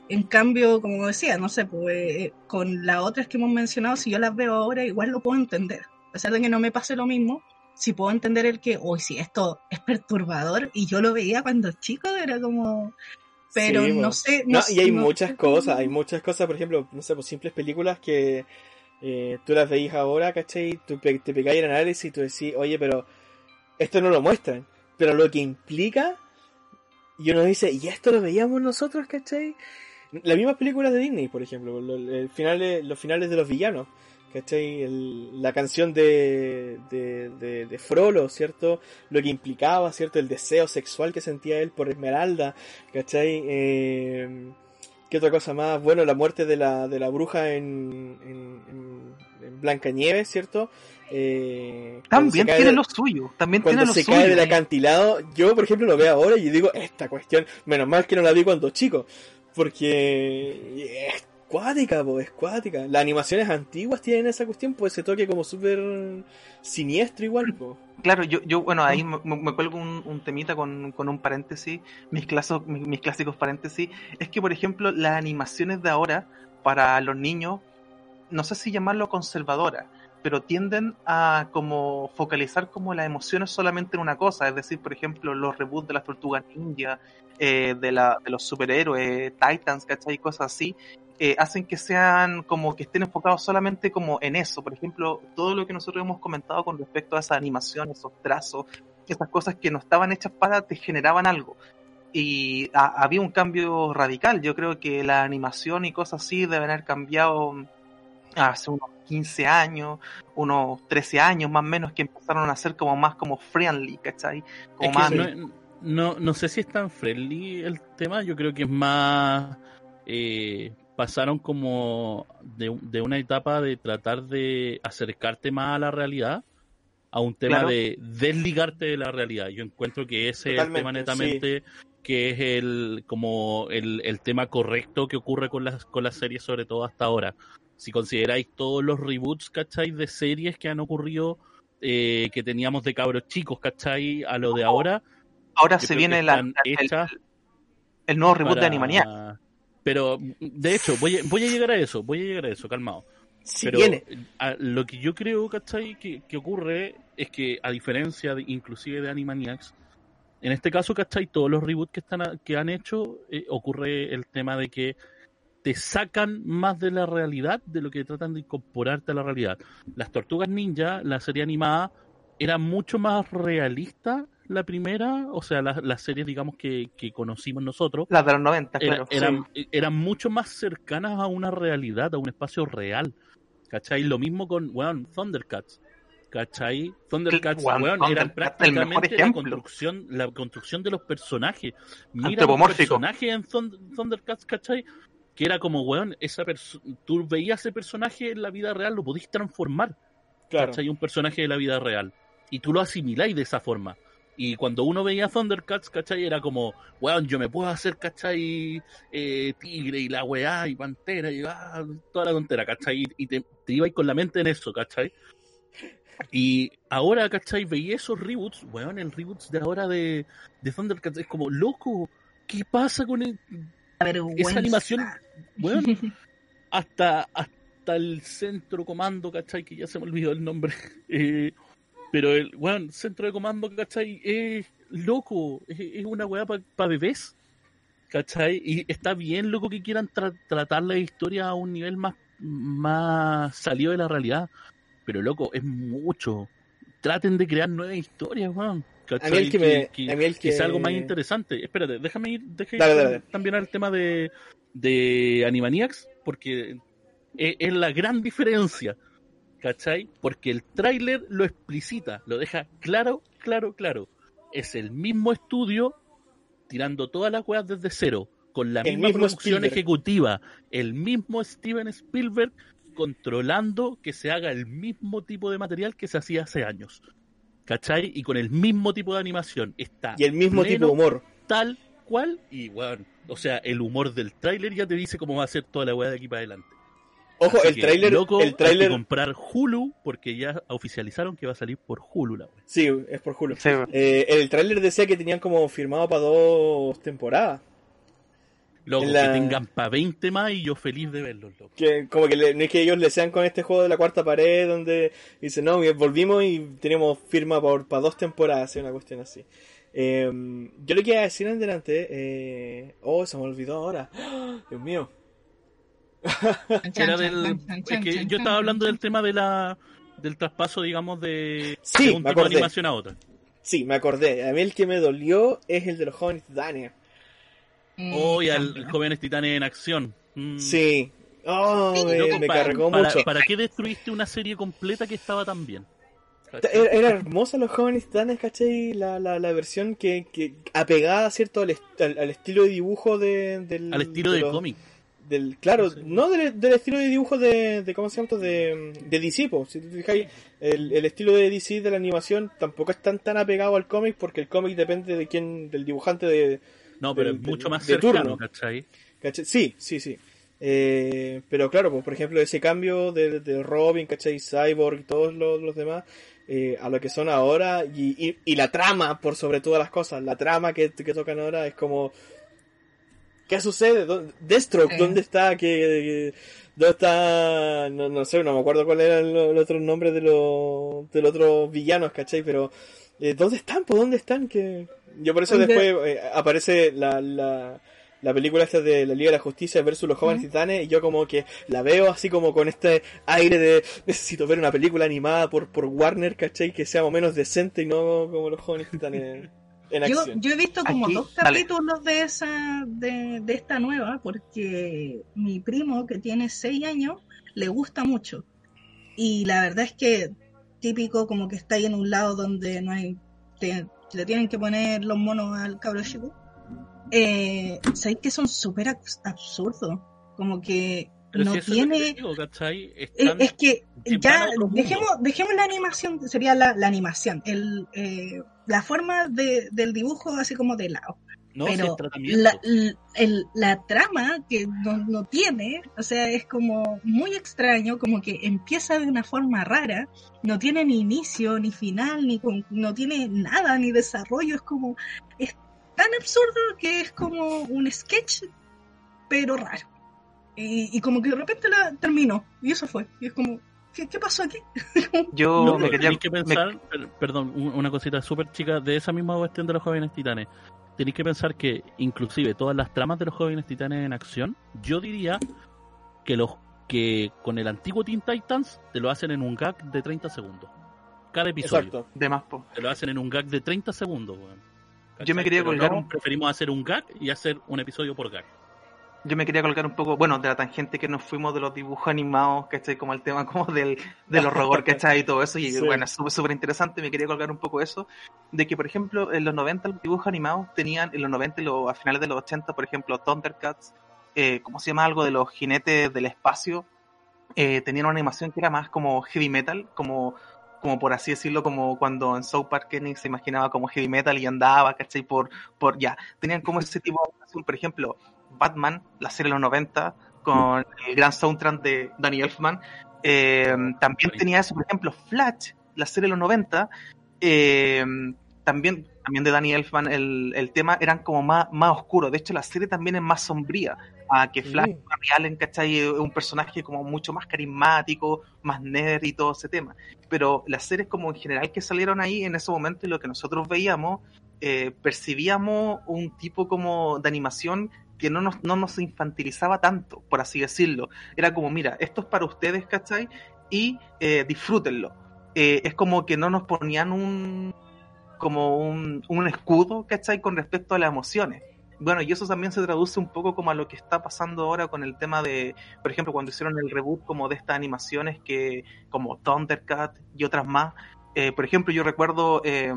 En cambio, como decía, no sé, pues, eh, con las otras que hemos mencionado, si yo las veo ahora, igual lo puedo entender. A pesar de que no me pase lo mismo, si puedo entender el que, uy, si esto es perturbador, y yo lo veía cuando chico, era como... Pero Sí, no sé... No, y hay no muchas cosas, hay muchas cosas, por ejemplo, no sé, pues simples películas que eh, tú las veís ahora, ¿cachai? Tú te pegáis el análisis y tú decís, oye, pero esto no lo muestran, pero lo que implica, y uno dice, ¿y esto lo veíamos nosotros, ¿cachai? Las mismas películas de Disney, por ejemplo, lo- el finales, los finales de los villanos, ¿cachai? El- la canción de, de, de, de Frollo, ¿cierto? Lo que implicaba, ¿cierto? El deseo sexual que sentía él por Esmeralda, ¿cachai? Eh, ¿Qué otra cosa más? Bueno, la muerte de la, de la bruja en, en, en, Blancanieves, ¿cierto? Eh, también tiene de- lo suyo. También cuando tiene lo se suyo. cae del acantilado, yo por ejemplo lo veo ahora y digo, esta cuestión, menos mal que no la vi cuando chico, porque es cuática, po, es cuática. Las animaciones antiguas tienen esa cuestión, pues ese toque como súper siniestro igual, po. Claro, yo, yo bueno, ahí me, me cuelgo un, un temita con, con un paréntesis, mis, clasos, mis, mis clásicos paréntesis, es que, por ejemplo, las animaciones de ahora, para los niños, no sé si llamarlo conservadora, pero tienden a como focalizar como las emociones solamente en una cosa, es decir, por ejemplo, los reboots de las tortugas ninja, eh, de, la, de los superhéroes, Titans, ¿cachai? Cosas así, eh, hacen que sean como que estén enfocados solamente como en eso. Por ejemplo, todo lo que nosotros hemos comentado con respecto a esa animación, esos trazos, esas cosas que no estaban hechas para te generaban algo. y ha- había un cambio radical. Yo creo que la animación y cosas así deben haber cambiado hace unos 15 años, unos 13 años más o menos, que empezaron a ser como más como friendly, ¿cachai? Como Es más... que no, no, no sé si es tan friendly el tema, yo creo que es más... eh, pasaron como de, de una etapa de tratar de acercarte más a la realidad a un tema Claro. de desligarte de la realidad. Yo encuentro que ese es el tema netamente que es el como el, el tema correcto que ocurre con las con las series, sobre todo hasta ahora. Si consideráis todos los reboots, ¿cachai? De series que han ocurrido, eh, que teníamos de cabros chicos, ¿cachai? A lo de ahora, Ahora se viene la- están el, el nuevo reboot de Animaniacs. Pero, de hecho, voy a, voy a llegar a eso, voy a llegar a eso, calmado. Sí, Pero viene. a- lo que yo creo, ¿cachai? Que, que ocurre es que, a diferencia de, inclusive de Animaniacs, en este caso, ¿cachai? Todos los reboots que, están que han hecho, eh, ocurre el tema de que te sacan más de la realidad de lo que tratan de incorporarte a la realidad. Las Tortugas Ninja, la serie animada, era mucho más realista la primera, o sea, las, series, digamos, que, que conocimos nosotros, Las de los 90, era- claro. eran, eran mucho más cercanas a una realidad, a un espacio real. ¿Cachai? Lo mismo con, weón, Thundercats. ¿Cachai? Thundercats, Weón, eran Thundercats, el mejor prácticamente la construcción, la construcción de los personajes. Mira los personajes en Thun- Thundercats, ¿cachai? Que era como, weón, esa tú veías ese personaje en la vida real, lo podías transformar. Claro. ¿cachai? Un personaje de la vida real. Y tú lo asimiláis de esa forma. Y cuando uno veía Thundercats, ¿cachai? Era como, weón, yo me puedo hacer, ¿cachai? Eh, tigre y la weá y pantera y ah, toda la tontera, ¿cachai? Y, te, te ibais con la mente en eso, ¿cachai? Y ahora, ¿cachai? Veía esos reboots, weón, el reboots de ahora de, de Thundercats es como, loco, ¿qué pasa con el- esa animación? Weón, hasta, hasta el centro comando, ¿cachai? Que ya se me olvidó el nombre. Eh, pero el, weón, centro de comando, ¿cachai? Es loco, es, es una weá para bebés, ¿cachai? Y está bien, loco, que quieran tra- tratar la historia a un nivel más, más salido de la realidad. Pero, loco, es mucho. Traten de crear nuevas historias, weón. A mí el que me. que- a mí el que que... sea algo más interesante. Espérate, déjame ir, déjame Dale, ir dale, dale. también al tema de, de Animaniacs, porque es, es la gran diferencia, ¿cachai? Porque el tráiler lo explicita, lo deja claro, claro, claro. Es el mismo estudio tirando todas las weas desde cero, con la El misma producción Spielberg. ejecutiva, el mismo Steven Spielberg controlando que se haga el mismo tipo de material que se hacía hace años. ¿Cachai? Y con el mismo tipo de animación. Está Y el mismo pleno, tipo de humor. tal cual. Y bueno, o sea, el humor del tráiler ya te dice cómo va a ser toda la weá de aquí para adelante. Ojo, Así el tráiler. loco, El tráiler. comprar Hulu porque ya oficializaron que va a salir por Hulu la weá. Sí, es por Hulu. Sí, Eh, el tráiler decía que tenían como firmado para dos temporadas. Loco, la- que tengan para 20 más y yo feliz de verlos, loco. Que como que le- no es que ellos le sean con este juego de la cuarta pared donde dicen, no, volvimos y tenemos firma para dos temporadas, una cuestión así. Eh, yo lo que iba a decir en delante, eh... oh, se me olvidó ahora. ¡Ah! Dios mío. Era del, es que yo estaba hablando del tema de la del traspaso, digamos, de, Sí, de un me tipo de animación a otra. Sí, me acordé. A mí el que me dolió es el de los jóvenes titanes. Mm, Hoy al cambio. jóvenes titanes en acción. Mm. Sí. Oh, me, cargó para, mucho. ¿Para qué destruiste una serie completa que estaba tan bien? Era, era hermosa los jóvenes titanes, ¿cachai? La, la, la versión que, que apegada, ¿cierto? Al, est- al, al estilo de dibujo de, del... Al estilo de cómic. Del, claro, Sí. no del, del estilo de dibujo de, de ¿cómo se llama? De, de DC, po. si te fijáis, el, el estilo de DC de la animación tampoco es tan tan apegado al cómic porque el cómic depende de quién, del dibujante de, No, pero del- es mucho más de cercano, turno. ¿cachai? ¿cachai? Sí, sí, sí. Eh, pero claro, pues, por ejemplo, ese cambio de, de Robin, ¿cachai? Cyborg y todos los, los demás, eh, a lo que son ahora, y, y, y la trama, por sobre todas las cosas, la trama que, que tocan ahora es como... ¿Qué sucede? ¿Dó- Deathstroke. ¿dónde está? ¿Qué, qué- ¿Dónde está? No, no sé, no me acuerdo cuál era el, el otro nombre de los de los otros villanos, ¿cachai? Pero, eh, ¿dónde están? ¿Por dónde están? Que Yo por eso ¿Dónde? después eh, aparece la, la, la película esta de la Liga de la Justicia versus los jóvenes titanes y yo como que la veo así como con este aire de necesito ver una película animada por, por Warner, ¿cachai? Que sea más o menos decente y no como los jóvenes titanes. en Yo, acción. yo he visto como Aquí, dos dale. capítulos de esa, de, de esta nueva, porque mi primo, que tiene seis años, le gusta mucho. Y la verdad es que típico como que está ahí en un lado donde no hay, te- le tienen que poner los monos al cabro chico. Eh, sabéis que son súper abs- absurdos. Como que Pero no si es que tiene. Es, Están- es que ya dejemos, dejemos la animación, sería la, la animación, el, eh, la forma de, del dibujo así como de lado. no, pero la, el- la trama que no, no tiene, o sea, es como muy extraño, como que empieza de una forma rara, no tiene ni inicio, ni final, ni con- no tiene nada, ni desarrollo, es como, es tan absurdo que es como un sketch, pero raro. Y, y como que de repente la terminó, y eso fue, y es como, ¿qué, qué pasó aquí? Yo No, me quería. tenéis que pensar, per- perdón, un- una cosita súper chica de esa misma cuestión de los jóvenes titanes. Tenéis que pensar que inclusive todas las tramas de los jóvenes titanes en acción, yo diría que los que con el antiguo Teen Titans te lo hacen en un gag de 30 segundos. Cada episodio. Exacto. de más, po. Te lo hacen en un gag de 30 segundos, weón. Yo me quería Pero colgar no, un- preferimos hacer un gag y hacer un episodio por gag. Yo me quería colgar un poco, bueno, de la tangente que nos fuimos de los dibujos animados, ¿cachai? Como el tema como del, de los robots, ¿cachai? Y todo eso, y Sí. bueno, es súper, súper interesante, me quería colgar un poco eso, de que, por ejemplo, en los 90 los dibujos animados tenían, en los 90 y los- a finales de los 80, por ejemplo, Thundercats, eh, ¿cómo se llama? Algo de los jinetes del espacio, eh, tenían una animación que era más como heavy metal, como como por así decirlo, como cuando en South Park Kenny se imaginaba como heavy metal y andaba, ¿cachai? Por, por ya, tenían como ese tipo de animación, por ejemplo, Batman, la serie de los 90, con el gran soundtrack de Danny Elfman. Eh, también tenía eso, por ejemplo, Flash, la serie de los 90. eh, también, también de Danny Elfman, el, el tema eran como más, más oscuro. De hecho, la serie también es más sombría. A que Flash. Barry Allen, ¿cachai? Es un personaje como mucho más carismático, más nerd y todo ese tema. Pero las series como en general que salieron ahí en ese momento y lo que nosotros veíamos, eh, percibíamos un tipo como de animación que no nos, no nos infantilizaba tanto, por así decirlo. Era como, mira, esto es para ustedes, ¿cachai? Y eh, disfrútenlo. Eh, es como que no nos ponían un como un, un escudo, ¿cachai? Con respecto a las emociones. Bueno, y eso también se traduce un poco como a lo que está pasando ahora con el tema de, por ejemplo, cuando hicieron el reboot como de estas animaciones que, como Thundercat y otras más. Eh, por ejemplo, yo recuerdo eh,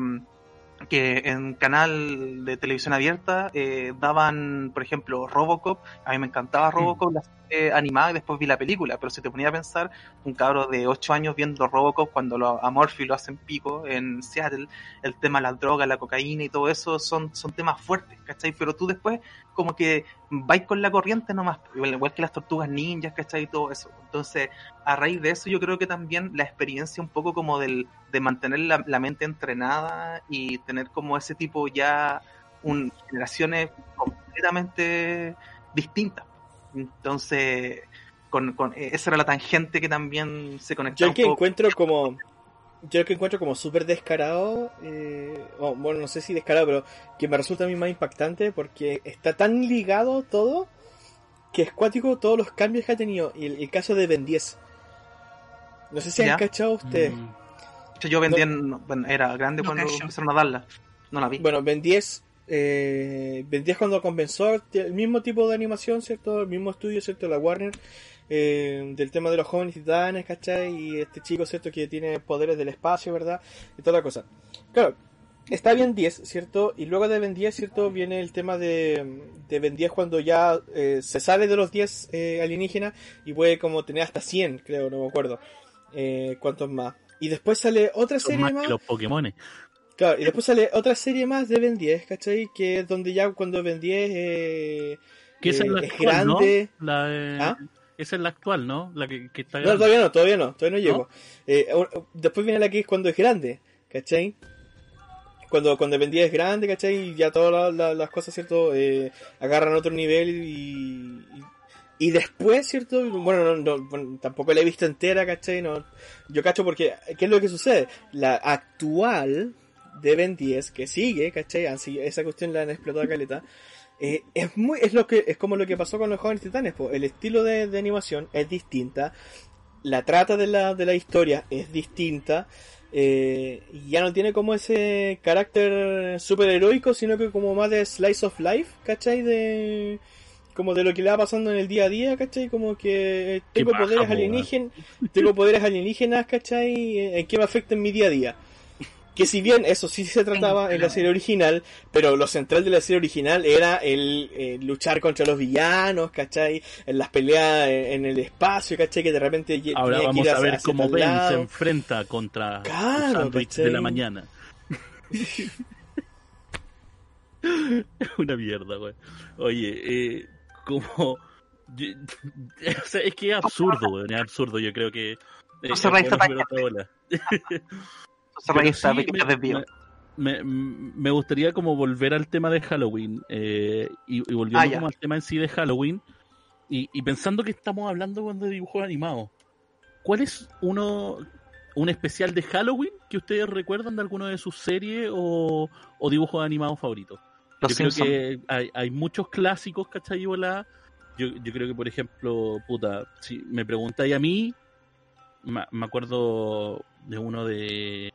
que en canal de televisión abierta eh, daban, por ejemplo, Robocop. A mí me encantaba Robocop, la serie animada, y después vi la película. Pero si te ponía a pensar, un cabro de 8 años viendo Robocop cuando lo, a Murphy lo hacen pico en Seattle, el tema de la droga, la cocaína y todo eso son, son temas fuertes, ¿cachai? Pero tú después como que vais con la corriente nomás, igual, igual que las tortugas ninjas, ¿cachai? Y todo eso. Entonces, a raíz de eso yo creo que también la experiencia un poco como del, de mantener la, la mente entrenada y tener como ese tipo ya un, generaciones completamente distintas. Entonces, con, con, esa era la tangente que también se Yo conectaba el que un poco. encuentro como. Yo el que encuentro como súper descarado. eh, oh, bueno, no sé si descarado, pero que me resulta a mí más impactante porque está tan ligado todo que es cuático todos los cambios que ha tenido. Y el, el caso de Ben 10. No sé si Ya. han cachado ustedes. Mm. Hecho, Yo vendía, en- bueno, era grande No cuando cacho. empezaron a darla. No la vi. Bueno, Ben 10. Eh, ben 10 cuando comenzó el mismo tipo de animación, ¿cierto? El mismo estudio, ¿cierto? La Warner. eh, del tema de los jóvenes titanes, ¿cachai? Y este chico, ¿cierto? Que tiene poderes del espacio, ¿verdad? Y toda la cosa. Claro, está Ben 10, ¿cierto? Y luego de Ben 10, ¿cierto? Viene el tema de, de Ben 10 cuando ya eh, se sale de los 10 eh, alienígenas y puede como tener hasta 100, creo, no me acuerdo. Eh, ¿Cuántos más? Y después sale otra serie más más. que los Pokémon. Claro, y después sale otra serie más de Ben 10, ¿cachai? Que es donde ya cuando Ben 10 eh, Que esa eh, es la es actual, grande. ¿no? La, eh, ¿Ah? Esa es la actual, ¿no? La que, que está No, todavía no, todavía no, todavía no llego. Eh, ahora- después viene la que es cuando es grande, ¿cachai? Cuando, cuando Ben 10 es grande, ¿cachai? Y ya todas la- la- las cosas, ¿cierto? Eh, agarran otro nivel y, y, y después, ¿cierto? Bueno, no, no, tampoco la he visto entera, ¿cachai? No, yo cacho porque, ¿qué es lo que sucede? La actual de Ben 10, que sigue, ¿cachai? Así, esa cuestión la han explotado a caleta. eh, es muy, es lo que, es como lo que pasó con los jóvenes titanes, po. el estilo de, animación es distinta, la trata de la, de la historia es distinta, eh, ya no tiene como ese carácter super heroico, sino que como más de slice of life, ¿cachai? De como de lo que le va pasando en el día a día, ¿cachai? Como que tengo paja, poderes po, alienígenas, tengo poderes alienígenas, ¿cachai? En qué me afectan mi día a día. Que si bien eso sí se trataba en la serie original, pero lo central de la serie original era el, eh, luchar contra los villanos, ¿cachai? En las peleas en el espacio, ¿cachai? Que de repente Ahora vamos ir a hacia- ver cómo Ben se enfrenta contra Claro, de la mañana. Una mierda, güey. Oye, eh, como... yo- o sea, es que es absurdo. Es absurdo, yo creo que... No se otra ola. Se registra sí, pequeños me- me, gustaría como volver al tema de Halloween eh, y, y volviendo Ah, como al tema en sí de Halloween y, y pensando que estamos hablando de dibujos animados. ¿Cuál es uno un especial de Halloween que ustedes recuerdan de alguna de sus series o, o dibujos animados favoritos? Los yo creo que hay, hay muchos clásicos, ¿cachai? Volá? Yo, yo creo que, por ejemplo, puta, si me preguntáis a mí, me, me acuerdo de uno de,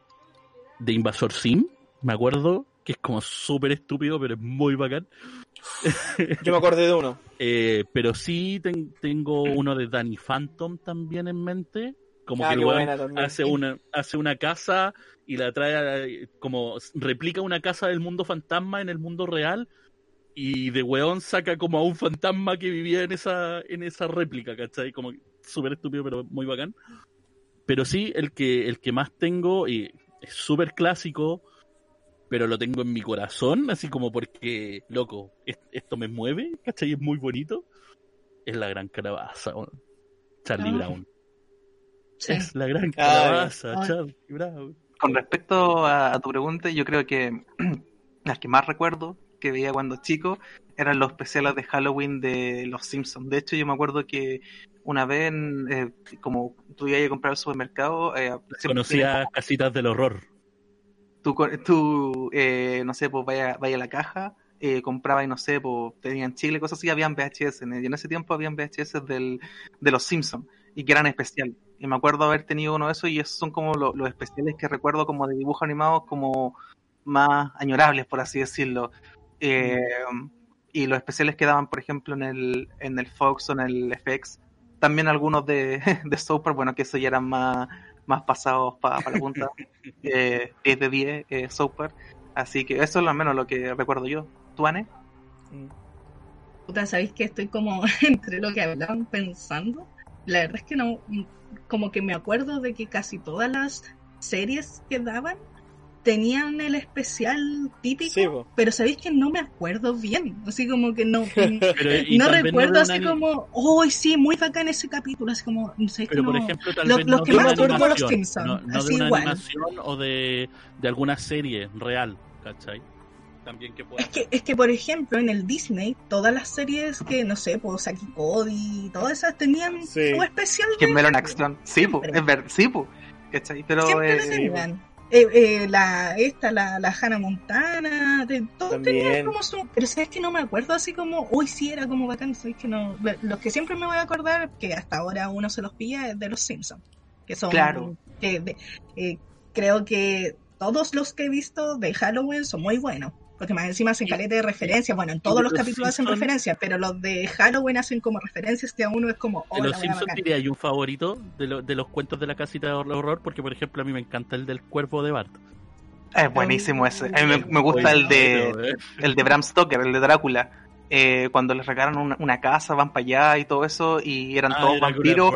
de Invasor Sim, me acuerdo, que es como súper estúpido, pero es muy bacán. Yo me acordé de uno. Eh, pero sí ten- tengo uno de Danny Phantom también en mente. Como Ah, que el weón hace una, hace una casa y la trae a- como replica una casa del mundo fantasma en el mundo real y de weón saca como a un fantasma que vivía en esa, en esa réplica, ¿cachai? Como súper estúpido pero muy bacán. Pero sí, el que, el que más tengo, y es súper clásico, pero lo tengo en mi corazón, así como porque, loco, es- esto me mueve, ¿cachai? Es muy bonito. Es la gran calabaza. Charlie Ah. Brown. Sí. Es la gran calabaza. Charlie Brown. Con respecto a, a tu pregunta, yo creo que las que más recuerdo que veía cuando chico eran los especiales de Halloween de los Simpsons. De hecho, yo me acuerdo que una vez, en, eh, como tú ibas a comprar al supermercado, eh, Conocía casitas del horror. tú, tú eh, no sé, pues vaya, vaya a la caja, eh, compraba y no sé, pues tenían chile, cosas así, habían VHS. en- Y en ese tiempo habían VHS del, de los Simpsons y que eran especiales. Y me acuerdo haber tenido uno de esos y esos son como lo- los especiales que recuerdo como de dibujos animados como más añorables, por así decirlo. Eh, y los especiales que daban, por ejemplo, en el, en el Fox o en el FX. También algunos de, de Super, bueno, que eso ya eran más, más pasados para la punta. eh, 10 de 10, eh, Super. Así que eso es al menos lo que recuerdo yo. ¿Tú, Anne? Puta, ¿sabéis que estoy como entre lo que hablaban pensando? La verdad es que no, como que me acuerdo de que casi todas las series que daban tenían el especial típico, Sí, pero sabéis que no me acuerdo bien, así como que no, Pero, y no recuerdo de así como, oh, sí, muy bacán ese capítulo, así como, ¿sabéis que Pero por no? ejemplo, tal Los- vez los no que de más recuerdo los Simpsons, no, no así de una igual. animación o de, de alguna serie real, ¿cachai? También que pueda Es que, es que, por ejemplo, en el Disney, todas las series que, no sé, pues Saki Cody, todas esas tenían Sí. su especial Que de Melo en acción. Sí, po, es ver, sí, po. ¿Cachai? Pero Siempre eh, lo tenían. Eh, eh, la, esta, la, la Hannah Montana, de, todos tenían También. como su... Pero sabes que no me acuerdo así como, uy, sí, era como bacán, sabes que no... lo- Los que siempre me voy a acordar, que hasta ahora uno se los pilla, es de los Simpsons. Que son... Claro. Que, de- eh, creo que todos los que he visto de Halloween son muy buenos. Porque más encima hacen caleta de referencias. Bueno, en todos los los capítulos hacen referencias, pero los de Halloween hacen como referencias que a uno es como, oh, De los Simpsons diría hay un favorito de, lo- de los cuentos de la casita de horror, porque por ejemplo a mí me encanta el del cuervo de Bart. es buenísimo ese. A mí me, me gusta el de ¿eh? el de Bram Stoker, el de Drácula. Eh, cuando les regalan una, una casa, van para allá y todo eso, y eran Ah, todos vampiros.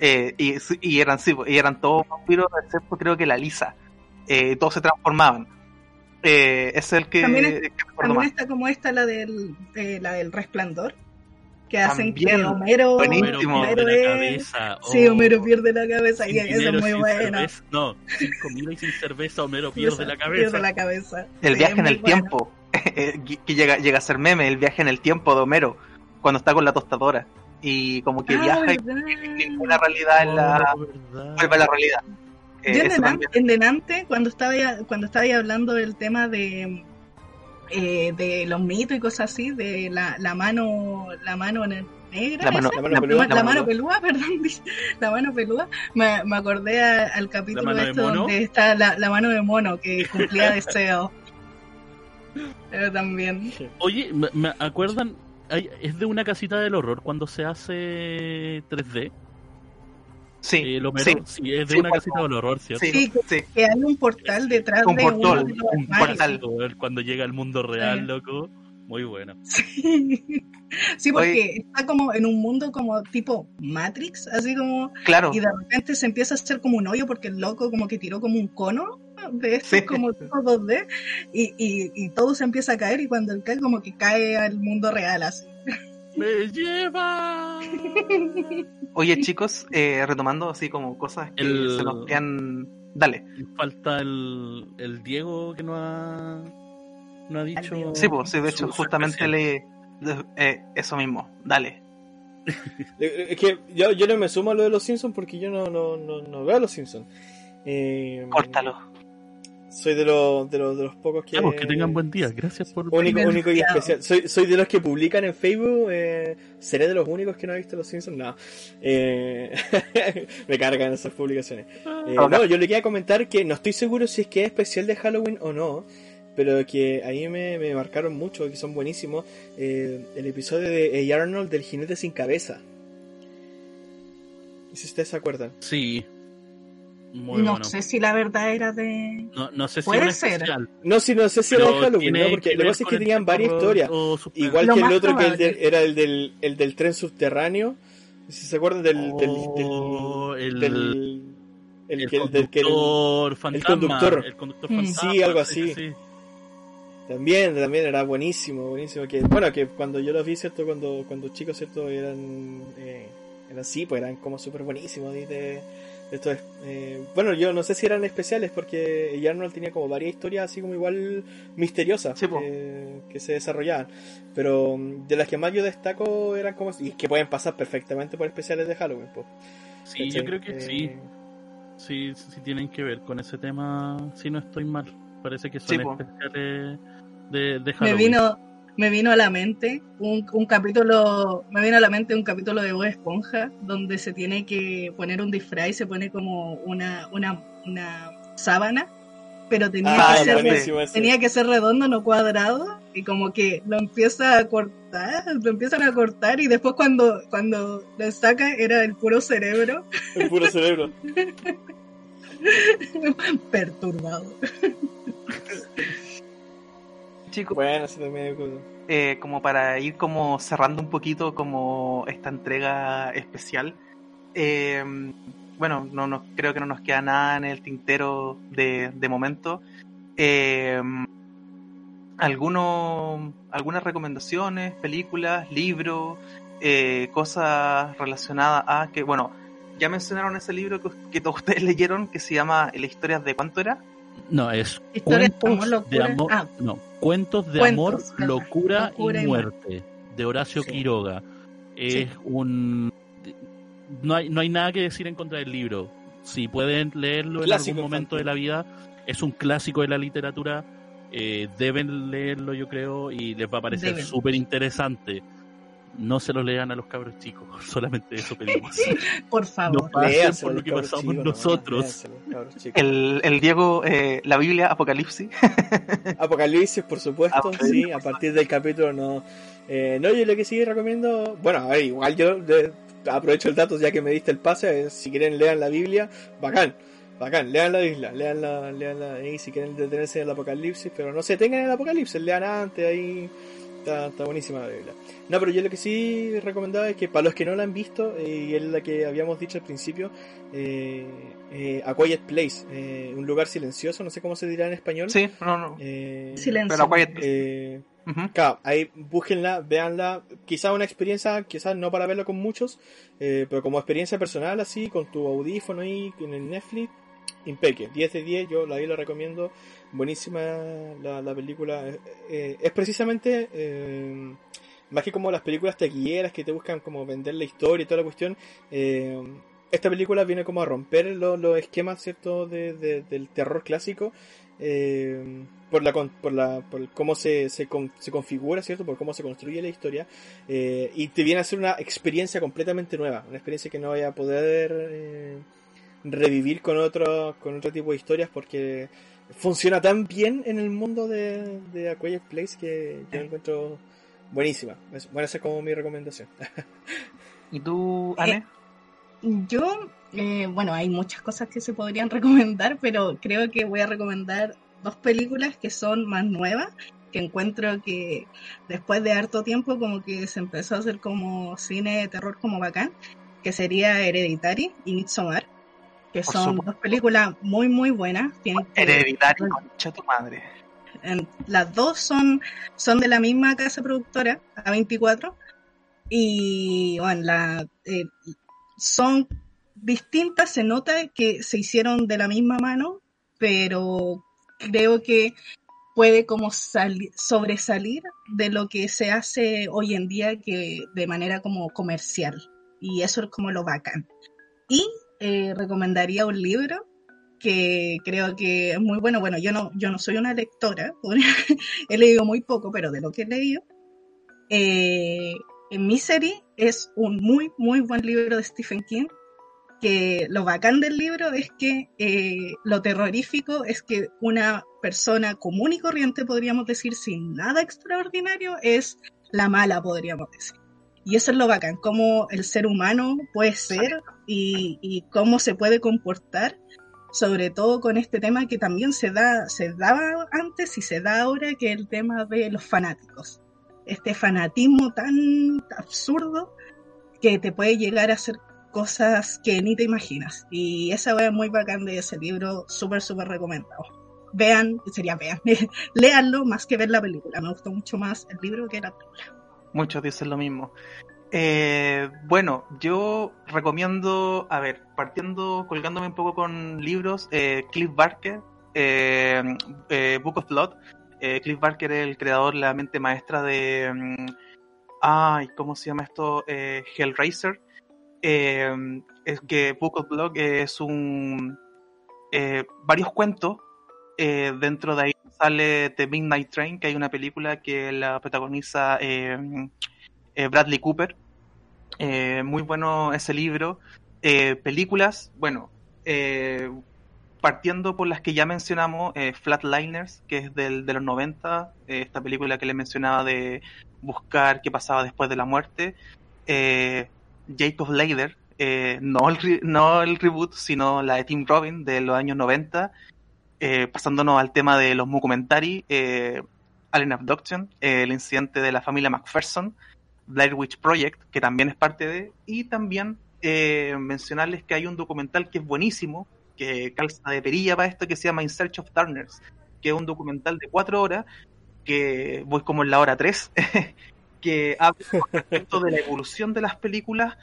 Eh, y, y eran sí, y eran todos vampiros, excepto creo que la Lisa. Eh, todos se transformaban. Eh, es el que, También es- que recuerdo También más. está como esta, la del, eh, la del resplandor, que hacen que. Homero, Buenísimo. Homero pierde la cabeza. Sí, oh. Homero pierde la cabeza y eso es muy bueno. cerveza- No, sin comida y sin cerveza, Homero pierde la cabeza. Pierde la cabeza. El Sí, viaje en el bueno. tiempo, que llega, llega a ser meme, el viaje en el tiempo de Homero, cuando está con la tostadora. Y como que Ah, viaja y realidad en la, Oh, ¿verdad? vuelve a la realidad. Eh, Yo en, también. en Denante, cuando estaba ya- cuando estaba ya hablando del tema de eh, de los mitos y cosas así, de la, la mano, la mano en el, negra. La mano- la mano la, peluda, la mano pelúa, perdón, la mano pelúa. Me, me acordé a- al capítulo de este mono? donde está la, la mano de mono que cumplía deseos. Pero también. Oye, ¿me, me acuerdan? Hay- es de una casita del horror cuando se hace 3D. Sí, Eh, lo sí, sí, es de Sí, una casita del horror, ¿cierto? sí, Sí, sí. Que hay un portal detrás Un de portal, uno de los Un portal. Cuando llega al mundo real, loco. Muy bueno. Sí, Sí, porque Oye. está como en un mundo como tipo Matrix, así como, Claro, y de repente se empieza a hacer como un hoyo porque el loco como que tiró como un cono de estos Sí. como tipo 2D y, y, y todo se empieza a caer y cuando él cae como que cae al mundo real así. ¡Me lleva! oye chicos, eh, retomando así como cosas que El- se nos quedan... Dale. Falta el, el Diego que no ha, no ha dicho. Sí, pues, sí, de hecho justamente le... eh, eso mismo, dale. Eh, Es que yo, yo no me sumo a lo de los Simpsons porque yo no, no, no, no veo a los Simpsons. Eh, Córtalo. Soy de los, de los, de los pocos que... Ya, pues, que tengan buen día. Gracias por. Único, único y especial. Soy, soy de los que publican en Facebook. Eh, ¿Seré de los únicos que no ha visto Los Simpsons? No. Eh, me cargan esas publicaciones. Eh, Ok. No, yo le quería comentar que no estoy seguro si es que es especial de Halloween o no. Pero que ahí me, me marcaron mucho, que son buenísimos. eh, el episodio de A. Arnold del jinete sin cabeza. Y si ustedes se acuerdan. Sí. Muy no bueno. sé si la verdad era de... No, no sé si Puede un ser. especial. No, si no sé si era de Halloween, ¿no? Porque que lo que pasa es que el tenían varias historias. Igual Lo que el otro que el probable. del- era el del, el del tren subterráneo. Si se acuerdan del. del, Oh, del, el, del- el el que- el del que el- conductor fantasma. conductor. El conductor fantasma. Sí, algo así. sí. También, también era buenísimo, buenísimo. Que, bueno, que cuando yo los vi, ¿cierto? Cuando, cuando chicos, ¿cierto? Eran, eh, eran así, pues eran como súper buenísimos. ¿sí? De, de estos, eh, bueno, yo no sé si eran especiales porque Arnold tenía como varias historias así como igual misteriosas Sí, po. que, que se desarrollaban. Pero mm, de las que más yo destaco eran como... Y que pueden pasar perfectamente por especiales de Halloween, pues. Sí, yo creo que sí. Eh, Sí, sí tienen que ver con ese tema, si no estoy mal. Parece que son Sí, po. especiales de, de Me Halloween. vino, me vino a la mente un, un capítulo, me vino a la mente un capítulo de Bob Esponja donde se tiene que poner un disfraz y se pone como una, una, una sábana, pero tenía Ah, que ser tenía que ser redondo, no cuadrado, y como que lo empieza a cortar, lo empiezan a cortar, y después cuando, cuando lo saca era el puro cerebro El puro cerebro. perturbado. Chicos, Bueno, sí, también. eh, como para ir como cerrando un poquito como esta entrega especial. eh, bueno, no nos, creo que no nos queda nada en el tintero de, de momento. Eh, alguno- algunas recomendaciones, películas, libros, eh, cosas relacionadas a que, bueno, ya mencionaron ese libro que, que todos ustedes leyeron que se llama La historia de cuánto era. No, es Historias de cuentos amor, de amor. Ah. No, cuentos de Cuentos, amor, locura, Locura y y muerte de Horacio Sí. Quiroga. Es un no hay no hay nada que decir en contra del libro. Si pueden leerlo en algún momento de la vida, es un clásico de la literatura. eh, deben leerlo, yo creo, y les va a parecer súper interesante. No se lo lean a los cabros chicos, solamente eso pedimos. Por favor. No pasen por lo que pasamos nosotros. El, el Diego, eh, la Biblia, Apocalipsis. Apocalipsis, por supuesto, Apocalipsis. sí, a partir del capítulo no. Eh, no, yo lo que sí recomiendo, bueno, a ver, igual yo de- aprovecho el dato ya que me diste el pase, eh, si quieren lean la Biblia, bacán, bacán, lean la Biblia, lean la, lean la, ahí si quieren detenerse en el Apocalipsis, pero no se tengan en el Apocalipsis, lean antes, ahí está, está buenísima la Biblia. No, pero yo lo que sí recomendaba es que para los que no la han visto, eh, y es la que habíamos dicho al principio, eh, eh, A Quiet Place, eh, un lugar silencioso, no sé cómo se dirá en español. Sí, no, no. Eh, Silencio. Pero Quiet eh, Ujú. Claro, ahí búsquenla, véanla, quizá una experiencia, quizás no para verla con muchos, eh, pero como experiencia personal así, con tu audífono ahí en el Netflix, impeque, 10 de 10, yo la ahí la recomiendo, buenísima la, la película, eh, eh, es precisamente, eh, más que como las películas taquilleras que te buscan como vender la historia y toda la cuestión, eh, esta película viene como a romper los, esquemas, ¿cierto? De, de- del terror clásico. eh, por la por la por cómo se, se, con- se configura, ¿cierto? Por cómo se construye la historia. y te viene a ser una experiencia completamente nueva. Una experiencia que no vaya a poder revivir con otro, con otro tipo de historias porque funciona tan bien en el mundo de, de A Quiet Place que yo la encuentro buenísima. Es- Bueno, esa es como mi recomendación. ¿Y tú, Anne? Yo, eh, bueno, hay muchas cosas que se podrían recomendar, pero creo que voy a recomendar dos películas que son más nuevas, que encuentro que después de harto tiempo como que se empezó a hacer como cine de terror como bacán, que sería Hereditary y Midsommar, que Por son supuesto. dos películas muy muy buenas. Tienen que- Hereditario, concha tu madre. las dos son, son de la misma casa productora, A24, y bueno, la, eh, son distintas, se nota que se hicieron de la misma mano, pero creo que puede como sali- sobresalir de lo que se hace hoy en día que de manera como comercial. Y eso es como lo bacán. Y eh, recomendaría un libro que creo que es muy bueno. Bueno, yo no, yo no soy una lectora, he leído muy poco, pero de lo que he leído, eh, Misery es un muy, muy buen libro de Stephen King, que lo bacán del libro es que eh, lo terrorífico es que una persona común y corriente, podríamos decir, sin nada extraordinario, es la mala, podríamos decir. Y eso es lo bacán, cómo el ser humano puede ser y, y cómo se puede comportar sobre todo con este tema que también se da, se daba antes y se da ahora, que es el tema de los fanáticos. Este fanatismo tan absurdo que te puede llegar a hacer cosas que ni te imaginas. Y esa wea es muy bacán de ese libro, súper, súper recomendado. Vean, sería vean, léanlo más que ver la película. Me gustó mucho más el libro que la película. Muchos dicen lo mismo. Eh, bueno, yo recomiendo, a ver, partiendo, colgándome un poco con libros, eh, Cliff Barker, eh, eh, Book of Blood. Eh, Cliff Barker es el creador, la mente maestra de... mm, ay, ¿cómo se llama esto? Hellraiser. Es que Book of Blood es un... varios cuentos. dentro de ahí sale The Midnight Train, que hay una película que la protagoniza... eh, eh, Bradley Cooper. Eh, muy bueno ese libro. Eh, películas, bueno, partiendo por las que ya mencionamos, Flatliners, que es del, de los 90, eh, esta película que le mencionaba de buscar qué pasaba después de la muerte. Jacob Lader, no, el no el reboot, sino la de Tim Robin de los años 90. Eh, pasándonos al tema de los documentary, eh, Alien Abduction, eh, el incidente de la familia McPherson, Blair Witch Project, que también es parte de, y también eh, mencionarles que hay un documental que es buenísimo, que calza de perilla para esto, que se llama In Search of Darkness, que es un documental de cuatro horas, que voy como en la hora tres, que habla respecto de la evolución de las películas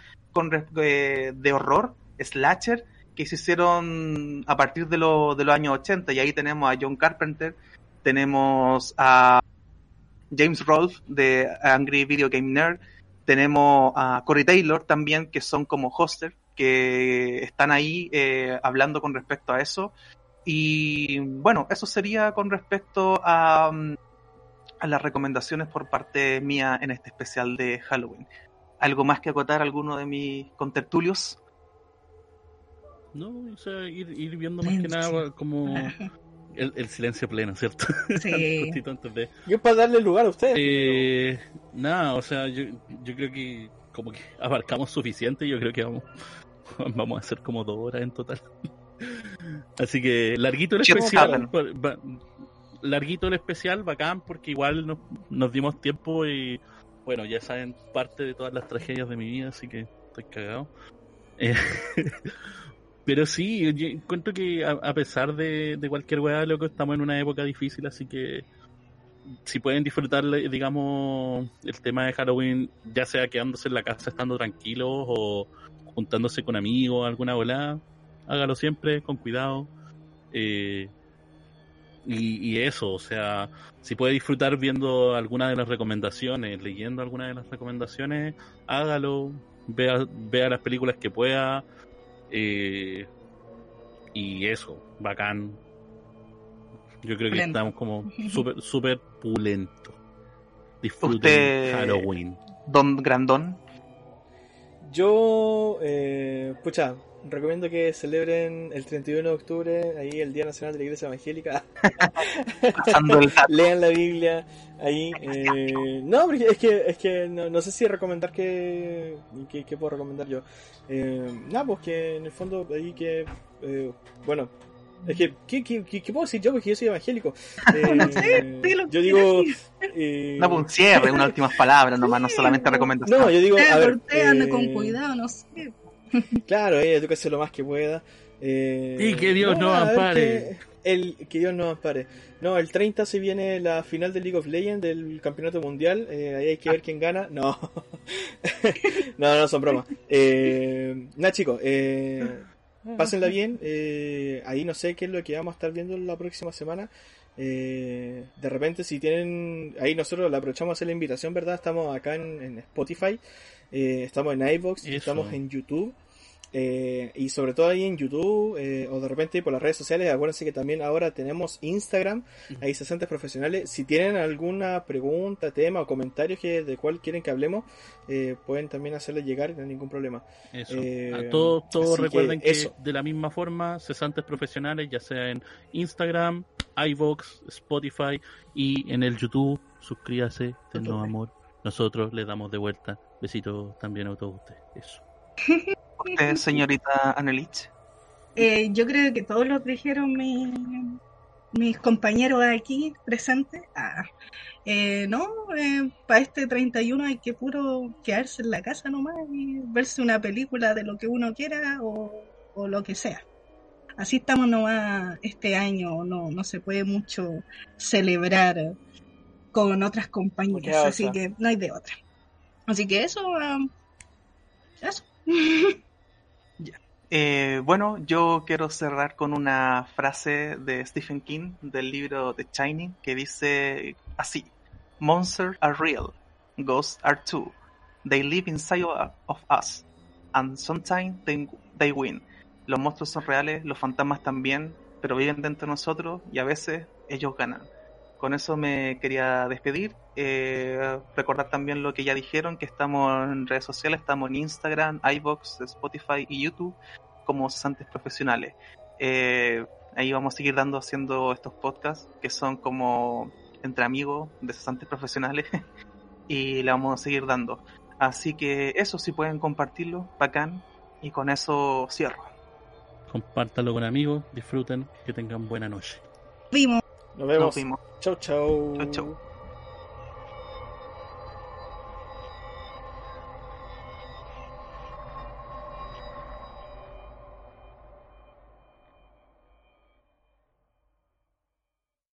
de horror, slasher, que se hicieron a partir de, lo- de los años 80, y ahí tenemos a John Carpenter, tenemos a James Rolfe de Angry Video Game Nerd. Tenemos a Corey Taylor también, que son como hoster, que están ahí eh, hablando con respecto a eso. Y bueno, eso sería con respecto a, mm, a las recomendaciones por parte mía en este especial de Halloween. ¿Algo más que acotar alguno de mis contertulios? No, o sea, ir, ir viendo más que nada como el, el silencio pleno, ¿cierto? Sí. De... Yo para darle lugar a ustedes. Eh, nada, o sea, yo, yo creo que como que abarcamos suficiente, yo creo que vamos, vamos a hacer como dos horas en total. Así que larguito el especial, va- larguito el especial, bacán, porque igual nos, nos dimos tiempo y bueno, ya saben parte de todas las tragedias de mi vida, así que estoy cagado. Eh, pero sí, yo encuentro que a, pesar de, de cualquier weá, loco, estamos en una época difícil, así que si pueden disfrutar, digamos, el tema de Halloween, ya sea quedándose en la casa estando tranquilos o juntándose con amigos, alguna volada, hágalo siempre con cuidado. Eh, y, y eso, o sea, si puede disfrutar viendo alguna de las recomendaciones, leyendo alguna de las recomendaciones, hágalo, vea, vea las películas que pueda. Eh, y eso, bacán. Yo creo que estamos como súper super pulento. Disfruten Usted- Halloween. Don Grandón. Yo, eh, pucha, recomiendo que celebren el 31 de octubre, ahí el Día Nacional de la Iglesia Evangélica. Pasando el dato. Lean la Biblia ahí. eh, no, porque es que, es que no, no sé si recomendar que, que, que puedo recomendar yo. Eh, nada, pues que en el fondo ahí que, eh, bueno, es que, ¿qué, qué, qué- qué puedo decir yo? Porque yo soy evangélico. Eh, No sé, di lo que yo digo... eh, No, pues un cierre, unas últimas palabras nomás, no solamente recomendación. no, yo digo, a ver, eh, con cuidado, no sé. Claro, eh, edúquese lo más que pueda. Eh, Y que Dios nos a ver ampare. Que, el, que Dios nos ampare. No, el 30 se viene la final del League of Legends del campeonato mundial. eh, ahí hay que ver quién gana. No, no, no son bromas. Eh, nada, chicos, eh, pásenla bien. ahí no sé qué es lo que vamos a estar viendo la próxima semana. Eh, de repente, si tienen. Ahí nosotros le aprovechamos a hacer la invitación, ¿verdad? Estamos acá en, en Spotify. eh, estamos en Eso. estamos en YouTube. Eh, y sobre todo ahí en YouTube eh, o de repente por las redes sociales, acuérdense que también ahora tenemos Instagram, hay cesantes profesionales. Si tienen alguna pregunta, tema o comentario que de cuál quieren que hablemos, eh, pueden también hacerle llegar, no hay ningún problema. Eso. Eh, a todos, todos que recuerden que, de la misma forma, cesantes profesionales, ya sea en Instagram, iVoox, Spotify y en el YouTube, suscríbase, tennos amor. Nosotros les damos de vuelta. Besitos también a todos ustedes. Eso. Usted, señorita Anelich. Eh, yo creo que todos lo que dijeron mi- mis compañeros aquí presentes. Ah, eh, no, para este 31 hay que puro quedarse en la casa nomás y verse una película de lo que uno quiera o, o lo que sea. Así estamos nomás este año, no, no se puede mucho celebrar con otras compañías, así que no hay de otra. Así que eso, ah, eso. Eh, bueno, yo quiero cerrar con una frase de Stephen King del libro The Shining que dice así: Monsters are real, ghosts are too. They live inside of us, and sometimes they, they win. Los monstruos son reales, los fantasmas también, pero viven dentro de nosotros y a veces ellos ganan. Con eso me quería despedir. Eh, recordar también lo que ya dijeron, que estamos en redes sociales, estamos en Instagram, iBox, Spotify y YouTube como cesantes profesionales. Eh, ahí vamos a seguir dando, haciendo estos podcasts que son como entre amigos de cesantes profesionales y le vamos a seguir dando. Así que eso, si pueden compartirlo, bacán. Y con eso cierro. Compártalo con amigos, disfruten, que tengan buena noche. Vimos. Nos vemos. Nos vimos. Chau, chau. Chau, chau.